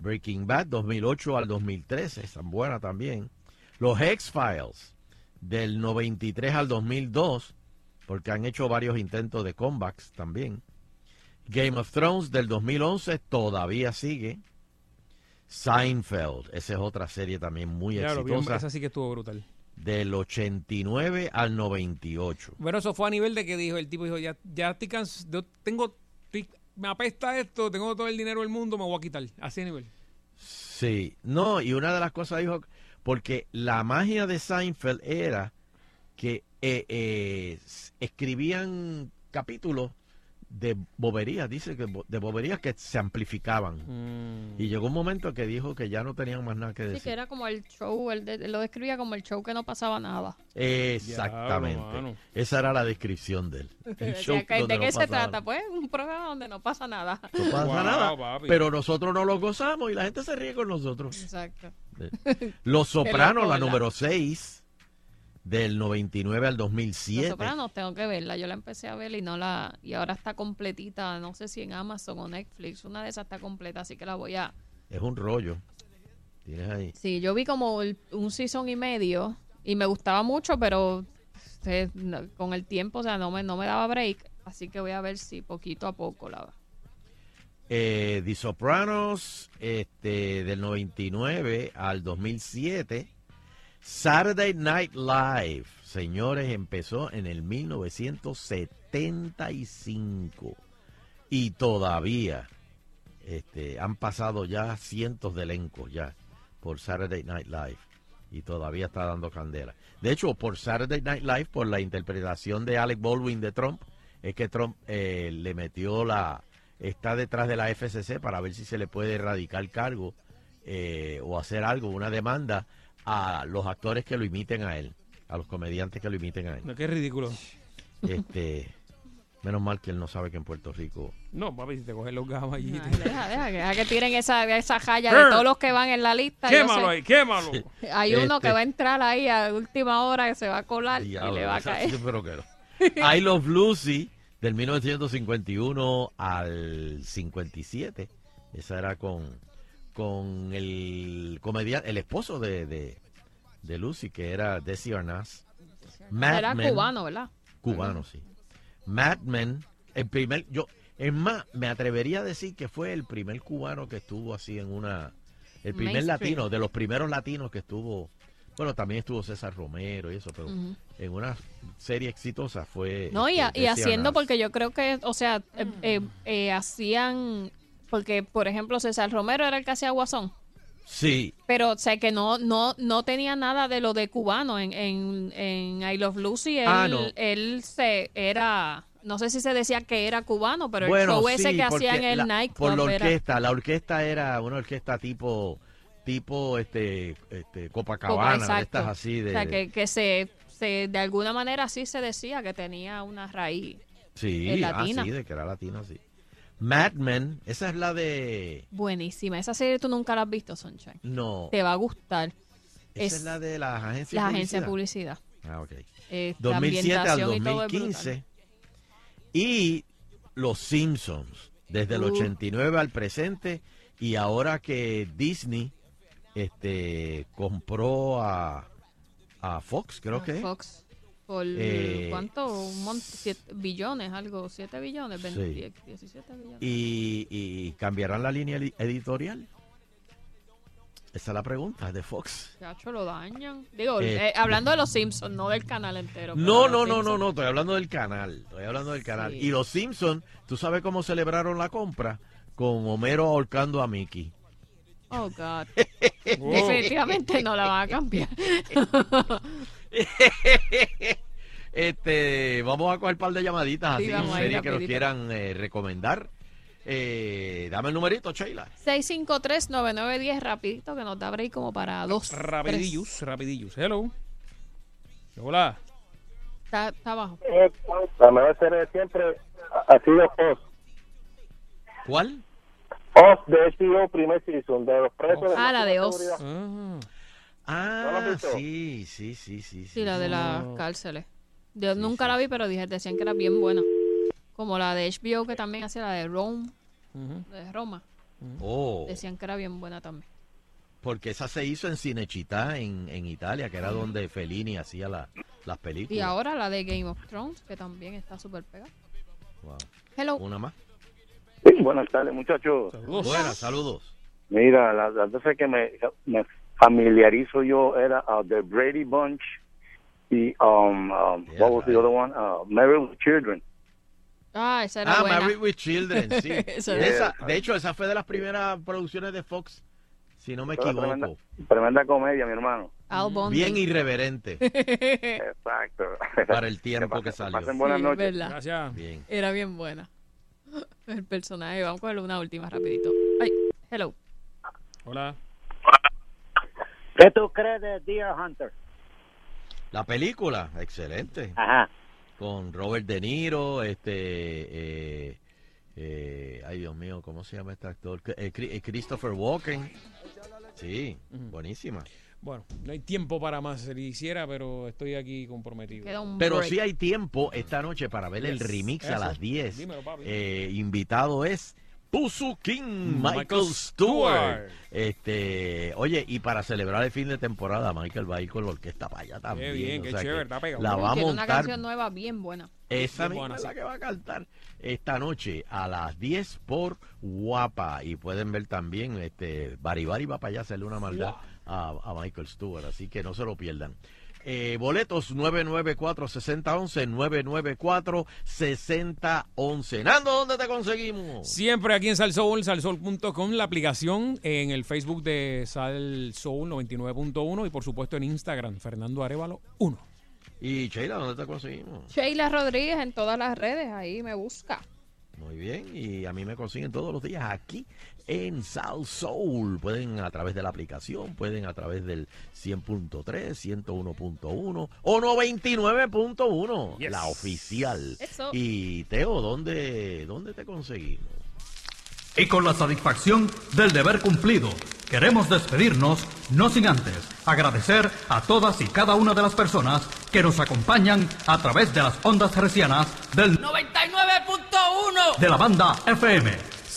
Breaking Bad 2008 al 2013, tan buena también. Los X-Files del 93 al 2002, porque han hecho varios intentos de comebacks también. Game of Thrones del 2011 todavía sigue. Seinfeld, esa es otra serie también muy vi, exitosa. esa sí que estuvo brutal. Del 89 al 98. Bueno, eso fue a nivel de que dijo, el tipo dijo, ya, ya estoy cansado, tengo, estoy- me apesta esto, tengo todo el dinero del mundo, me voy a quitar. Así a nivel. Sí, no, y una de las cosas dijo, porque la magia de Seinfeld era que eh, eh, escribían capítulos de boberías, dice que de boberías que se amplificaban. Y llegó un momento que dijo que ya no tenían más nada que Sí, decir. que era como el show, el de- lo describía como el show que no pasaba nada. Exactamente. Diablo. Esa era la descripción de él. El show que- donde ¿De no qué se trata? Pues un programa donde no pasa nada. No pasa Wow, nada. papi. Pero nosotros no lo gozamos y la gente se ríe con nosotros. Exacto. Los Sopranos, la número 6, del 99 al Los 2007. Sopranos tengo que verla, yo la empecé a ver y no la y ahora está completita, no sé si en Amazon o Netflix, una de esas está completa, así que la voy a Es un rollo. Tienes ahí. Sí, yo vi como el- un season y medio y me gustaba mucho, pero este, no- con el tiempo, o sea, no me no me daba break, así que voy a ver si poquito a poco la Eh, The Sopranos, este, del 99 al 2007. Saturday Night Live, señores, empezó en el 1975. Y todavía este, han pasado ya cientos de elencos ya por Saturday Night Live. Y todavía está dando candela. De hecho, por Saturday Night Live, por la interpretación de Alec Baldwin de Trump, es que Trump eh, le metió la... Está detrás de la FCC para ver si se le puede erradicar cargo eh, o hacer algo, una demanda a los actores que lo imiten a él, a los comediantes que lo imiten a él. No, qué ridículo. Este, menos mal que él no sabe que en Puerto Rico No, papi, si te cogen los gajos allí. Ay, deja, deja, que- deja que tiren esa, esa jaya de todos los que van en la lista. Quémalo sé- ahí, quémalo. Hay uno Este- que va a entrar ahí a última hora que se va a colar y le va a caer. sí, pero que no. I Love Lucy del 1951 al 57. Esa era con, con el comediante, el esposo de, de, de Lucy, que era Desi Arnaz. Mad Era Men. cubano, ¿verdad? Cubano, sí. Mad Men, el primer, yo, es más, me atrevería a decir que fue el primer cubano que estuvo así en una, el primer latino, de los primeros latinos que estuvo, bueno, también estuvo César Romero y eso, pero en una serie exitosa fue. No, y, este, a- y Desi haciendo, porque yo creo que, o sea, eh, eh, eh, hacían, porque por ejemplo César Romero era el que hacía Guasón, Sí, pero o sea que no no no tenía nada de lo de cubano en, en, en I Love Lucy, él, Ah, no. él se era, no sé si se decía que era cubano, pero bueno, el show ese que hacía en el nightclub Por la era- orquesta, la orquesta era una orquesta tipo tipo este, este Copacabana, estas así de... O sea, que, que se, se- de alguna manera sí se decía que tenía una raíz. sí, es ah, latina. sí, de que era latina, sí. Mad Men, esa es la de... Buenísima. Esa serie tú nunca la has visto, Sunshine. No, Te va a gustar. esa es, la de las agencias la de agencia publicidad. Ah, ok. Eh, la 2007 al ambientación y todo es 2015. Y Los Simpsons, desde el Uh. 89 al presente. Y ahora que Disney este, compró a, a Fox, creo que. es. Fox. Por Eh, cuánto? Un mon- siete billones, algo. 7 billones, 20, Sí. 17 billones. Y, y cambiarán la línea edi- editorial. Esa es la pregunta de Fox. Chacho, lo dañan. Digo, Eh, eh, hablando de los Simpsons, no del canal entero. No, no, no, no, no, estoy hablando del canal. Estoy hablando del canal. Sí. Y los Simpsons, ¿tú sabes cómo celebraron la compra? Con Homero ahorcando a Mickey. Oh, God. Definitivamente no la van a cambiar. este, vamos a coger un par de llamaditas Sí, así, series que nos quieran eh, recomendar. Eh, dame el numerito, Sheila. 653-9910, rapidito, que nos da break como para dos. Rapidillos, rapidillos. Hello. Hola. tres. Está, está abajo. La mejor serie de siempre ha sido Oz. ¿Cuál? Oz de HBO primer season, de los presos. Ah, la de Oz. seguridad. Ah. ¿No la sí, sí, sí, sí. Sí, la de las cárceles. Yo nunca la vi, pero dije, decían que era bien buena. Como la de HBO, que también hacía la de Rome, de Roma. Oh, Decían que era bien buena también. porque esa se hizo en Cinecittà, en, en Italia, que era donde Fellini hacía la- las películas. Y ahora la de Game of Thrones, que también está súper pegada. Wow. Hello. Una más. Sí, buenas tardes, muchachos. Buenas, saludos. Mira, las, las veces que me, me familiarizo yo era uh, The Brady Bunch y, um, um, what was the other one? Uh, Married with Children. Ah, esa era Ah, buena. Married with Children, sí. Esa esa- de hecho, esa fue de las primeras producciones de Fox, si no me Fue equivoco. Tremenda, tremenda comedia, mi hermano. Al Bundy. Bien irreverente Exacto. para el tiempo que pasen- salió. pasen buenas Sí, noches. verdad. Gracias. Bien. Era bien buena. El personaje. Vamos a coger una última rapidito. Ay, hello. Hola. ¿Qué tú crees de Deer Hunter? La película, excelente. Ajá. Con Robert De Niro, este... eh, eh, ay, Dios mío, ¿cómo se llama este actor? Eh, eh, Christopher Walken. Sí, buenísima. Bueno, no hay tiempo para más. Se hiciera, pero estoy aquí comprometido. Queda un Pero sí hay tiempo esta noche para ver el remix a las 10. Dímelo, papi. Eh, invitado es Pusu King Michael, Michael Stewart. Stewart. Este, oye, y para celebrar el fin de temporada, Michael va a ir con la orquesta para allá también. bien, o qué sea chévere, que está pegado. La va a Tiene una montar. canción nueva bien buena. Esa Bien misma buena, es la sí. que va a cantar esta noche a las 10 por Guapa. Y pueden ver también, este, Baribari va para allá a hacerle una maldad a, a Michael Stewart. Así que no se lo pierdan. Eh, boletos 994-6011, 994-6011. Nando, ¿dónde te conseguimos? Siempre aquí en Salsoul, salsoul.com, la aplicación en el Facebook de Sal Soul 99.1 y por supuesto en Instagram, Fernando Arevalo 1. Y Sheila, ¿dónde te conseguimos? Sheila Rodríguez en todas las redes. Ahí me busca. Muy bien, y a mí me consiguen todos los días aquí en Sal Soul. Pueden a través de la aplicación, pueden a través del 100.3, 101.1 o 99.1, Yes. la oficial. Eso. Y Teo, ¿dónde, ¿dónde te conseguimos? Y con la satisfacción del deber cumplido, queremos despedirnos, no sin antes agradecer a todas y cada una de las personas que nos acompañan a través de las ondas hercianas del 99.1 de la banda FM.